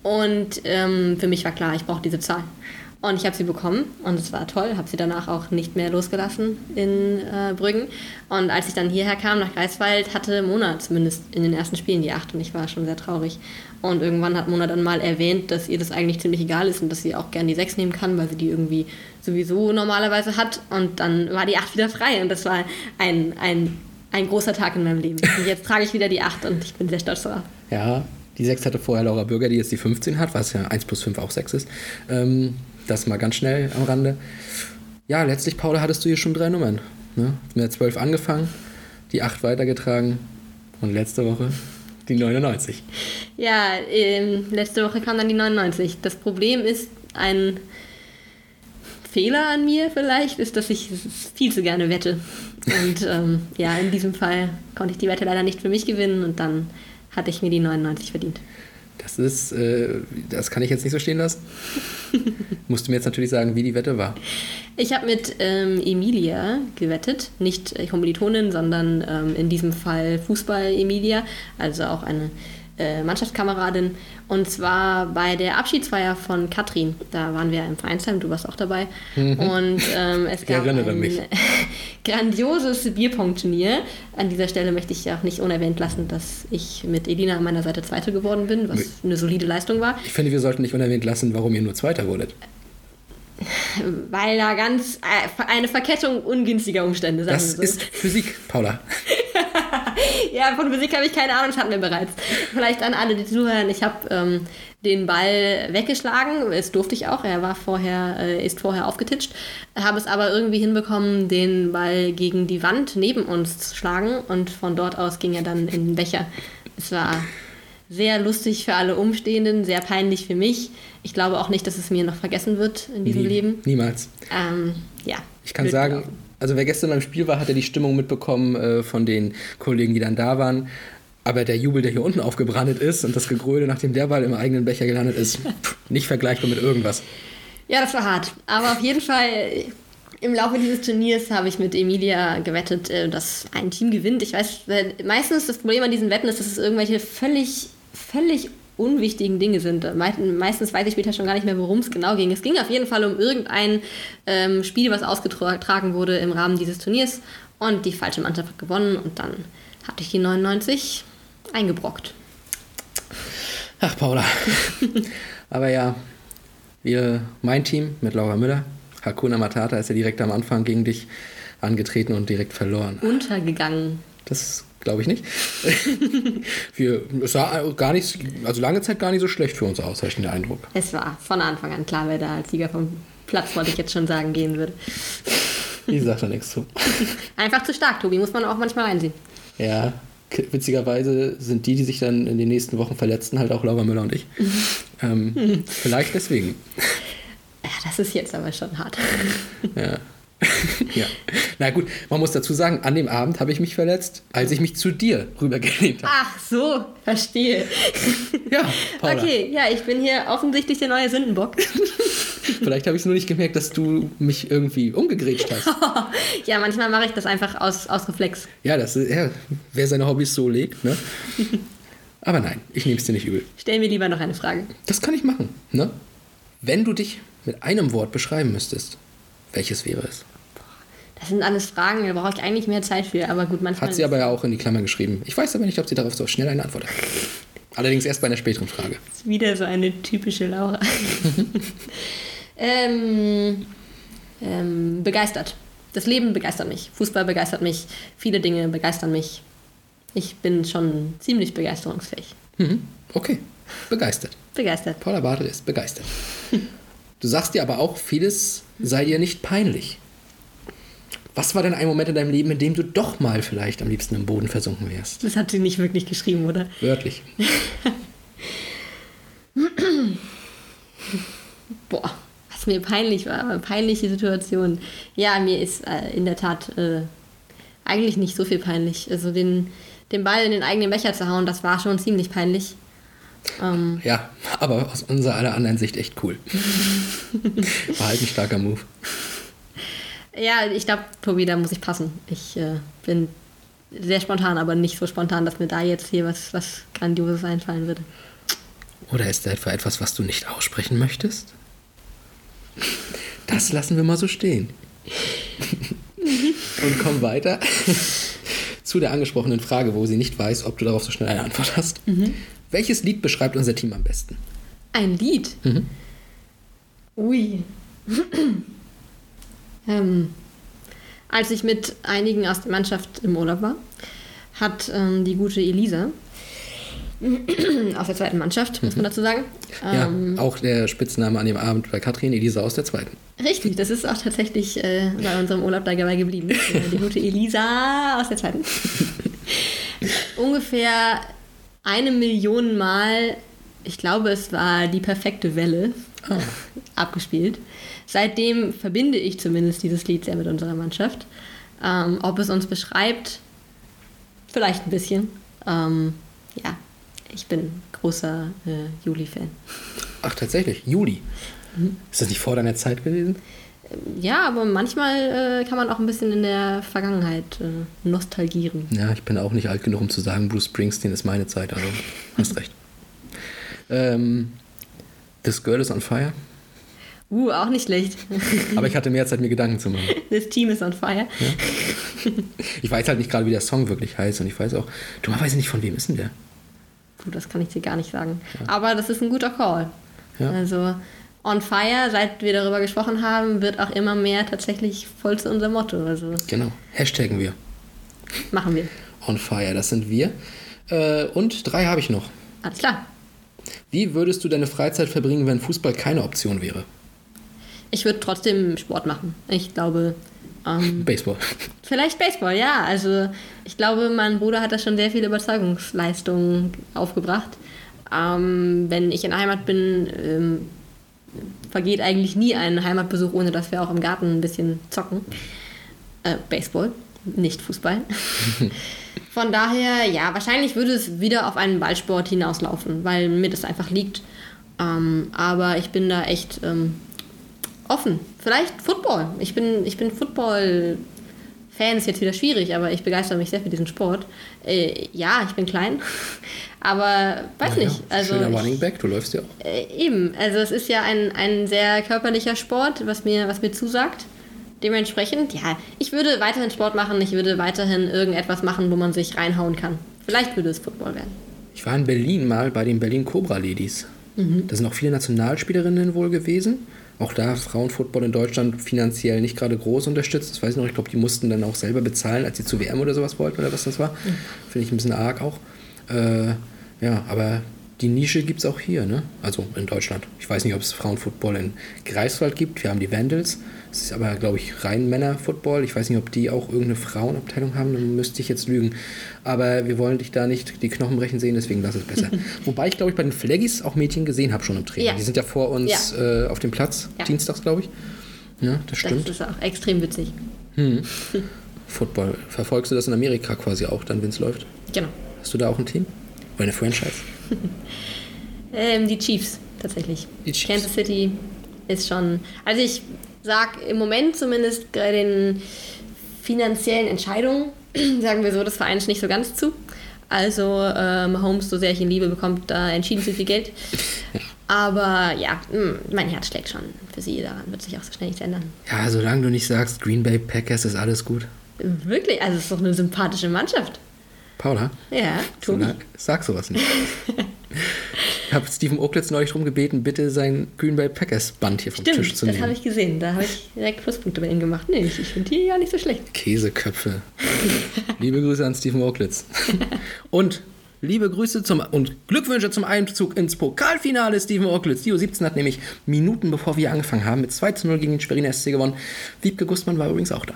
Und ähm, für mich war klar, ich brauche diese Zahl. Und ich habe sie bekommen und es war toll, habe sie danach auch nicht mehr losgelassen in äh, Brüggen. Und als ich dann hierher kam nach Greifswald, hatte Mona zumindest in den ersten Spielen die 8 und ich war schon sehr traurig. Und irgendwann hat Mona dann mal erwähnt, dass ihr das eigentlich ziemlich egal ist und dass sie auch gern die 6 nehmen kann, weil sie die irgendwie sowieso normalerweise hat. Und dann war die 8 wieder frei und das war ein, ein, ein großer Tag in meinem Leben. Und jetzt trage ich wieder die 8 und ich bin sehr stolz darauf. Ja, die 6 hatte vorher Laura Bürger, die jetzt die 15 hat, was ja 1 plus 5 auch 6 ist. Ähm, das mal ganz schnell am Rande. Ja, letztlich, Paula, hattest du hier schon drei Nummern. Ne? Mit der 12 angefangen, die 8 weitergetragen und letzte Woche die 99. Ja, ähm, letzte Woche kam dann die 99. Das Problem ist, ein Fehler an mir vielleicht, ist, dass ich viel zu gerne wette. Und ähm, ja, in diesem Fall konnte ich die Wette leider nicht für mich gewinnen und dann hatte ich mir die 99 verdient. Das ist, äh, das kann ich jetzt nicht so stehen lassen. Musst du mir jetzt natürlich sagen, wie die Wette war. Ich habe mit ähm, Emilia gewettet, nicht äh, Kommilitonin, sondern ähm, in diesem Fall Fußball-Emilia, also auch eine äh, Mannschaftskameradin. Und zwar bei der Abschiedsfeier von Katrin. Da waren wir im Vereinsheim, du warst auch dabei. Und ähm, es Ich gab erinnere ein mich. grandioses Bierpong-Turnier. An dieser Stelle möchte ich auch nicht unerwähnt lassen, dass ich mit Elina an meiner Seite Zweite geworden bin, was eine solide Leistung war. Ich finde, wir sollten nicht unerwähnt lassen, warum ihr nur Zweiter wurdet. Weil da ganz äh, eine Verkettung ungünstiger Umstände, sagen Das so. ist Physik, Paula. Ja, von Physik habe ich keine Ahnung, das hatten wir bereits. Vielleicht an alle, die zuhören, ich habe ähm, den Ball weggeschlagen, das durfte ich auch, er war vorher, äh, ist vorher aufgetitscht, habe es aber irgendwie hinbekommen, den Ball gegen die Wand neben uns zu schlagen und von dort aus ging er dann in den Becher. Es war sehr lustig für alle Umstehenden, sehr peinlich für mich. Ich glaube auch nicht, dass es mir noch vergessen wird in diesem Nie- Leben. Niemals. Ähm, ja. Ich kann sagen. Also wer gestern beim Spiel war, hat ja die Stimmung mitbekommen äh, von den Kollegen, die dann da waren. Aber der Jubel, der hier unten aufgebrannt ist und das Gegröle, nachdem der Ball im eigenen Becher gelandet ist, pff, nicht vergleichbar mit irgendwas. Ja, das war hart. Aber auf jeden Fall im Laufe dieses Turniers habe ich mit Emilia gewettet, äh, dass ein Team gewinnt. Ich weiß, meistens das Problem an diesen Wetten ist, dass es irgendwelche völlig, völlig unwichtigen Dinge sind. Mei- Meistens weiß ich später schon gar nicht mehr, worum es genau ging. Es ging auf jeden Fall um irgendein ähm, Spiel, was ausgetragen wurde im Rahmen dieses Turniers. Und die falsche Mannschaft hat gewonnen und dann hatte ich die 99 eingebrockt. Ach, Paula. Aber ja, wir, mein Team mit Laura Müller, Hakuna Matata ist ja direkt am Anfang gegen dich angetreten und direkt verloren. Untergegangen. Das glaube ich nicht. wir, es sah gar nicht, also lange Zeit gar nicht so schlecht für uns aus, habe ich den Eindruck. Es war von Anfang an klar, wer da als Sieger vom Platz, wollte ich jetzt schon sagen, gehen würde. Ich sag da nichts zu. Einfach zu stark, Tobi, muss man auch manchmal einsehen. Ja, witzigerweise sind die, die sich dann in den nächsten Wochen verletzen, halt auch Laura Müller und ich. ähm, vielleicht deswegen. Ja, das ist jetzt aber schon hart. Ja. ja. Na gut, man muss dazu sagen, an dem Abend habe ich mich verletzt, als ich mich zu dir rübergelehnt habe. Ach so, verstehe. Ja, Paula. Okay, ja, ich bin hier offensichtlich der neue Sündenbock. Vielleicht habe ich es nur nicht gemerkt, dass du mich irgendwie umgegrätscht hast. ja, manchmal mache ich das einfach aus, aus Reflex. Ja, das ist, ja, wer seine Hobbys so legt, ne? Aber nein, ich nehme es dir nicht übel. Stell mir lieber noch eine Frage. Das kann ich machen, ne? Wenn du dich mit einem Wort beschreiben müsstest, welches wäre es? Das sind alles Fragen, da brauche ich eigentlich mehr Zeit für, aber gut, manchmal. Hat sie aber ja auch in die Klammer geschrieben. Ich weiß aber nicht, ob sie darauf so schnell eine Antwort hat. Allerdings erst bei einer späteren Frage. ist wieder so eine typische Laura. ähm, ähm, begeistert. Das Leben begeistert mich. Fußball begeistert mich. Viele Dinge begeistern mich. Ich bin schon ziemlich begeisterungsfähig. Mhm. Okay, begeistert. Begeistert. Paula Bartel ist begeistert. Du sagst dir aber auch, vieles sei dir nicht peinlich. Was war denn ein Moment in deinem Leben, in dem du doch mal vielleicht am liebsten im Boden versunken wärst? Das hat sie nicht wirklich geschrieben, oder? Wörtlich. Boah, was mir peinlich war, aber peinliche Situation. Ja, mir ist äh, in der Tat äh, eigentlich nicht so viel peinlich. Also den, den Ball in den eigenen Becher zu hauen, das war schon ziemlich peinlich. Ähm, Ja, aber aus unserer aller anderen Sicht echt cool. War halt ein starker Move. Ja, ich glaube, Tobi, da muss ich passen. Ich äh, bin sehr spontan, aber nicht so spontan, dass mir da jetzt hier was, was Grandioses einfallen würde. Oder ist da etwa etwas, was du nicht aussprechen möchtest? Das lassen wir mal so stehen. Und kommen weiter zu der angesprochenen Frage, wo sie nicht weiß, ob du darauf so schnell eine Antwort hast. Welches Lied beschreibt unser Team am besten? Ein Lied? Mhm. Ui. Ähm, als ich mit einigen aus der Mannschaft im Urlaub war, hat ähm, die gute Elisa aus der zweiten Mannschaft, muss man dazu sagen. Ähm, ja, auch der Spitzname an dem Abend bei Katrin, Elisa aus der zweiten. Richtig, das ist auch tatsächlich äh, bei unserem Urlaub dabei geblieben. Die gute Elisa aus der zweiten. Ungefähr eine Million Mal, ich glaube, es war die perfekte Welle, abgespielt. Seitdem verbinde ich zumindest dieses Lied sehr mit unserer Mannschaft. Ähm, ob es uns beschreibt, vielleicht ein bisschen. Ähm, ja, Ich bin großer äh, Juli-Fan. Ach, tatsächlich, Juli. Ist das nicht vor deiner Zeit gewesen? Ja, aber manchmal äh, kann man auch ein bisschen in der Vergangenheit äh, nostalgieren. Ja, ich bin auch nicht alt genug, um zu sagen, Bruce Springsteen ist meine Zeit, also hast recht. Ähm, This Girl is on Fire. Uh, auch nicht schlecht. Aber ich hatte mehr Zeit, mir Gedanken zu machen. This team is on fire. Ich weiß halt nicht gerade, wie der Song wirklich heißt und ich weiß auch, dummerweise nicht, von wem ist denn der? Gut, das kann ich dir gar nicht sagen. Aber das ist ein guter Call. Ja. Also on fire, seit wir darüber gesprochen haben, wird auch immer mehr tatsächlich voll zu unserem Motto. Also Genau, hashtaggen wir. machen wir. On Fire, das sind wir. Äh, und drei habe ich noch. Alles klar. Wie würdest du deine Freizeit verbringen, wenn Fußball keine Option wäre? Ich würde trotzdem Sport machen. Ich glaube, ähm, Baseball. vielleicht Baseball, ja. Also ich glaube, mein Bruder hat da schon sehr viel Überzeugungsleistung aufgebracht. Ähm, wenn ich in der Heimat bin, ähm, vergeht eigentlich nie ein Heimatbesuch, ohne dass wir auch im Garten ein bisschen zocken. Äh, Baseball, nicht Fußball. Von daher, ja, wahrscheinlich würde es wieder auf einen Ballsport hinauslaufen, weil mir das einfach liegt. Ähm, aber ich bin da echt ähm, offen. Vielleicht Football. Ich bin, ich bin Football-Fan, ist jetzt wieder schwierig, aber ich begeistere mich sehr für diesen Sport. Äh, ja, ich bin klein, aber weiß Naja, nicht. Also schöner ich- Running Back, du läufst ja auch. äh, eben, also es ist ja ein, ein sehr körperlicher Sport, was mir, was mir zusagt. Dementsprechend, ja, ich würde weiterhin Sport machen, ich würde weiterhin irgendetwas machen, wo man sich reinhauen kann. Vielleicht würde es Football werden. Ich war in Berlin mal bei den Berlin Cobra Ladies. Da sind auch viele Nationalspielerinnen wohl gewesen. Auch da Frauenfootball in Deutschland finanziell nicht gerade groß unterstützt. Das weiß ich noch. Ich glaube, die mussten dann auch selber bezahlen, als sie zu WM oder sowas wollten oder was das war. Finde ich ein bisschen arg auch. Äh, ja, aber die Nische gibt es auch hier, ne? Also in Deutschland. Ich weiß nicht, ob es Frauenfootball in Greifswald gibt. Wir haben die Vandals. Das ist aber, glaube ich, rein Männerfootball. Ich weiß nicht, ob die auch irgendeine Frauenabteilung haben. Dann müsste ich jetzt lügen. Aber wir wollen dich da nicht die Knochen brechen sehen, deswegen lass es besser. Wobei ich, glaube ich, bei den Flaggis auch Mädchen gesehen habe schon im Training. Ja. Die sind ja vor uns äh, auf dem Platz, Ja. dienstags, glaube ich. Ja, das stimmt. Das ist auch extrem witzig. Football. Verfolgst du das in Amerika quasi auch, dann, wenn es läuft? Genau. Hast du da auch ein Team? Oder eine Franchise? Ähm, die Chiefs, tatsächlich. Die Chiefs. Kansas City ist schon. Also ich sag im Moment zumindest bei den finanziellen Entscheidungen, sagen wir so, des Vereins nicht so ganz zu. Also ähm, Holmes, so sehr ich ihn liebe, bekommt da entschieden zu viel Geld. Aber ja, mh, mein Herz schlägt schon für sie. Daran wird sich auch so schnell nichts ändern. Ja, solange du nicht sagst, Green Bay Packers ist alles gut. Wirklich, also es ist doch eine sympathische Mannschaft. Paula, Ja, Tobi. sag, sag sowas nicht. ich habe Stephen Oaklitz neulich darum gebeten, bitte sein Green Bay Packers Band hier vom Tisch Stimmt, zu das habe nehmen. ich gesehen. Da habe ich direkt Pluspunkte bei ihm gemacht. Nee, ich, ich finde die ja nicht so schlecht. Käseköpfe. liebe Grüße an Stephen Oaklitz. und liebe Grüße zum und Glückwünsche zum Einzug ins Pokalfinale, Stephen Oaklitz. Die U17 hat nämlich Minuten bevor wir angefangen haben mit 2 zu 0 gegen den Schweriner SC gewonnen. Wiebke Gustmann war übrigens auch da.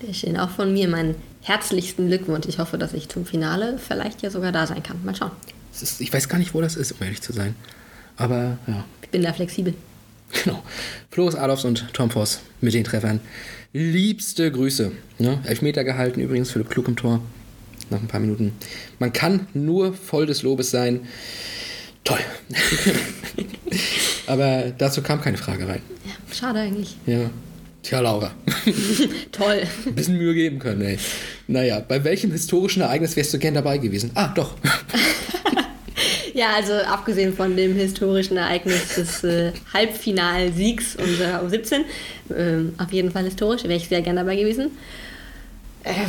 Sehr schön. Auch von mir meinen herzlichsten Glückwunsch. Ich hoffe, dass ich zum Finale vielleicht ja sogar da sein kann. Mal schauen. Ist, ich weiß gar nicht, wo das ist, um ehrlich zu sein. Aber ja, Ich bin da flexibel. Genau. Floris Adolfs und Tom Voss mit den Treffern. Liebste Grüße. Ne? Elfmeter gehalten, übrigens Philipp Klug im Tor. Nach ein paar Minuten. Man kann nur voll des Lobes sein. Toll. Aber dazu kam keine Frage rein. Ja, schade eigentlich. Ja. Tja, Laura. Toll. Ein bisschen Mühe geben können, ey. Naja, bei welchem historischen Ereignis wärst du gern dabei gewesen? Ah, doch. Ja, also abgesehen von dem historischen Ereignis des äh, Halbfinalsiegs unserer U17, ähm, auf jeden Fall historisch, wäre ich sehr gern dabei gewesen. Ähm,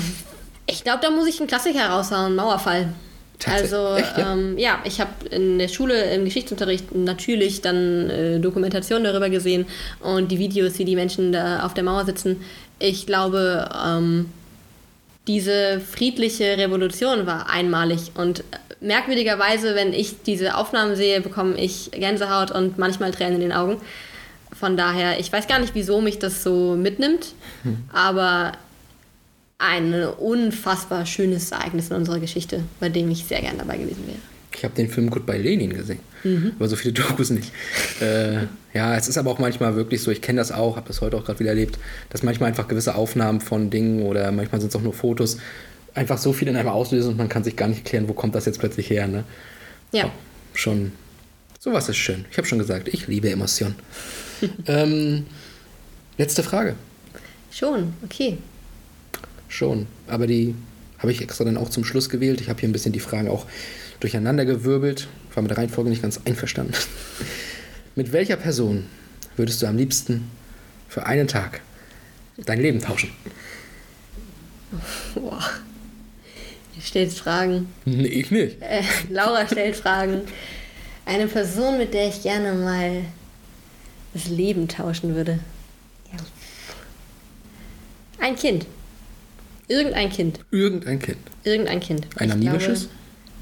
ich glaube, da muss ich einen Klassiker raushauen, Mauerfall. Also Echt, ja? ähm, ja, ich habe in der Schule im Geschichtsunterricht natürlich dann äh, Dokumentation darüber gesehen und die Videos, wie die Menschen da auf der Mauer sitzen. Ich glaube, ähm, diese friedliche Revolution war einmalig und merkwürdigerweise, wenn ich diese Aufnahmen sehe, bekomme ich Gänsehaut und manchmal Tränen in den Augen. Von daher, ich weiß gar nicht, wieso mich das so mitnimmt, aber ein unfassbar schönes Ereignis in unserer Geschichte, bei dem ich sehr gern dabei gewesen wäre. Ich habe den Film Goodbye Lenin gesehen, aber so viele Dokus nicht. Äh, ja, es ist aber auch manchmal wirklich so, ich kenne das auch, habe das heute auch gerade wieder erlebt, dass manchmal einfach gewisse Aufnahmen von Dingen oder manchmal sind es auch nur Fotos, einfach so viel in einem auslösen und man kann sich gar nicht erklären, wo kommt das jetzt plötzlich her. Ne? Ja. Oh, schon. Sowas ist schön. Ich habe schon gesagt, ich liebe Emotionen. ähm, letzte Frage. Schon, okay. Schon. Aber die habe ich extra dann auch zum Schluss gewählt. Ich habe hier ein bisschen die Fragen auch durcheinander gewirbelt. War mit der Reihenfolge nicht ganz einverstanden. mit welcher Person würdest du am liebsten für einen Tag dein Leben tauschen? Boah. Ihr stellt Fragen. Nee, ich nicht. Äh, Laura stellt Fragen. Eine Person, mit der ich gerne mal das Leben tauschen würde. Ja. Ein Kind. Irgendein Kind. Irgendein Kind. Irgendein Kind. Ein Ich? Glaube,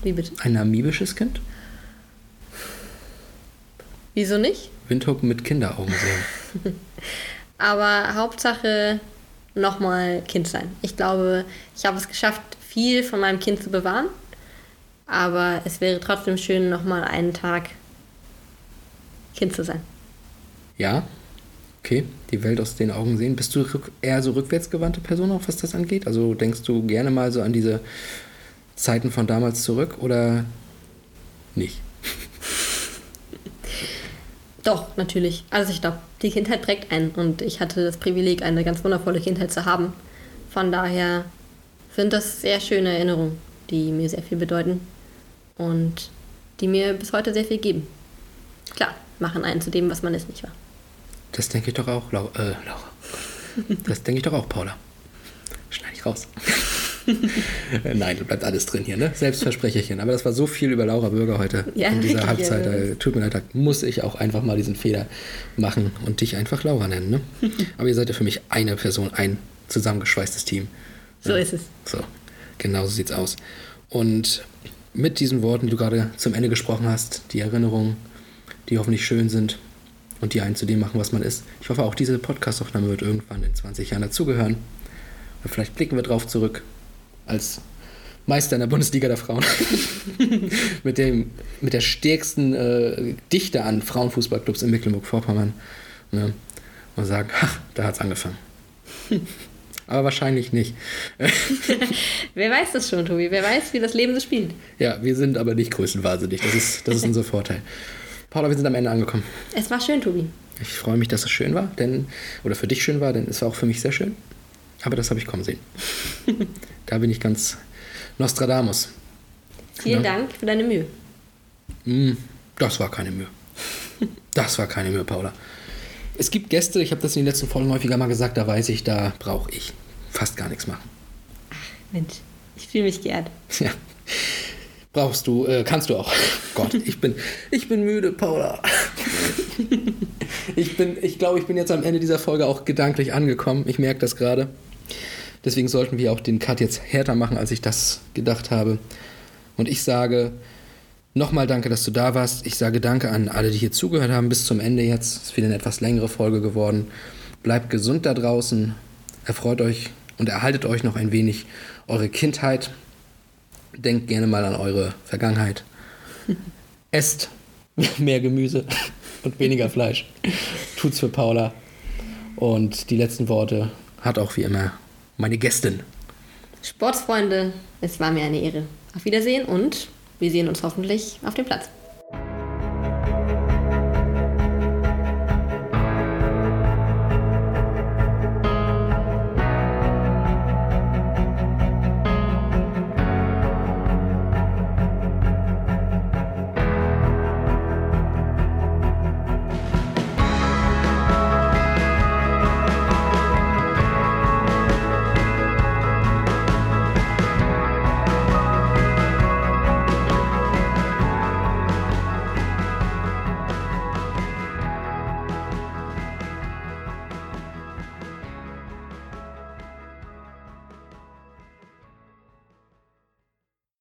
wie bitte? Ein namibisches Kind? Wieso nicht? Windhoek mit Kinderaugen sehen. Aber Hauptsache nochmal Kind sein. Ich glaube, ich habe es geschafft, viel von meinem Kind zu bewahren. Aber es wäre trotzdem schön, nochmal einen Tag Kind zu sein. Ja, okay, die Welt aus den Augen sehen. Bist du eher so rückwärtsgewandte Person auch, was das angeht? Also denkst du gerne mal so an diese Zeiten von damals zurück oder nicht? Doch, natürlich. Also ich glaube, die Kindheit prägt einen und ich hatte das Privileg, eine ganz wundervolle Kindheit zu haben. Von daher sind das sehr schöne Erinnerungen, die mir sehr viel bedeuten und die mir bis heute sehr viel geben. Klar, machen einen zu dem, was man ist, nicht wahr? Das denke ich doch auch, Lau äh, Laura. Das denke ich doch auch, Paula. Schneide ich raus. Nein, bleibt alles drin hier, ne? Selbstversprecherchen. Aber das war so viel über Laura Bürger heute Ja, in dieser Halbzeit. ja. Da, tut mir leid, da muss ich auch einfach mal diesen Fehler machen und dich einfach Laura nennen, ne? Aber ihr seid ja für mich eine Person, ein zusammengeschweißtes Team. So ist es. So, genau so sieht's aus. Und mit diesen Worten, die du gerade zum Ende gesprochen hast, die Erinnerungen, die hoffentlich schön sind und die einen zu dem machen, was man ist. Ich hoffe, auch diese Podcast-Aufnahme wird irgendwann in 20 Jahren dazugehören. Und vielleicht blicken wir drauf zurück als Meister in der Bundesliga der Frauen. mit, dem, mit der stärksten äh, Dichte an Frauenfußballclubs in Mecklenburg-Vorpommern. Ne? Und sagen, ach, da hat's angefangen. Aber wahrscheinlich nicht. Wer weiß das schon, Tobi? Wer weiß, wie das Leben so spielt? Ja, wir sind aber nicht größenwahnsinnig. Das ist, das ist unser Vorteil. Paula, wir sind am Ende angekommen. Es war schön, Tobi. Ich freue mich, dass es schön war, denn, oder für dich schön war, denn es war auch für mich sehr schön. Aber das habe ich kommen sehen. da bin ich ganz Nostradamus. Vielen Ja. Dank für deine Mühe. Mm, Das war keine Mühe. Das war keine Mühe, Paula. Es gibt Gäste, ich habe das in den letzten Folgen häufiger mal gesagt, da weiß ich, da brauche ich fast gar nichts machen. Mensch, ich fühle mich geehrt. Ja. Brauchst du, äh, kannst du auch. Gott, ich bin, ich bin müde, Paula. Ich bin, ich glaube, ich bin jetzt am Ende dieser Folge auch gedanklich angekommen. Ich merke das gerade. Deswegen sollten wir auch den Cut jetzt härter machen, als ich das gedacht habe. Und ich sage nochmal danke, dass du da warst. Ich sage danke an alle, die hier zugehört haben bis zum Ende jetzt. Es ist wieder eine etwas längere Folge geworden. Bleibt gesund da draußen. Erfreut euch und erhaltet euch noch ein wenig eure Kindheit. Denkt gerne mal an eure Vergangenheit. Esst mehr Gemüse und weniger Fleisch. Tut's für Paula. Und die letzten Worte hat auch wie immer meine Gästin. Sportsfreunde, es war mir eine Ehre. Auf Wiedersehen und wir sehen uns hoffentlich auf dem Platz.